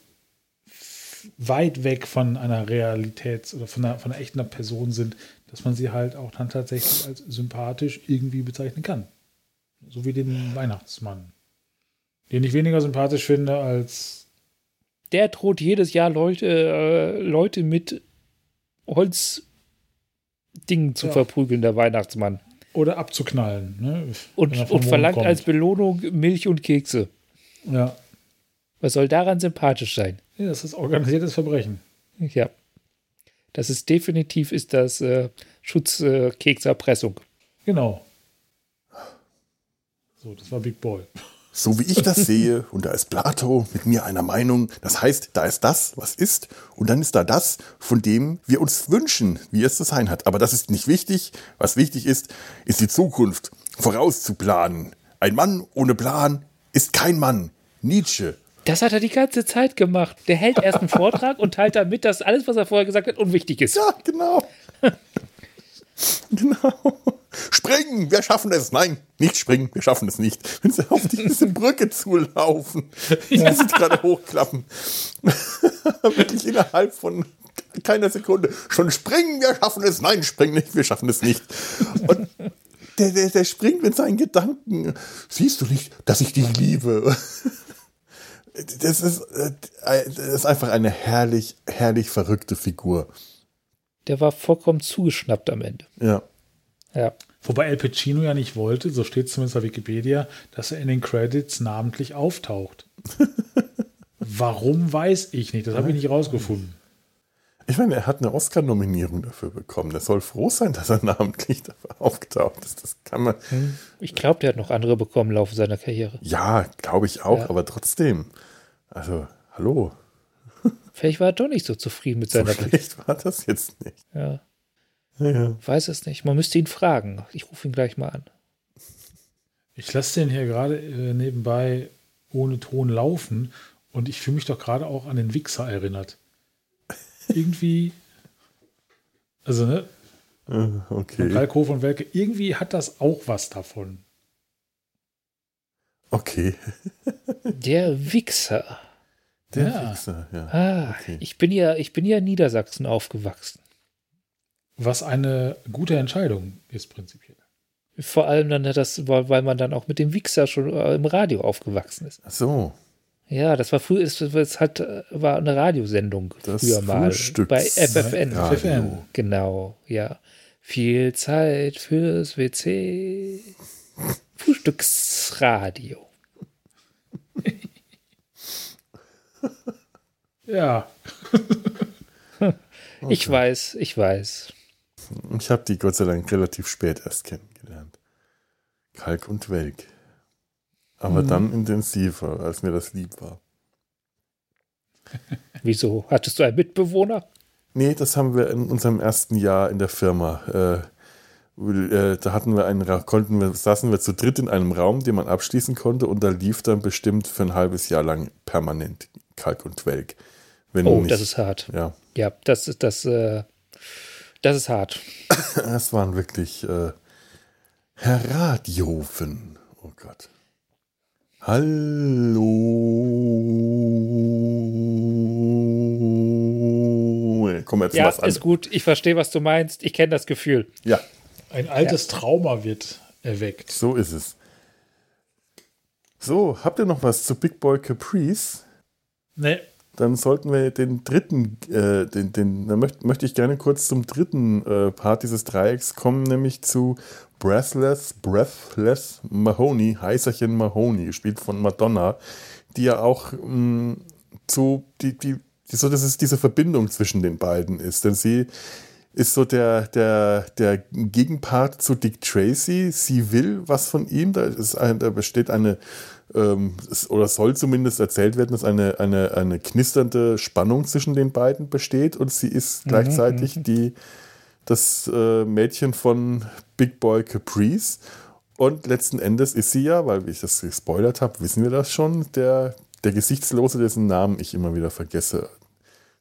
Speaker 2: weit weg von einer Realität oder von einer, von einer echten Person sind, dass man sie halt auch dann tatsächlich als sympathisch irgendwie bezeichnen kann. So wie den Weihnachtsmann. Den ich weniger sympathisch finde als.
Speaker 3: Der droht jedes Jahr Leute, äh, Leute mit Holzdingen zu ja. verprügeln, der Weihnachtsmann.
Speaker 2: Oder abzuknallen. Ne?
Speaker 3: Und, und verlangt kommt. als Belohnung Milch und Kekse.
Speaker 2: Ja.
Speaker 3: Was soll daran sympathisch sein?
Speaker 2: Ja, das ist organisiertes Verbrechen.
Speaker 3: Ja. Das ist definitiv ist das äh, Schutzkekserpressung.
Speaker 2: Äh, genau. So, das war Big Boy.
Speaker 1: So wie ich das sehe, und da ist Plato mit mir einer Meinung, das heißt, da ist das, was ist, und dann ist da das, von dem wir uns wünschen, wie es zu sein hat. Aber das ist nicht wichtig. Was wichtig ist, ist die Zukunft vorauszuplanen. Ein Mann ohne Plan ist kein Mann. Nietzsche.
Speaker 3: Das hat er die ganze Zeit gemacht. Der hält erst einen [LAUGHS] Vortrag und teilt damit, dass alles, was er vorher gesagt hat, unwichtig ist.
Speaker 1: Ja, genau. [LAUGHS] genau. Springen, wir schaffen es. Nein, nicht springen, wir schaffen es nicht. Wenn sie auf diese [LAUGHS] Brücke zulaufen, ja. sind gerade hochklappen. [LAUGHS] Wirklich innerhalb von keiner Sekunde. Schon springen, wir schaffen es. Nein, springen nicht, wir schaffen es nicht. Und der, der, der springt mit seinen Gedanken. Siehst du nicht, dass ich dich liebe? [LAUGHS] Das ist, äh, das ist einfach eine herrlich, herrlich verrückte Figur.
Speaker 3: Der war vollkommen zugeschnappt am Ende.
Speaker 1: Ja.
Speaker 3: Ja.
Speaker 2: Wobei El Pacino ja nicht wollte, so steht es zumindest auf Wikipedia, dass er in den Credits namentlich auftaucht. [LAUGHS] Warum weiß ich nicht, das habe ich nicht rausgefunden.
Speaker 1: Ich meine, er hat eine Oscar-Nominierung dafür bekommen. Er soll froh sein, dass er namentlich dafür aufgetaucht ist. Das kann man. Hm.
Speaker 3: Ich glaube, der hat noch andere bekommen im Laufe seiner Karriere.
Speaker 1: Ja, glaube ich auch, ja. aber trotzdem. Also, hallo.
Speaker 3: Vielleicht war er doch nicht so zufrieden mit seiner
Speaker 1: so schlecht war das jetzt nicht.
Speaker 3: Ja. Ja. Weiß es nicht. Man müsste ihn fragen. Ich rufe ihn gleich mal an.
Speaker 2: Ich lasse den hier gerade äh, nebenbei ohne Ton laufen und ich fühle mich doch gerade auch an den Wichser erinnert. Irgendwie, also ne?
Speaker 1: Äh, okay.
Speaker 2: Kalkofe und Welke, irgendwie hat das auch was davon.
Speaker 1: Okay. [LAUGHS]
Speaker 3: Der Wichser.
Speaker 1: Der ja. Wichser, ja.
Speaker 3: Ah, okay. ich bin ja, ich bin ja in Niedersachsen aufgewachsen.
Speaker 2: Was eine gute Entscheidung ist, prinzipiell.
Speaker 3: Vor allem dann das, weil man dann auch mit dem Wichser schon äh, im Radio aufgewachsen ist.
Speaker 1: Ach so.
Speaker 3: Ja, das war früher, es, es hat, war eine Radiosendung
Speaker 1: das
Speaker 3: früher mal.
Speaker 1: Bei
Speaker 3: FFN.
Speaker 1: FFN.
Speaker 3: Genau, ja. Viel Zeit fürs WC. Frühstücksradio. [LAUGHS]
Speaker 2: ja. [LAUGHS]
Speaker 3: ich okay. weiß, ich weiß.
Speaker 1: Ich habe die Gott sei Dank relativ spät erst kennengelernt. Kalk und Welk. Aber mhm. dann intensiver, als mir das lieb war. [LAUGHS]
Speaker 3: Wieso? Hattest du einen Mitbewohner?
Speaker 1: Nee, das haben wir in unserem ersten Jahr in der Firma. Äh, äh, da hatten wir einen, konnten wir, saßen wir zu dritt in einem Raum, den man abschließen konnte, und da lief dann bestimmt für ein halbes Jahr lang permanent Kalk und Welk.
Speaker 3: oh, nicht, das ist hart.
Speaker 1: Ja.
Speaker 3: Ja, das ist das. Äh das ist hart. [COUGHS]
Speaker 1: Das waren wirklich äh, Herr Radiofen. Oh Gott. Hallo. Komm jetzt
Speaker 3: ja,
Speaker 1: was an.
Speaker 3: ist gut. Ich verstehe, was du meinst. Ich kenne das Gefühl.
Speaker 1: Ja.
Speaker 2: Ein altes ja. Trauma wird erweckt.
Speaker 1: So ist es. So, habt ihr noch was zu Big Boy Caprice?
Speaker 2: Nee
Speaker 1: dann sollten wir den dritten, äh, den, den, dann möchte, möchte ich gerne kurz zum dritten äh, Part dieses Dreiecks kommen, nämlich zu Breathless, Breathless Mahoney, Heißerchen Mahoney, gespielt von Madonna, die ja auch mh, mm, so, die, die, die, so, dass es diese Verbindung zwischen den beiden ist, denn sie ist so der, der, der Gegenpart zu Dick Tracy. Sie will was von ihm. Da, ist ein, da besteht eine ähm, oder soll zumindest erzählt werden, dass eine, eine, eine knisternde Spannung zwischen den beiden besteht und sie ist mhm, gleichzeitig mhm. die, das äh, Mädchen von Big Boy Caprice. Und letzten Endes ist sie ja, weil ich das gespoilert habe, wissen wir das schon, der, der Gesichtslose, dessen Namen ich immer wieder vergesse.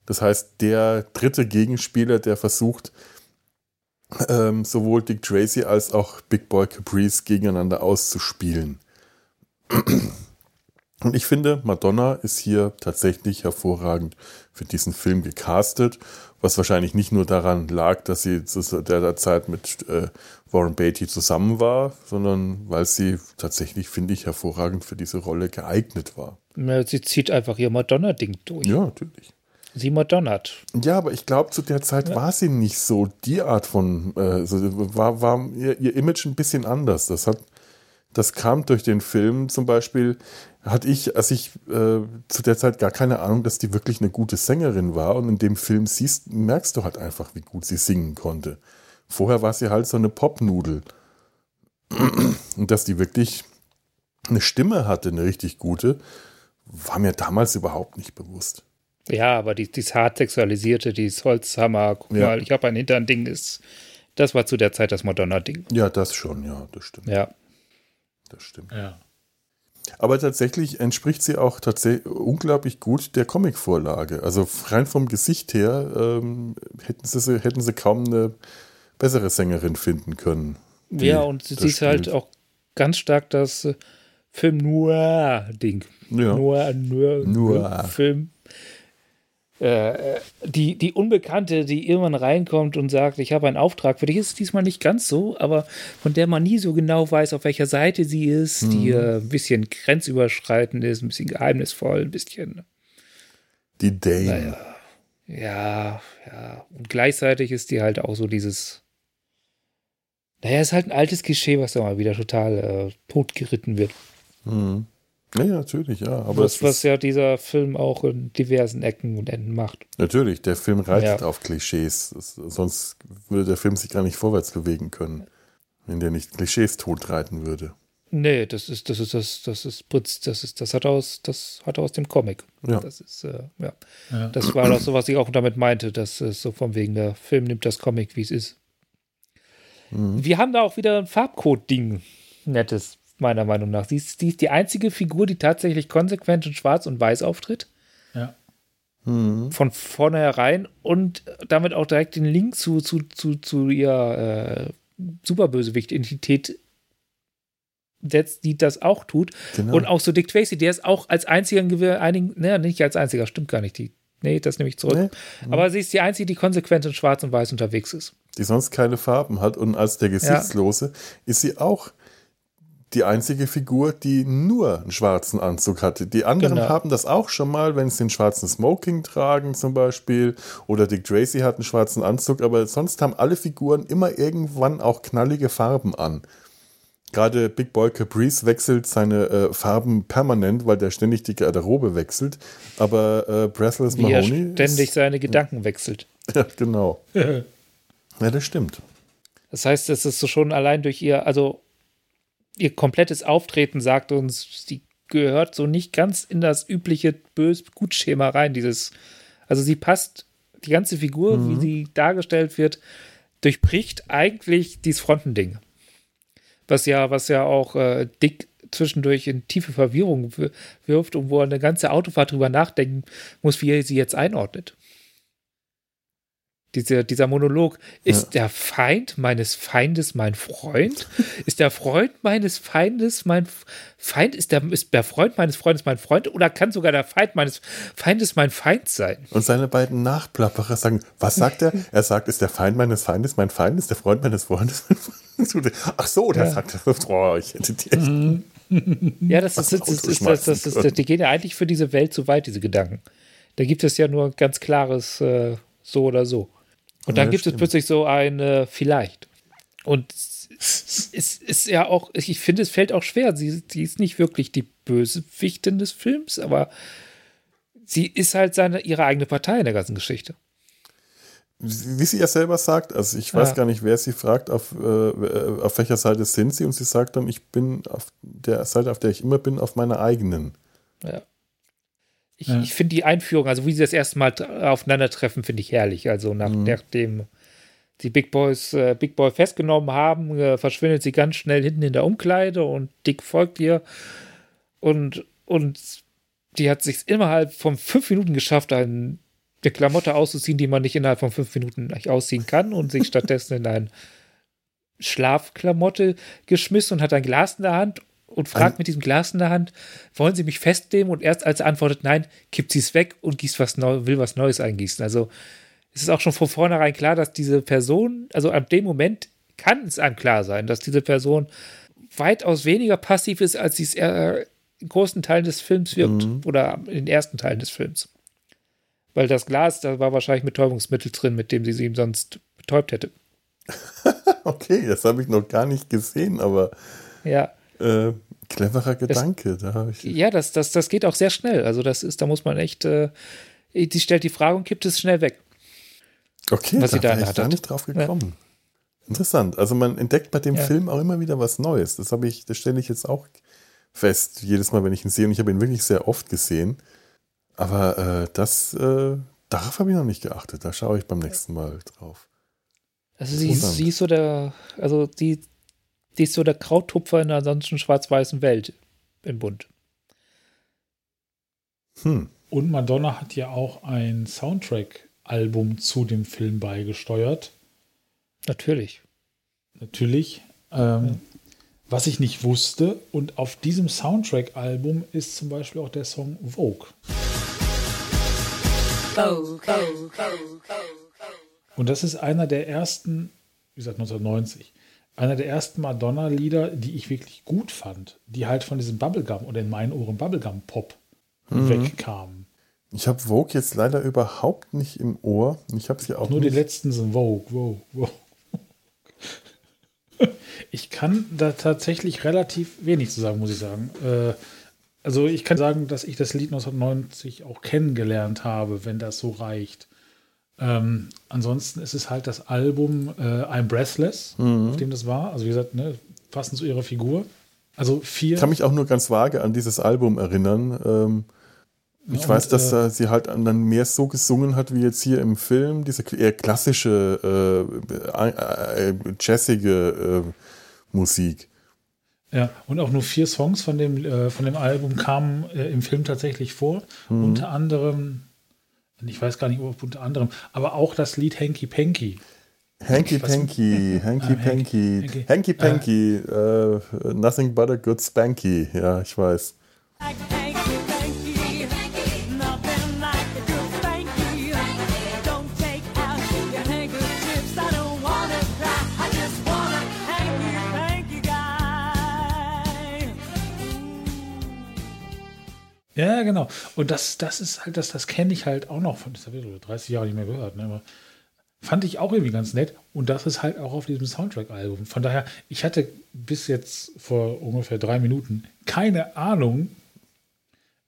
Speaker 1: Das heißt, der dritte Gegenspieler, der versucht, ähm, sowohl Dick Tracy als auch Big Boy Caprice gegeneinander auszuspielen. [CLEARS THROAT] Und ich finde, Madonna ist hier tatsächlich hervorragend für diesen Film gecastet, was wahrscheinlich nicht nur daran lag, dass sie zu der Zeit mit äh, Warren Beatty zusammen war, sondern weil sie tatsächlich, finde ich, hervorragend für diese Rolle geeignet war.
Speaker 3: Ja, sie zieht einfach ihr Madonna-Ding durch.
Speaker 1: Ja, natürlich.
Speaker 3: Sie madonnert.
Speaker 1: Ja, aber ich glaube, zu der Zeit ja. war sie nicht so die Art von, äh, war, war ihr, ihr Image ein bisschen anders. Das hat das kam durch den Film zum Beispiel, hatte ich, als ich äh, zu der Zeit gar keine Ahnung, dass die wirklich eine gute Sängerin war. Und in dem Film siehst, merkst du halt einfach, wie gut sie singen konnte. Vorher war sie halt so eine Popnudel. [CLEARS THROAT] Und dass die wirklich eine Stimme hatte, eine richtig gute, war mir damals überhaupt nicht bewusst.
Speaker 3: Ja, aber die, dieses hart sexualisierte, dieses Holzhammer, guck ja. mal, ich habe ein Hintern-Ding, ist, das war zu der Zeit das Madonna-Ding.
Speaker 1: Ja, das schon, ja, das stimmt.
Speaker 3: Ja.
Speaker 1: Das stimmt.
Speaker 2: Ja.
Speaker 1: Aber tatsächlich entspricht sie auch tatsächlich unglaublich gut der Comicvorlage. Also rein vom Gesicht her ähm, hätten, sie, hätten sie kaum eine bessere Sängerin finden können.
Speaker 3: Ja, und sie ist halt auch ganz stark das äh, Film Noir-Ding.
Speaker 1: Ja.
Speaker 3: Noir, Noir,
Speaker 1: Noir.
Speaker 3: Film. Äh, die, die Unbekannte, die irgendwann reinkommt und sagt, ich habe einen Auftrag für dich, ist diesmal nicht ganz so, aber von der man nie so genau weiß, auf welcher Seite sie ist,
Speaker 1: Mhm.
Speaker 3: die äh, ein bisschen grenzüberschreitend ist, ein bisschen geheimnisvoll, ein bisschen,
Speaker 1: Die Dame.
Speaker 3: naja, ja, ja. Und gleichzeitig ist die halt auch so dieses, naja, ist halt ein altes Klischee, was da mal wieder total äh, totgeritten wird.
Speaker 1: Mhm. Ja, natürlich, ja. Aber
Speaker 3: was, was ja dieser Film auch in diversen Ecken und Enden macht.
Speaker 1: natürlich, der Film reitet
Speaker 3: Ja.
Speaker 1: auf Klischees. Sonst würde der Film sich gar nicht vorwärts bewegen können, wenn der nicht Klischees totreiten würde.
Speaker 3: Nee, das ist, das ist, das, das ist Pritz, das ist, das hat er aus, das hat er aus dem Comic.
Speaker 1: Ja.
Speaker 3: Das ist, äh, ja.
Speaker 2: Ja.
Speaker 3: Das war auch so, was ich auch damit meinte, dass es so von wegen der Film nimmt das Comic, wie es ist.
Speaker 1: Mhm.
Speaker 3: Wir haben da auch wieder ein Farbcode-Ding. Nettes, meiner Meinung nach. Sie ist, sie ist die einzige Figur, die tatsächlich konsequent in Schwarz und Weiß auftritt.
Speaker 2: Ja.
Speaker 1: Mhm.
Speaker 3: Von vornherein und damit auch direkt den Link zu, zu, zu, zu ihrer äh, Superbösewicht-Identität setzt, die das auch tut.
Speaker 1: Genau.
Speaker 3: Und auch so Dick Tracy, der ist auch als einziger einigen, ne, nicht als einziger, stimmt gar nicht. Die, nee, das nehme ich zurück.
Speaker 1: Nee.
Speaker 3: Aber sie ist die einzige, die konsequent in Schwarz und Weiß unterwegs ist.
Speaker 1: die sonst keine Farben hat. Und als der Gesichtslose ist sie auch die einzige Figur, die nur einen schwarzen Anzug hatte. Die anderen
Speaker 3: Genau.
Speaker 1: haben das auch schon mal, wenn sie den schwarzen Smoking tragen zum Beispiel. Oder Dick Tracy hat einen schwarzen Anzug. Aber sonst haben alle Figuren immer irgendwann auch knallige Farben an. Gerade Big Boy Caprice wechselt seine äh, Farben permanent, weil der ständig die Garderobe wechselt. Aber äh, Breathless
Speaker 3: Wie er
Speaker 1: Mahoney
Speaker 3: ständig
Speaker 1: ist,
Speaker 3: seine Gedanken wechselt. [LAUGHS]
Speaker 1: ja, genau. [LAUGHS] Ja, das stimmt.
Speaker 3: Das heißt, es ist so schon allein durch ihr, also ihr komplettes Auftreten sagt uns, sie gehört so nicht ganz in das übliche Bös-Gut-Schema rein. Dieses, also sie passt, die ganze Figur, wie sie dargestellt wird, durchbricht eigentlich dieses Frontending. Was ja, was ja auch äh, Dick zwischendurch in tiefe Verwirrung wirft und wo er eine ganze Autofahrt drüber nachdenken muss, wie er sie jetzt einordnet. Diese, dieser Monolog, ist der Feind meines Feindes mein Freund? Ist der Freund meines Feindes mein Feind? Ist der, ist der Freund meines Freundes mein Freund? Oder kann sogar der Feind meines Feindes mein Feind sein?
Speaker 1: Und seine beiden Nachplapperer sagen, was sagt er? Er sagt, ist der Feind meines Feindes mein Feind, ist der Freund meines Freundes mein Freund? [LAUGHS] Ach so, der
Speaker 3: Ja.
Speaker 1: sagt, [LAUGHS] boah, ich hätte die echt.
Speaker 3: Ja, das ist, das ist, das, das, ist, die gehen ja eigentlich für diese Welt zu weit, diese Gedanken. Da gibt es ja nur ein ganz klares äh, so oder so. Und
Speaker 1: Ja,
Speaker 3: dann gibt
Speaker 1: stimmt.
Speaker 3: es plötzlich so ein äh, vielleicht. Und es ist ja auch, ich finde, es fällt auch schwer. Sie, sie ist nicht wirklich die Bösewichtin des Films, aber sie ist halt seine, ihre eigene Partei in der ganzen Geschichte.
Speaker 1: Wie sie ja selber sagt, also ich weiß
Speaker 3: Ja.
Speaker 1: gar nicht, wer sie fragt, auf, äh, auf welcher Seite sind sie und sie sagt dann, ich bin auf der Seite, auf der ich immer bin, auf meiner eigenen.
Speaker 3: Ja. Ich,
Speaker 2: Ja.
Speaker 3: ich finde die Einführung, also wie sie das erste Mal tr- aufeinandertreffen, finde ich herrlich. Also nach, nachdem die Big Boys äh, Big Boy festgenommen haben, äh, verschwindet sie ganz schnell hinten in der Umkleide und Dick folgt ihr. Und, und die hat sich innerhalb von fünf Minuten geschafft, ein, eine Klamotte auszuziehen, die man nicht innerhalb von fünf Minuten ausziehen kann und sich stattdessen in ein Schlafklamotte geschmissen und hat ein Glas in der Hand und fragt
Speaker 1: Ein-
Speaker 3: mit diesem Glas in der Hand, wollen Sie mich festnehmen? Und erst als er antwortet, nein, kippt sie es weg und gießt was Neu will was Neues eingießen. Also es ist auch schon von vornherein klar, dass diese Person, also ab dem Moment kann es einem klar sein, dass diese Person weitaus weniger passiv ist, als sie es äh, in großen Teilen des Films wirkt oder in den ersten Teilen des Films. Weil das Glas, da war wahrscheinlich Betäubungsmittel drin, mit dem sie sie ihm sonst betäubt hätte. [LAUGHS]
Speaker 1: Okay, das habe ich noch gar nicht gesehen, aber
Speaker 3: Ja.
Speaker 1: Äh, cleverer Gedanke. Da habe ich.
Speaker 3: Ja, das, das, das geht auch sehr schnell. Also das ist, da muss man echt, äh, sie stellt die Frage und kippt es schnell weg.
Speaker 1: Okay,
Speaker 3: was sie da
Speaker 1: da wäre
Speaker 3: der
Speaker 1: ich gar nicht drauf gekommen. Interessant. Also man entdeckt bei dem
Speaker 3: Ja.
Speaker 1: Film auch immer wieder was Neues. Das habe ich, das stelle ich jetzt auch fest, jedes Mal, wenn ich ihn sehe. Und ich habe ihn wirklich sehr oft gesehen. Aber äh, das, äh, darauf habe ich noch nicht geachtet. Da schaue ich beim nächsten Mal drauf.
Speaker 3: Also sie, sie ist so der, also die, die ist so der Krauttupfer in der ansonsten schwarz-weißen Welt im Bund.
Speaker 2: Hm. Und Madonna hat ja auch ein Soundtrack-Album zu dem Film beigesteuert.
Speaker 3: Natürlich.
Speaker 2: Natürlich. Ähm, ja. Was ich nicht wusste, und auf diesem Soundtrack-Album ist zum Beispiel auch der Song Vogue. Vogue, Vogue, Vogue, und das ist einer der ersten, wie gesagt 1990, einer der ersten Madonna-Lieder, die ich wirklich gut fand, die halt von diesem Bubblegum oder in meinen Ohren Bubblegum-Pop mhm. wegkamen.
Speaker 1: Ich habe Vogue jetzt leider überhaupt nicht im Ohr. Ich habe sie auch
Speaker 2: nur
Speaker 1: nicht.
Speaker 2: die letzten sind Vogue, Vogue, Vogue. [LAUGHS] Ich kann da tatsächlich relativ wenig zu sagen, muss ich sagen. Äh, also ich kann sagen, dass ich das Lied 1990 auch kennengelernt habe, wenn das so reicht. Ähm, ansonsten ist es halt das Album äh, I'm Breathless, mhm. auf dem das war. Also wie gesagt, ne, passend zu ihrer Figur. Also vier.
Speaker 1: Ich kann mich auch nur ganz vage an dieses Album erinnern. Ähm, ich ja, weiß, und, dass äh, sie halt dann mehr so gesungen hat wie jetzt hier im Film, diese eher klassische, äh, äh, jazzige äh, Musik.
Speaker 2: Ja, und auch nur vier Songs von dem, äh, von dem Album kamen im Film tatsächlich vor. Mhm. Unter anderem ich weiß gar nicht, ob unter anderem, aber auch das Lied Hanky Panky.
Speaker 1: Hanky Panky, Hanky Panky, Hanky Panky, uh, Nothing but a good spanky. Ja, ich weiß.
Speaker 2: Ja, genau. Und das, das ist halt, das, das kenne ich halt auch noch von, das habe ich 30 Jahre nicht mehr gehört, ne? aber fand ich auch irgendwie ganz nett. Und das ist halt auch auf diesem Soundtrack-Album. Von daher, ich hatte bis jetzt vor ungefähr drei Minuten keine Ahnung,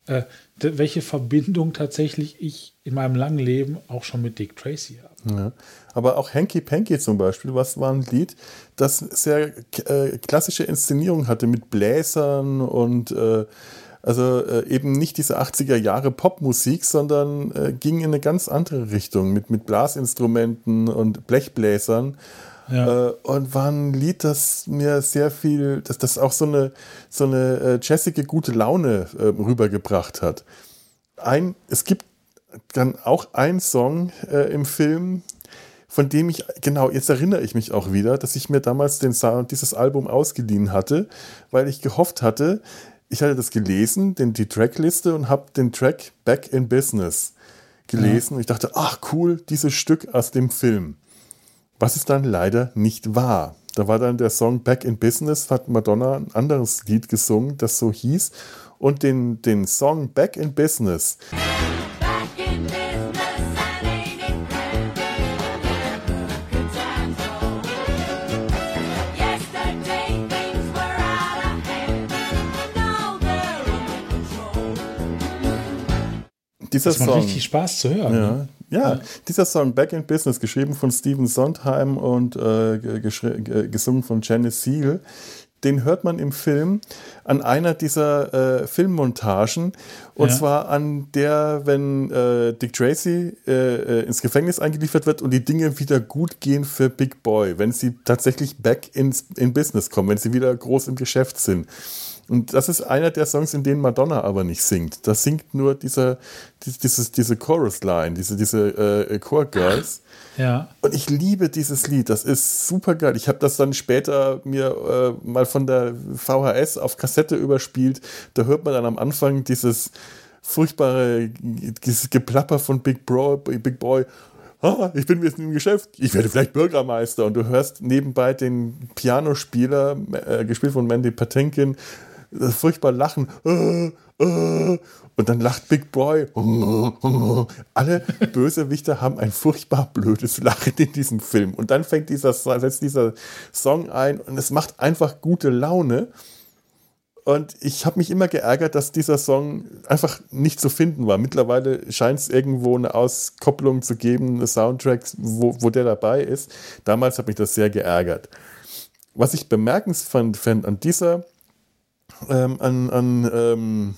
Speaker 2: äh, welche Verbindung tatsächlich ich in meinem langen Leben auch schon mit Dick Tracy habe.
Speaker 1: Ja. Aber auch Hanky Panky zum Beispiel, was war ein Lied, das sehr äh, klassische Inszenierung hatte mit Bläsern und äh, also äh, eben nicht diese 80er Jahre Popmusik, sondern äh, ging in eine ganz andere Richtung mit, mit Blasinstrumenten und Blechbläsern. Ja. Äh, und war ein Lied, das mir sehr viel, dass das auch so eine, so eine äh, jazzige gute Laune äh, rübergebracht hat. Ein, es gibt dann auch einen Song äh, im Film, von dem ich, genau, jetzt erinnere ich mich auch wieder, dass ich mir damals den Sound, dieses Album ausgeliehen hatte, weil ich gehofft hatte, ich hatte das gelesen, den, die Trackliste und habe den Track Back in Business gelesen. Ja. Und ich dachte, ach cool, dieses Stück aus dem Film. Was es dann leider nicht war. Da war dann der Song Back in Business, hat Madonna ein anderes Lied gesungen, das so hieß. Und den, den Song Back in Business. Dieser das macht Song,
Speaker 2: richtig Spaß zu hören.
Speaker 1: Ja, ne? ja, ja, dieser Song Back in Business, geschrieben von Stephen Sondheim und äh, gesungen von Janice Seal, den hört man im Film an einer dieser äh, Filmmontagen. Und ja. zwar an der, wenn äh, Dick Tracy äh, äh, ins Gefängnis eingeliefert wird und die Dinge wieder gut gehen für Big Boy, wenn sie tatsächlich back ins, in Business kommen, wenn sie wieder groß im Geschäft sind. Und das ist einer der Songs, in denen Madonna aber nicht singt. Da singt nur dieser, dieses, diese Chorus-Line, diese, diese äh, Chor-Girls.
Speaker 2: Ja.
Speaker 1: Und ich liebe dieses Lied. Das ist super geil. Ich habe das dann später mir äh, mal von der VHS auf Kassette überspielt. Da hört man dann am Anfang dieses furchtbare dieses Geplapper von Big, Bro, Big Boy. Ah, ich bin jetzt im Geschäft, ich werde vielleicht Bürgermeister. Und du hörst nebenbei den Pianospieler, äh, gespielt von Mandy Patinkin, furchtbar lachen. Äh, äh. Und dann lacht Big Boy. Alle Bösewichter haben ein furchtbar blödes Lachen in diesem Film. Und dann fängt dieser, setzt dieser Song ein und es macht einfach gute Laune. Und ich habe mich immer geärgert, dass dieser Song einfach nicht zu finden war. Mittlerweile scheint es irgendwo eine Auskopplung zu geben, eine Soundtrack, wo, wo der dabei ist. Damals hat mich das sehr geärgert. Was ich bemerkenswert fand an dieser ähm, an, an ähm,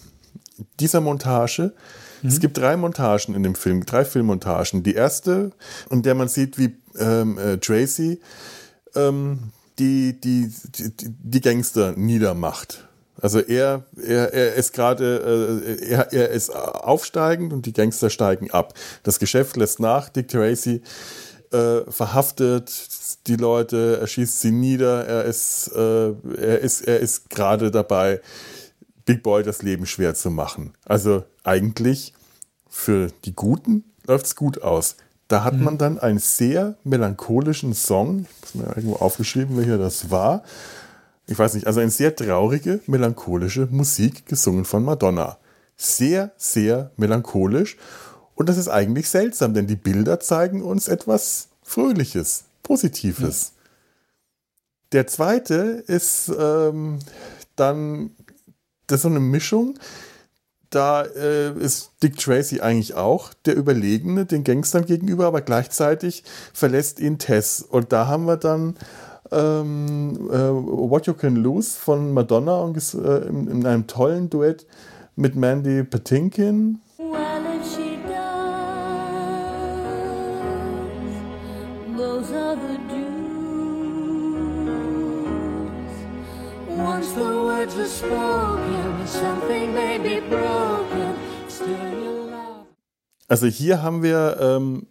Speaker 1: dieser Montage. Mhm. Es gibt drei Montagen in dem Film, drei Filmmontagen. Die erste, in der man sieht, wie ähm, äh, Tracy ähm, die, die, die, die Gangster niedermacht. Also er, er, er ist gerade, äh, er, er ist aufsteigend und die Gangster steigen ab. Das Geschäft lässt nach, Dick Tracy äh, verhaftet die Leute, er schießt sie nieder, er ist, äh, er ist, er ist gerade dabei, Big Boy das Leben schwer zu machen. Also eigentlich für die Guten läuft es gut aus. Da hat mhm. man dann einen sehr melancholischen Song, ich habe mir irgendwo aufgeschrieben, welcher das war. Ich weiß nicht, also eine sehr traurige, melancholische Musik gesungen von Madonna. Sehr, sehr melancholisch. Und das ist eigentlich seltsam, denn die Bilder zeigen uns etwas Fröhliches, Positives. Ja. Der zweite ist ähm, dann, das ist so eine Mischung. Da äh, ist Dick Tracy eigentlich auch der Überlegene den Gangstern gegenüber, aber gleichzeitig verlässt ihn Tess. Und da haben wir dann ähm, äh, What You Can Lose von Madonna und, äh, in, in, einem tollen Duett mit Mandy Patinkin. Also hier haben wir ähm,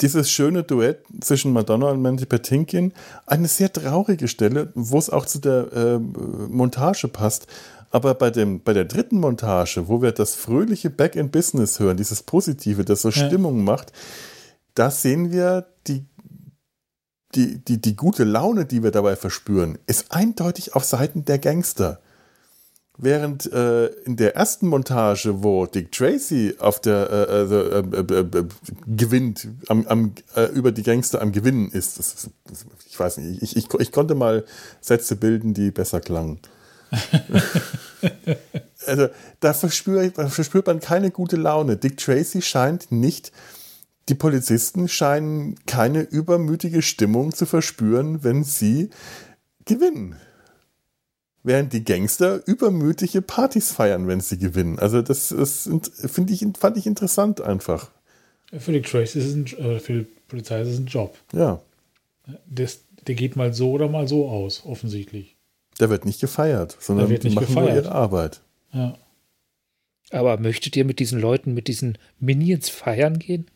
Speaker 1: dieses schöne Duett zwischen Madonna und Mandy Patinkin, eine sehr traurige Stelle, wo es auch zu der äh, Montage passt. Aber bei, dem, bei der dritten Montage, wo wir das fröhliche Back in Business hören, dieses Positive, das so ja. Stimmung macht, da sehen wir die, die, die, die gute Laune, die wir dabei verspüren, ist eindeutig auf Seiten der Gangster. Während äh, in der ersten Montage, wo Dick Tracy auf der äh, äh, äh, äh gewinnt, am, am, äh, über die Gangster am Gewinnen ist, das, ich weiß nicht, ich, ich, ich konnte mal Sätze bilden, die besser klangen. [LAUGHS] also da verspürt, verspürt man keine gute Laune. Dick Tracy scheint nicht, die Polizisten scheinen keine übermütige Stimmung zu verspüren, wenn sie gewinnen während die Gangster übermütige Partys feiern, wenn sie gewinnen. Also das, das finde ich, fand ich interessant einfach.
Speaker 2: Für die Trace ist es ein, äh, für die Polizei ist es ein Job.
Speaker 1: Ja.
Speaker 2: Das, der geht mal so oder mal so aus, offensichtlich.
Speaker 1: Der wird nicht gefeiert, sondern
Speaker 2: wird nicht
Speaker 1: die machen
Speaker 2: gefeiert.
Speaker 1: nur ihre Arbeit.
Speaker 2: Ja.
Speaker 3: Aber möchtet ihr mit diesen Leuten, mit diesen Minions feiern gehen?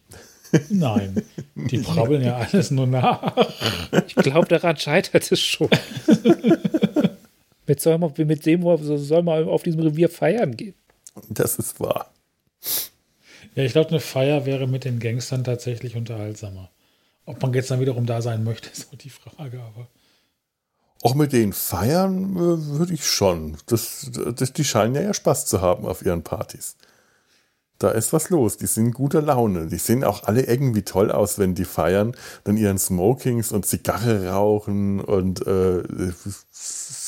Speaker 2: Nein, die brabbeln ja alles nur nach.
Speaker 3: Ich glaube, daran scheitert es schon. Mit, soll man, mit dem soll man auf diesem Revier feiern gehen.
Speaker 1: Das ist wahr.
Speaker 2: Ja, ich glaube, eine Feier wäre mit den Gangstern tatsächlich unterhaltsamer. Ob man jetzt dann wiederum da sein möchte, [LAUGHS] ist so die Frage, aber.
Speaker 1: Auch mit denen feiern äh, würde ich schon. Das, das, die scheinen ja, ja Spaß zu haben auf ihren Partys. Da ist was los. Die sind guter Laune. Die sehen auch alle irgendwie toll aus, wenn die feiern, dann ihren Smokings und Zigarre rauchen und äh,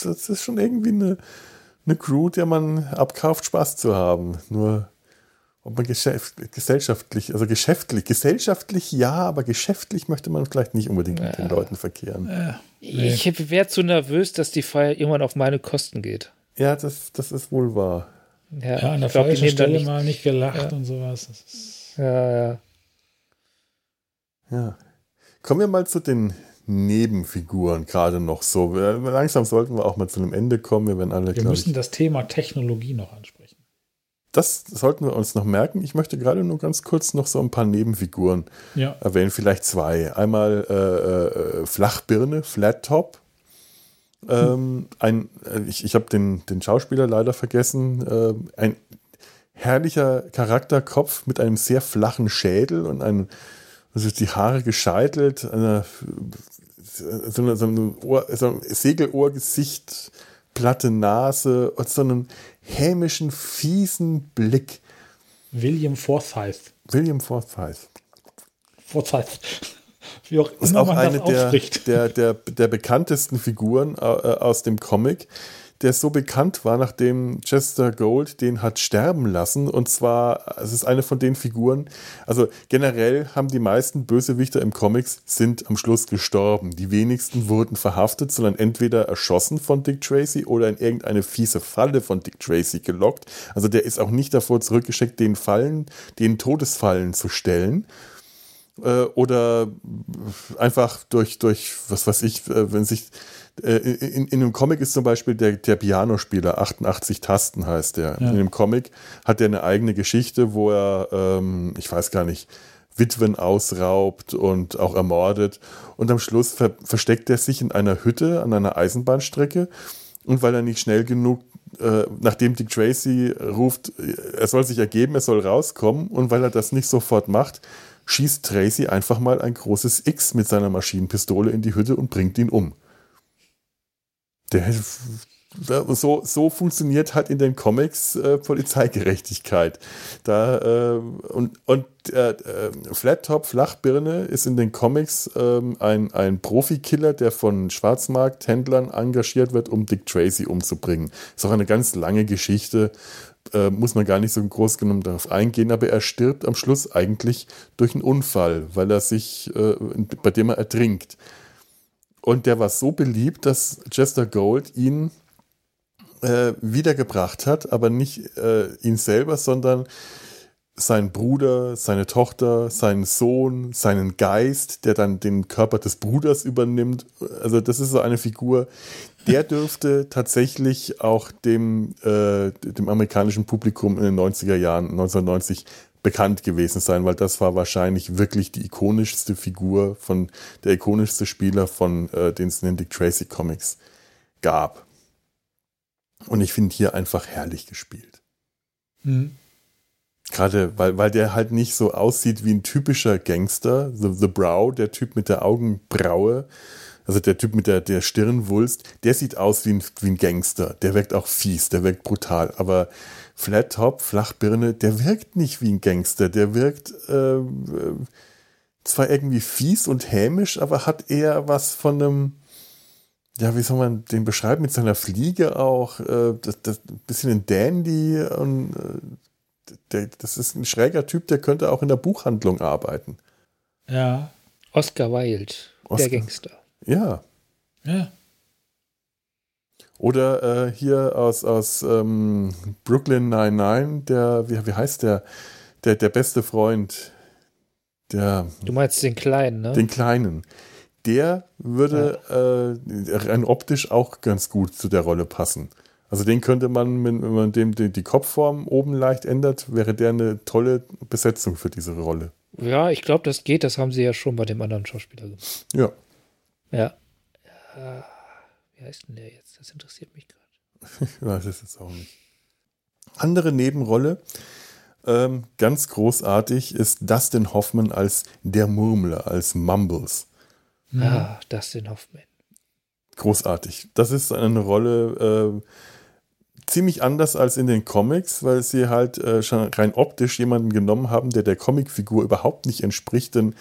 Speaker 1: das ist schon irgendwie eine, eine Crew, der man abkauft, Spaß zu haben. Nur ob man gesellschaftlich, also geschäftlich, gesellschaftlich ja, aber geschäftlich möchte man vielleicht nicht unbedingt ja. mit den Leuten verkehren. Ja.
Speaker 3: Ich wäre zu nervös, dass die Feier irgendwann auf meine Kosten geht.
Speaker 1: Ja, das, das ist wohl wahr.
Speaker 2: Ja, ja an der glaub, falschen Stelle nicht, mal nicht gelacht ja. und sowas.
Speaker 3: ja, ja.
Speaker 1: Ja. Kommen wir mal zu den Nebenfiguren gerade noch so. Langsam sollten wir auch mal zu einem Ende kommen. Wir, werden alle,
Speaker 2: wir müssen ich, das Thema Technologie noch ansprechen.
Speaker 1: Das sollten wir uns noch merken. Ich möchte gerade nur ganz kurz noch so ein paar Nebenfiguren
Speaker 2: ja.
Speaker 1: erwähnen, vielleicht zwei. Einmal äh, äh, Flachbirne, Flat Top. Ähm, ein, äh, ich ich habe den, den Schauspieler leider vergessen. Äh, ein herrlicher Charakterkopf mit einem sehr flachen Schädel und einem, also die Haare gescheitelt, einer so, eine, so, ein, Ohr, so ein Segelohrgesicht, platte Nase und so einen hämischen, fiesen Blick.
Speaker 2: William Forsyth.
Speaker 1: William Forsyth.
Speaker 2: Forsyth. Wie auch
Speaker 1: ist auch eine der, der, der, der bekanntesten Figuren äh, aus dem Comic. der so bekannt war, nachdem Chester Gold den hat sterben lassen. Und zwar, es ist eine von den Figuren, also generell haben die meisten Bösewichter im Comics sind am Schluss gestorben. Die wenigsten wurden verhaftet, sondern entweder erschossen von Dick Tracy oder in irgendeine fiese Falle von Dick Tracy gelockt. Also der ist auch nicht davor zurückgeschickt, den Fallen, den Todesfallen zu stellen äh, oder einfach durch, durch, was weiß ich, äh, wenn sich äh, in, in einem Comic ist zum Beispiel der, der Pianospieler, 88 Tasten heißt der. Ja. In dem Comic hat er eine eigene Geschichte, wo er, ähm, ich weiß gar nicht, Witwen ausraubt und auch ermordet. Und am Schluss ver versteckt er sich in einer Hütte an einer Eisenbahnstrecke. Und weil er nicht schnell genug, äh, nachdem Dick Tracy ruft, er soll sich ergeben, er soll rauskommen, und weil er das nicht sofort macht, schießt Tracy einfach mal ein großes X mit seiner Maschinenpistole in die Hütte und bringt ihn um. Der, so, so funktioniert halt in den Comics äh, Polizeigerechtigkeit. Da, äh, und und äh, äh Flat Top Flachbirne ist in den Comics ähm, ein, ein Profikiller, der von Schwarzmarkthändlern engagiert wird, um Dick Tracy umzubringen. Ist auch eine ganz lange Geschichte, äh, muss man gar nicht so groß genommen darauf eingehen, aber er stirbt am Schluss eigentlich durch einen Unfall, weil er sich, äh, bei dem er ertrinkt. Und der war so beliebt, dass Chester Gold ihn äh, wiedergebracht hat, aber nicht äh, ihn selber, sondern seinen Bruder, seine Tochter, seinen Sohn, seinen Geist, der dann den Körper des Bruders übernimmt. Also das ist so eine Figur, der dürfte tatsächlich auch dem, äh, dem amerikanischen Publikum in den 90er Jahren, 1990, bekannt gewesen sein, weil das war wahrscheinlich wirklich die ikonischste Figur von, der ikonischste Spieler von äh, den Dick Tracy Comics gab. Und ich finde hier einfach herrlich gespielt. Mhm. Gerade weil, weil der halt nicht so aussieht wie ein typischer Gangster, The, the Brow, der Typ mit der Augenbraue, also der Typ mit der, der Stirnwulst, der sieht aus wie ein, wie ein Gangster. Der wirkt auch fies, der wirkt brutal. Aber Flat Top, Flachbirne, der wirkt nicht wie ein Gangster. Der wirkt äh, zwar irgendwie fies und hämisch, aber hat eher was von einem, ja, wie soll man den beschreiben, mit seiner Fliege auch, äh, das, das bisschen ein Dandy und äh, der, das ist ein schräger Typ, der könnte auch in der Buchhandlung arbeiten.
Speaker 3: Ja. Oscar Wilde, Oscar. der Gangster.
Speaker 1: Ja. Ja. Oder äh, hier aus, aus ähm, Brooklyn 99, der, wie, wie heißt der? Der, der beste Freund. Der,
Speaker 3: du meinst den Kleinen, ne?
Speaker 1: Den Kleinen. Der würde ja. äh, rein optisch auch ganz gut zu der Rolle passen. Also den könnte man, wenn man dem die, die Kopfform oben leicht ändert, wäre der eine tolle Besetzung für diese Rolle.
Speaker 3: Ja, ich glaube, das geht. Das haben sie ja schon bei dem anderen Schauspieler gemacht.
Speaker 1: Ja.
Speaker 3: Ja. Wie heißt denn der jetzt? Das interessiert mich gerade.
Speaker 1: ich [LAUGHS] weiß es jetzt auch nicht. Andere Nebenrolle, ähm, ganz großartig, ist Dustin Hoffman als der Murmler, als Mumbles.
Speaker 3: Ah, Dustin Hoffman.
Speaker 1: Großartig. Das ist eine Rolle äh, ziemlich anders als in den Comics, weil sie halt äh, schon rein optisch jemanden genommen haben, der der Comicfigur überhaupt nicht entspricht. Denn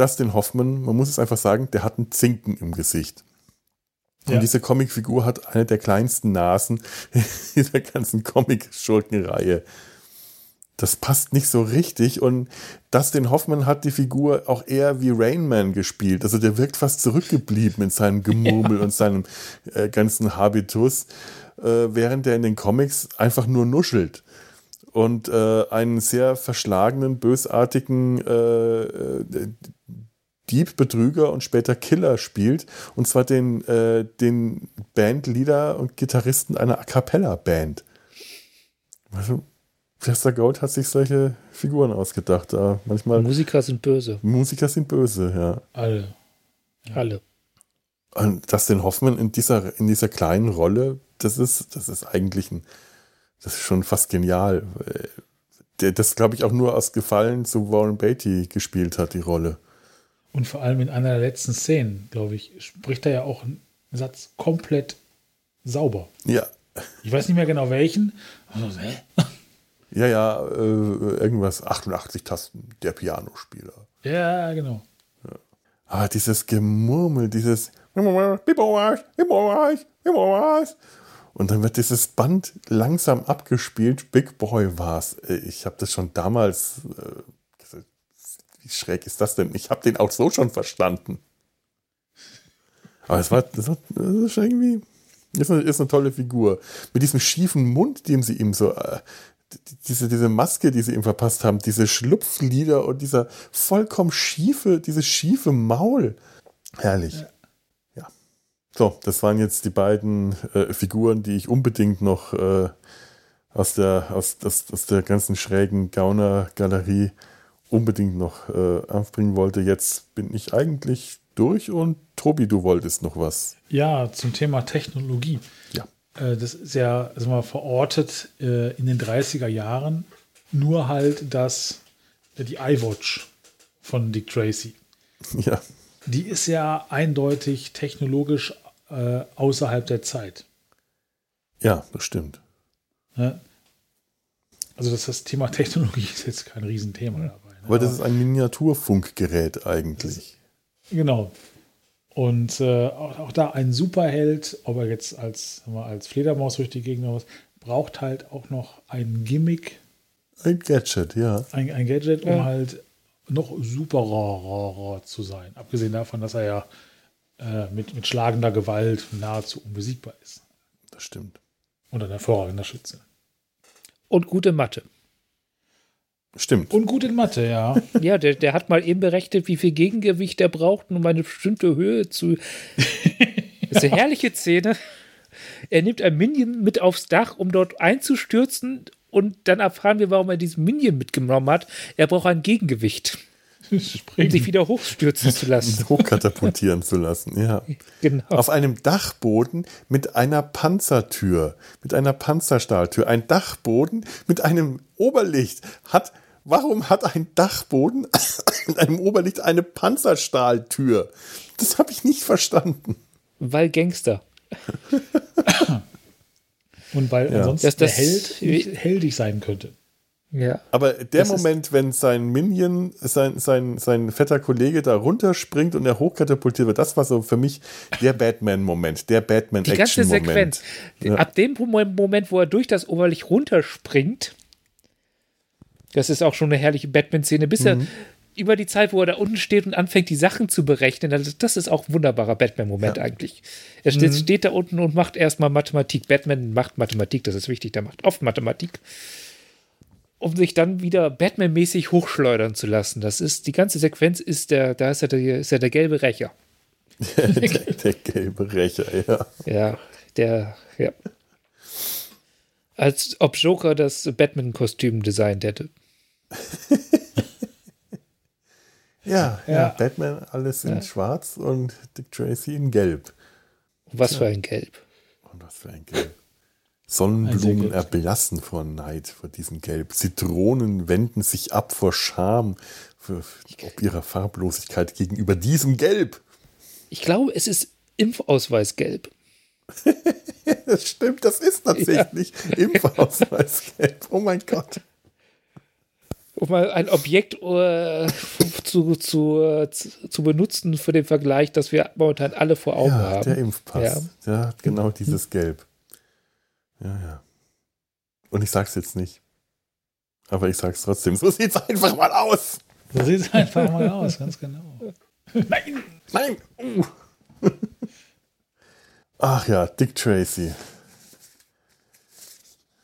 Speaker 1: Dustin Hoffman, man muss es einfach sagen, der hat einen Zinken im Gesicht. Und ja. diese Comicfigur hat eine der kleinsten Nasen [LAUGHS] dieser ganzen Comic-Schurkenreihe. Das passt nicht so richtig. Und Dustin Hoffman hat die Figur auch eher wie Rainman gespielt. Also der wirkt fast zurückgeblieben in seinem Gemurmel ja. und seinem äh, ganzen Habitus, äh, während er in den Comics einfach nur nuschelt und äh, einen sehr verschlagenen, bösartigen äh, äh Dieb, Betrüger und später Killer spielt. Und zwar den, äh, den Bandleader und Gitarristen einer A Cappella-Band. Also, Chester Gold hat sich solche Figuren ausgedacht. Da manchmal
Speaker 3: Musiker sind böse.
Speaker 1: Musiker sind böse, ja.
Speaker 2: Alle.
Speaker 3: Alle.
Speaker 1: Und Dustin Hoffman in dieser, in dieser kleinen Rolle, das ist, das ist eigentlich ein, das ist schon fast genial. Der, das, glaube ich, auch nur aus Gefallen zu Warren Beatty gespielt hat, die Rolle.
Speaker 2: Und vor allem in einer der letzten Szenen, glaube ich, spricht er ja auch einen Satz komplett sauber.
Speaker 1: Ja.
Speaker 2: Ich weiß nicht mehr genau welchen. Also, hä? [LAUGHS]
Speaker 1: Ja, ja, äh, irgendwas 88 Tasten, der Pianospieler.
Speaker 2: Ja, genau. Ja.
Speaker 1: Aber dieses Gemurmel, dieses Und dann wird dieses Band langsam abgespielt. Big Boy war's. Äh, ich habe das schon damals. Äh, wie schräg ist das denn? Ich habe den auch so schon verstanden. Aber es war, das, war, das ist irgendwie. Ist eine, ist eine tolle Figur. Mit diesem schiefen Mund, dem sie ihm so. Äh, diese, diese Maske, die sie ihm verpasst haben, diese Schlupflieder und dieser vollkommen schiefe, dieses schiefe Maul. Herrlich. Ja. So, das waren jetzt die beiden äh, Figuren, die ich unbedingt noch äh, aus, der, aus, aus, aus der ganzen schrägen Gauner-Galerie unbedingt noch äh, anbringen wollte. Jetzt bin ich eigentlich durch und Tobi, du wolltest noch was.
Speaker 2: Ja, zum Thema Technologie.
Speaker 1: Ja.
Speaker 2: Äh, das ist ja also mal verortet äh, in den 30er Jahren, nur halt das, äh, die iWatch von Dick Tracy.
Speaker 1: Ja.
Speaker 2: Die ist ja eindeutig technologisch äh, außerhalb der Zeit.
Speaker 1: Ja, das stimmt.
Speaker 2: Ja. Also das, das Thema [LAUGHS] Technologie ist jetzt kein Riesenthema dabei. Ne?
Speaker 1: Aber das ist ein Miniaturfunkgerät eigentlich.
Speaker 2: Genau. Und äh, auch, auch, da ein Superheld, ob er jetzt als, als Fledermaus durch die Gegend was, braucht halt auch noch ein Gimmick.
Speaker 1: Ein Gadget, ja.
Speaker 2: Ein, ein Gadget, um ja. halt noch superer zu sein. Abgesehen davon, dass er ja äh, mit, mit schlagender Gewalt nahezu unbesiegbar ist.
Speaker 1: Das stimmt.
Speaker 2: Und ein hervorragender Schütze.
Speaker 3: Und gute Mathe.
Speaker 1: Stimmt.
Speaker 2: Und gut in Mathe, ja. [LAUGHS]
Speaker 3: Ja, der, der hat mal eben berechnet, wie viel Gegengewicht er braucht, um eine bestimmte Höhe zu. Das [LAUGHS] ist eine herrliche Szene. Er nimmt ein Minion mit aufs Dach, um dort einzustürzen, und dann erfahren wir, warum er diesen Minion mitgenommen hat. Er braucht ein Gegengewicht. Springen. Um sich wieder hochstürzen zu lassen. [LAUGHS]
Speaker 1: Hochkatapultieren zu lassen, ja.
Speaker 3: Genau.
Speaker 1: Auf einem Dachboden mit einer Panzertür, mit einer Panzerstahltür. Ein Dachboden mit einem Oberlicht hat Warum hat ein Dachboden [LAUGHS] mit einem Oberlicht eine Panzerstahltür? Das habe ich nicht verstanden.
Speaker 3: Weil Gangster. [LAUGHS]
Speaker 2: Und weil ja. ansonsten das, das, der Held heldig sein könnte.
Speaker 3: Ja.
Speaker 1: Aber der Moment, wenn sein Minion, sein, sein, sein fetter Kollege da runterspringt und er hochkatapultiert wird, das war so für mich der Batman-Moment, der Batman-Action-Moment. Die ganze Sequenz.
Speaker 3: Ja. Ab dem Moment, wo er durch das Oberlicht runterspringt, das ist auch schon eine herrliche Batman-Szene, bis mhm. er über die Zeit, wo er da unten steht und anfängt, die Sachen zu berechnen, das ist auch ein wunderbarer Batman-Moment ja. eigentlich. Er steht, mhm. steht da unten und macht erstmal Mathematik. Batman macht Mathematik, das ist wichtig, der macht oft Mathematik um sich dann wieder Batman-mäßig hochschleudern zu lassen. Das ist, die ganze Sequenz ist der, da ist er der, ist er der gelbe Rächer.
Speaker 1: der, [LAUGHS] der, gelbe Rächer, ja.
Speaker 3: Ja, der, ja. Als ob Joker das Batman-Kostüm designt hätte. [LAUGHS]
Speaker 1: ja, ja, ja, Batman alles in ja. schwarz und Dick Tracy in gelb.
Speaker 3: Was für ein Gelb.
Speaker 1: Und was für ein Gelb. Sonnenblumen erblassen vor Neid, vor diesem Gelb. Zitronen wenden sich ab vor Scham, für, ob ihrer Farblosigkeit gegenüber diesem Gelb.
Speaker 3: Ich glaube, es ist Impfausweisgelb. [LAUGHS]
Speaker 1: das stimmt, das ist tatsächlich [LAUGHS] ja. Impfausweisgelb. Oh mein Gott.
Speaker 3: Um mal ein Objekt uh, zu, zu, zu, benutzen für den Vergleich, dass wir momentan alle vor Augen ja, haben.
Speaker 1: Der Impfpass. Ja, ja genau dieses Gelb. Ja, ja. Und ich sag's jetzt nicht. Aber ich sag's trotzdem. So sieht's einfach mal aus.
Speaker 2: So sieht's einfach mal aus, ganz genau.
Speaker 1: Nein! Nein! Uh. Ach ja, Dick Tracy.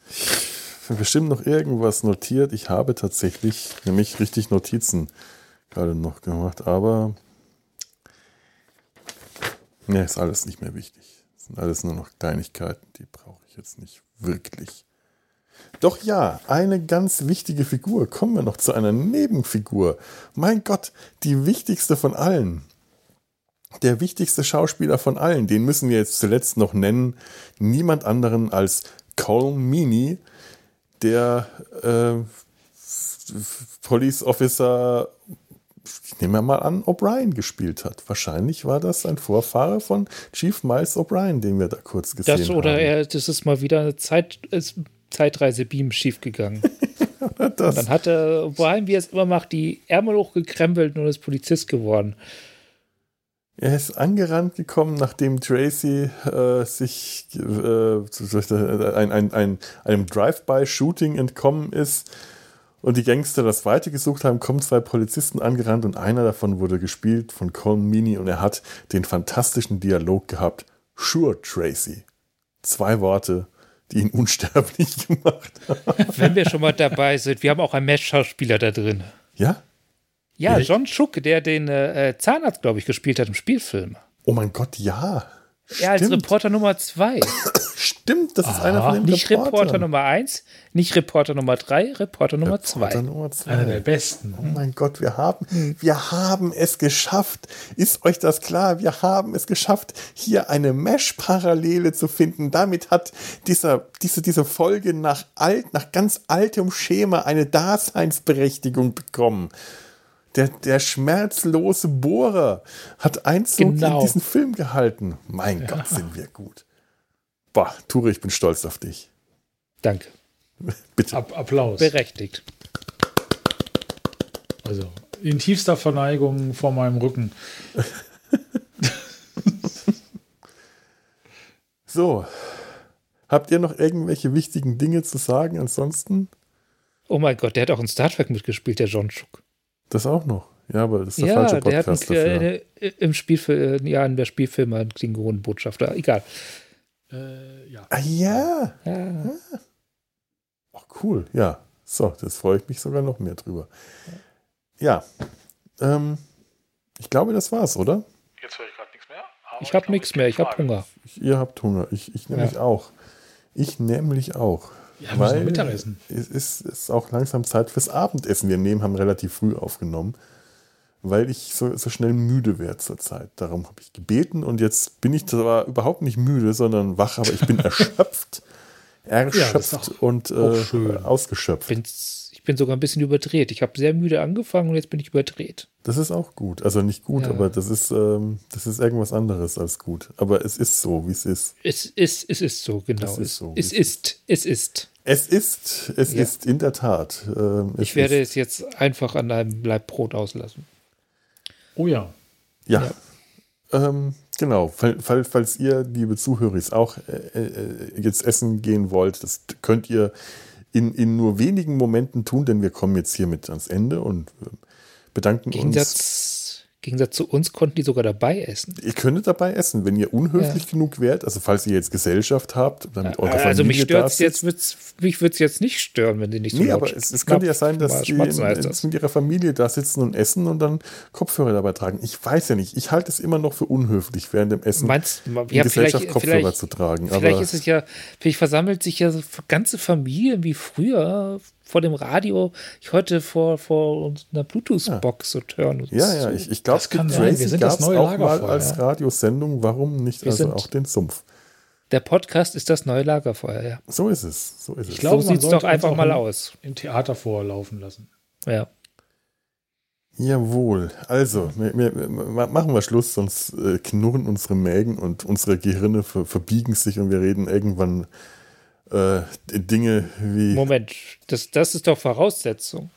Speaker 1: Ich habe bestimmt noch irgendwas notiert. Ich habe tatsächlich nämlich richtig Notizen gerade noch gemacht, aber ne, ist alles nicht mehr wichtig. Das sind alles nur noch Kleinigkeiten, die brauche ich jetzt nicht wirklich. Doch ja, eine ganz wichtige Figur. Kommen wir noch zu einer Nebenfigur. Mein Gott, die wichtigste von allen. Der wichtigste Schauspieler von allen, den müssen wir jetzt zuletzt noch nennen. Niemand anderen als Cole Meany, der äh, Police Officer ich nehme mal an, O'Brien gespielt hat. Wahrscheinlich war das ein Vorfahre von Chief Miles O'Brien, den wir da kurz gesehen
Speaker 3: das,
Speaker 1: oder
Speaker 3: haben. Er, das ist mal wieder eine Zeit, Zeitreise-Beam schiefgegangen. [LAUGHS] und dann hat er O'Brien, wie er es immer macht, die Ärmel hochgekrempelt und ist Polizist geworden.
Speaker 1: Er ist angerannt gekommen, nachdem Tracy äh, sich äh, ein, ein, ein, einem Drive-by-Shooting entkommen ist und die Gangster das weitergesucht haben, kommen zwei Polizisten angerannt und einer davon wurde gespielt von Colin Meaney und er hat den fantastischen Dialog gehabt. Sure, Tracy. Zwei Worte, die ihn [LAUGHS] unsterblich gemacht haben.
Speaker 3: Wenn wir schon mal dabei sind, wir haben auch einen Mesh-Schauspieler da drin.
Speaker 1: Ja?
Speaker 3: Ja, John Schuck, der den äh, Zahnarzt, glaube ich, gespielt hat im Spielfilm.
Speaker 1: Oh mein Gott, ja.
Speaker 3: Ja, als Reporter Nummer zwei. [COUGHS]
Speaker 1: Stimmt, das ist einer von den
Speaker 3: Nicht Reporter Nummer eins, nicht Reporter Nummer drei, Reporter Nummer zwei.
Speaker 1: Reporter Nummer zwei.
Speaker 2: Einer der besten.
Speaker 1: Oh mein Gott, wir haben, wir haben es geschafft. Ist euch das klar? Wir haben es geschafft, hier eine Mesh-Parallele zu finden. Damit hat dieser, diese, diese Folge nach alt, nach ganz altem Schema eine Daseinsberechtigung bekommen. Der, der schmerzlose Bohrer hat Einzug
Speaker 3: Genau.
Speaker 1: in diesen Film gehalten. Mein Gott, sind wir gut. Boah, Ture, ich bin stolz auf dich.
Speaker 3: Danke. [LAUGHS]
Speaker 1: Bitte.
Speaker 2: Ab Applaus.
Speaker 3: Berechtigt.
Speaker 2: Also in tiefster Verneigung vor meinem Rücken. [LAUGHS]
Speaker 1: So. Habt ihr noch irgendwelche wichtigen Dinge zu sagen? Ansonsten
Speaker 3: Oh mein Gott, der hat auch in Star Trek mitgespielt, der John Schuck.
Speaker 1: Das auch noch. Ja, aber das ist der
Speaker 3: Ja,
Speaker 1: falsche
Speaker 3: der hat
Speaker 1: Podcast
Speaker 3: einen,
Speaker 1: dafür.
Speaker 3: äh, im Spielfilm, ja, in der Spielfilm einen Klingonenbotschafter. Egal.
Speaker 2: Äh, ja.
Speaker 1: Ah ja.
Speaker 3: Ja.
Speaker 1: Oh, cool. Ja. So, das freue ich mich sogar noch mehr drüber. Ja. Ähm, ich glaube, das war's, oder?
Speaker 2: Jetzt höre ich gerade nichts mehr. aber
Speaker 3: Ich habe nichts mehr, ich habe. Hunger.
Speaker 1: Ich, ihr habt Hunger. Ich, ich nämlich
Speaker 3: Ja.
Speaker 1: auch. Ich nämlich auch.
Speaker 2: Ja, wir müssen Mittagessen.
Speaker 1: Es ist, ist auch langsam Zeit fürs Abendessen. Wir nehmen, haben relativ früh aufgenommen, weil ich so, so schnell müde werde zurzeit. Darum habe ich gebeten und jetzt bin ich zwar überhaupt nicht müde, sondern wach, aber ich bin [LAUGHS] erschöpft. Erschöpft
Speaker 2: doch
Speaker 1: und äh, ausgeschöpft.
Speaker 3: Ich bin sogar ein bisschen überdreht. Ich habe sehr müde angefangen und jetzt bin ich überdreht.
Speaker 1: Das ist auch gut. Also nicht gut,
Speaker 3: Ja.
Speaker 1: aber das ist, ähm, das ist irgendwas anderes als gut. Aber es ist so, wie es ist.
Speaker 3: Es ist, es ist so, genau.
Speaker 1: Es ist so,
Speaker 3: Es ist, es ist.
Speaker 1: Es ist, es
Speaker 3: Ja.
Speaker 1: ist in der Tat. Ähm,
Speaker 3: Ich werde
Speaker 1: ist,
Speaker 3: es jetzt einfach an einem Leib Brot auslassen.
Speaker 2: Oh ja.
Speaker 1: Ja. Ähm, genau. Fall, fall, falls ihr, liebe Zuhörer, auch äh, äh, jetzt essen gehen wollt, das könnt ihr in, in nur wenigen Momenten tun, denn wir kommen jetzt hiermit ans Ende und äh, bedanken
Speaker 3: Im
Speaker 1: uns.
Speaker 3: Gegensatz, Gegensatz zu uns konnten die sogar dabei essen.
Speaker 1: Ihr könntet dabei essen, wenn ihr unhöflich genug wärt, also falls ihr jetzt Gesellschaft habt, damit eure
Speaker 3: also mich
Speaker 1: Familie da
Speaker 3: stört's
Speaker 1: sitzt.
Speaker 3: jetzt, wird's, mich würde es jetzt nicht stören, wenn sie nicht so
Speaker 1: Nee,
Speaker 3: laut
Speaker 1: aber es, es könnte ja sein, dass die in-
Speaker 3: das.
Speaker 1: mit ihrer Familie da sitzen und essen und dann Kopfhörer dabei tragen. Ich weiß ja nicht. Ich halte es immer noch für unhöflich, während dem Essen
Speaker 3: Meinst
Speaker 1: in
Speaker 3: ja,
Speaker 1: Gesellschaft Kopfhörer zu tragen.
Speaker 3: vielleicht
Speaker 1: Aber
Speaker 3: ist es ja, vielleicht versammelt sich ja so ganze Familien wie früher vor dem Radio, ich heute vor, vor einer Bluetooth-Box und hören uns
Speaker 1: ja, ja, ich, ich glaube, Tracy
Speaker 2: sind das
Speaker 1: gab es
Speaker 2: neue
Speaker 1: auch mal als
Speaker 2: ja.
Speaker 1: Radiosendung. Warum nicht
Speaker 3: Wir
Speaker 1: also
Speaker 3: sind-
Speaker 1: auch den Sumpf?
Speaker 3: Der Podcast ist das neue Lagerfeuer, ja.
Speaker 1: So ist es. So ist es.
Speaker 2: Ich glaube,
Speaker 3: so sieht's
Speaker 2: sollte
Speaker 3: doch einfach mal aus.
Speaker 2: Im Theater vorlaufen lassen.
Speaker 3: Ja.
Speaker 1: Jawohl. Also, wir, wir, wir- machen wir Schluss, sonst äh, knurren unsere Mägen und unsere Gehirne ver, verbiegen sich und wir reden irgendwann äh, Dinge wie.
Speaker 3: Moment, das, das ist doch Voraussetzung.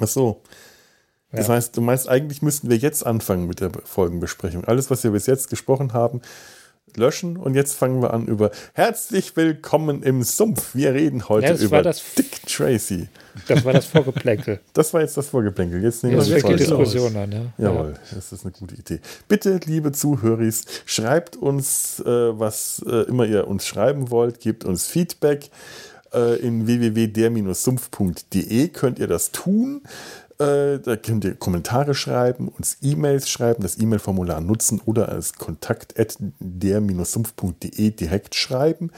Speaker 1: Ach so. Das
Speaker 3: Ja.
Speaker 1: heißt, du meinst, eigentlich müssten wir jetzt anfangen mit der Folgenbesprechung. Alles, was wir bis jetzt gesprochen haben, löschen und jetzt fangen wir an über Herzlich willkommen im Sumpf. Wir reden heute
Speaker 3: Ja, das
Speaker 1: über
Speaker 3: das-
Speaker 1: Dick Tracy.
Speaker 3: Das war das Vorgeplänkel. [LAUGHS]
Speaker 1: Das war jetzt das Vorgeplänkel. Jetzt nehmen wir die.
Speaker 3: Diskussion an, ja.
Speaker 1: Jawohl, das ist eine gute Idee. Bitte, liebe Zuhörer, schreibt uns, äh, was äh, immer ihr uns schreiben wollt, gebt uns Feedback. Äh, in www.der-sumpf.de könnt ihr das tun. Äh, da könnt ihr Kommentare schreiben, uns E-Mails schreiben, das E-Mail-Formular nutzen oder als kontakt der-sumpf.de direkt schreiben.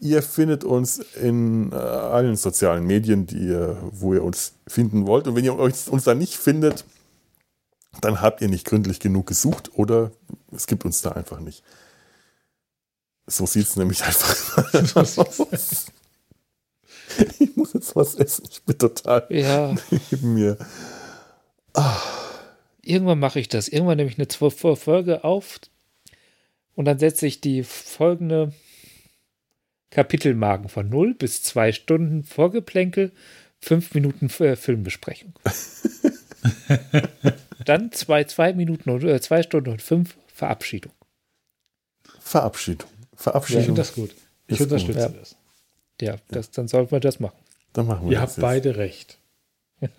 Speaker 1: Ihr findet uns in äh, allen sozialen Medien, die ihr, wo ihr uns finden wollt. Und wenn ihr euch, uns da nicht findet, dann habt ihr nicht gründlich genug gesucht oder es gibt uns da einfach nicht. So sieht es nämlich [LAUGHS] einfach aus. [LAUGHS] Ich jetzt was essen. Ich bin total
Speaker 3: Ja,
Speaker 1: neben mir.
Speaker 3: irgendwann mache ich das. Irgendwann nehme ich eine Folge auf und dann setze ich die folgende Kapitelmarken von 0 bis 2 Stunden Vorgeplänkel, 5 Minuten äh, Filmbesprechung. [LAUGHS] dann zwei, zwei Minuten und äh, zwei Stunden und fünf Verabschiedung.
Speaker 1: Verabschiedung.
Speaker 2: Ich
Speaker 1: Verabschiedung.
Speaker 2: finde das gut. Ich unterstütze
Speaker 3: gut.
Speaker 2: das.
Speaker 3: Ja, das, dann sollten wir das machen.
Speaker 1: Dann machen wir
Speaker 2: Ihr
Speaker 1: das
Speaker 2: habt beide recht.
Speaker 1: jetzt.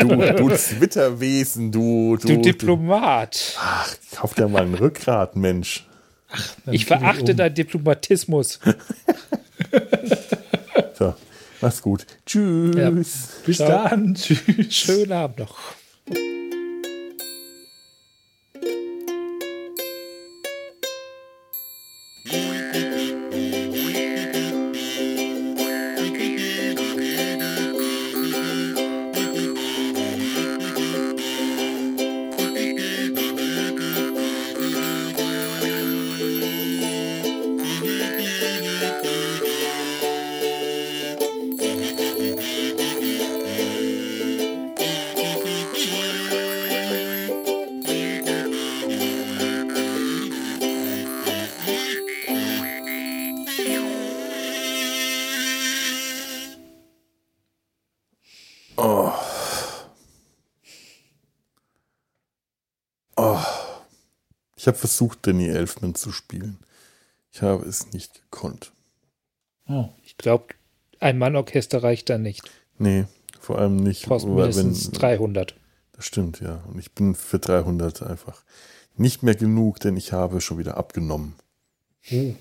Speaker 1: Du, du Twitterwesen, du, du,
Speaker 3: Du Diplomat.
Speaker 1: Ach, kauf dir mal ein Rückgrat, Mensch.
Speaker 2: Dann
Speaker 3: Ich verachte
Speaker 2: um.
Speaker 3: deinen Diplomatismus.
Speaker 1: So, mach's gut. Tschüss.
Speaker 2: Bis
Speaker 3: Ciao.
Speaker 2: dann. Tschüss.
Speaker 3: Schönen Abend noch.
Speaker 1: Habe versucht, Danny Elfman zu spielen. Ich habe es nicht gekonnt.
Speaker 2: Oh,
Speaker 3: Ich glaube, ein Mann-Orchester reicht da nicht.
Speaker 1: Nee, vor allem nicht.
Speaker 3: Du brauchst mindestens 300.
Speaker 1: Das stimmt, ja. Und ich bin für 300 einfach nicht mehr genug, denn ich habe schon wieder abgenommen.
Speaker 2: Oh.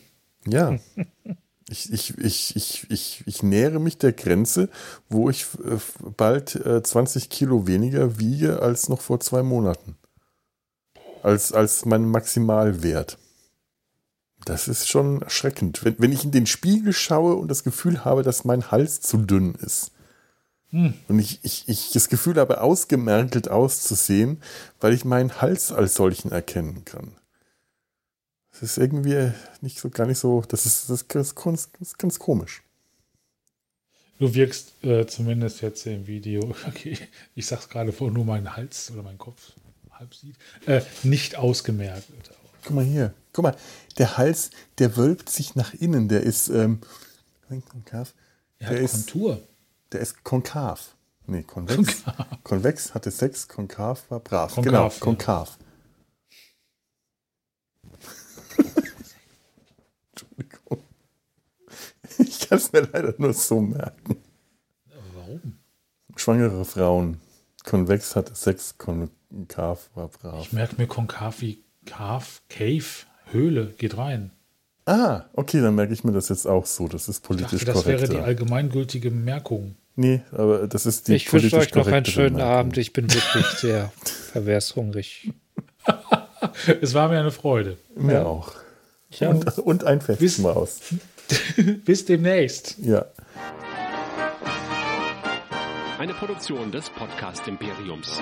Speaker 1: Ja. [LAUGHS] Ich, ich, ich, ich, ich, ich nähere mich der Grenze, wo ich äh, bald äh, 20 Kilo weniger wiege als noch vor zwei Monaten. Als, als mein Maximalwert. Das ist schon erschreckend. Wenn, wenn ich in den Spiegel schaue und das Gefühl habe, dass mein Hals zu dünn ist.
Speaker 2: Hm.
Speaker 1: Und ich, ich, ich das Gefühl habe, ausgemergelt auszusehen, weil ich meinen Hals als solchen erkennen kann. Das ist irgendwie nicht so, gar nicht so, das ist, das ist, ganz, das ist ganz komisch.
Speaker 2: Du wirkst äh, zumindest jetzt im Video, [LAUGHS] okay, ich sag's gerade, wo nur mein Hals oder mein Kopf halb sieht, äh, nicht ausgemergelt.
Speaker 1: Guck mal hier, guck mal, der Hals, der wölbt sich nach innen, der ist, ähm, konkav,
Speaker 2: Er
Speaker 1: der
Speaker 2: hat
Speaker 1: ist,
Speaker 2: Kontur.
Speaker 1: der ist konkav. Nee, konvex. Konvex hatte Sex, konkav war brav.
Speaker 2: Konkav,
Speaker 1: genau,
Speaker 2: ja.
Speaker 1: konkav. [LAUGHS] Entschuldigung. Ich kann es mir leider nur so merken.
Speaker 2: Aber warum?
Speaker 1: Schwangere Frauen. Konvex hatte Sex, konkav war brav.
Speaker 2: Ich merke mir konkav wie Cave, Cave, Höhle, geht rein.
Speaker 1: Ah, okay, dann merke ich mir das jetzt auch so. Das ist
Speaker 2: Ich
Speaker 1: politisch
Speaker 2: dachte, das wäre
Speaker 1: korrekt.
Speaker 2: die allgemeine Bemerkung.
Speaker 1: Nee, aber das ist die
Speaker 3: Ich wünsche euch noch einen schönen
Speaker 1: Bemerkung.
Speaker 3: Abend. Ich bin [LAUGHS] wirklich sehr pervershungrig. [LAUGHS]
Speaker 2: Es war mir eine Freude.
Speaker 1: Mir
Speaker 3: Ja.
Speaker 1: auch.
Speaker 3: Ja.
Speaker 1: Und, und ein
Speaker 2: Bis-
Speaker 1: Festmaus. [LAUGHS]
Speaker 2: Bis demnächst.
Speaker 1: Ja.
Speaker 4: Eine Produktion des Podcast Imperiums.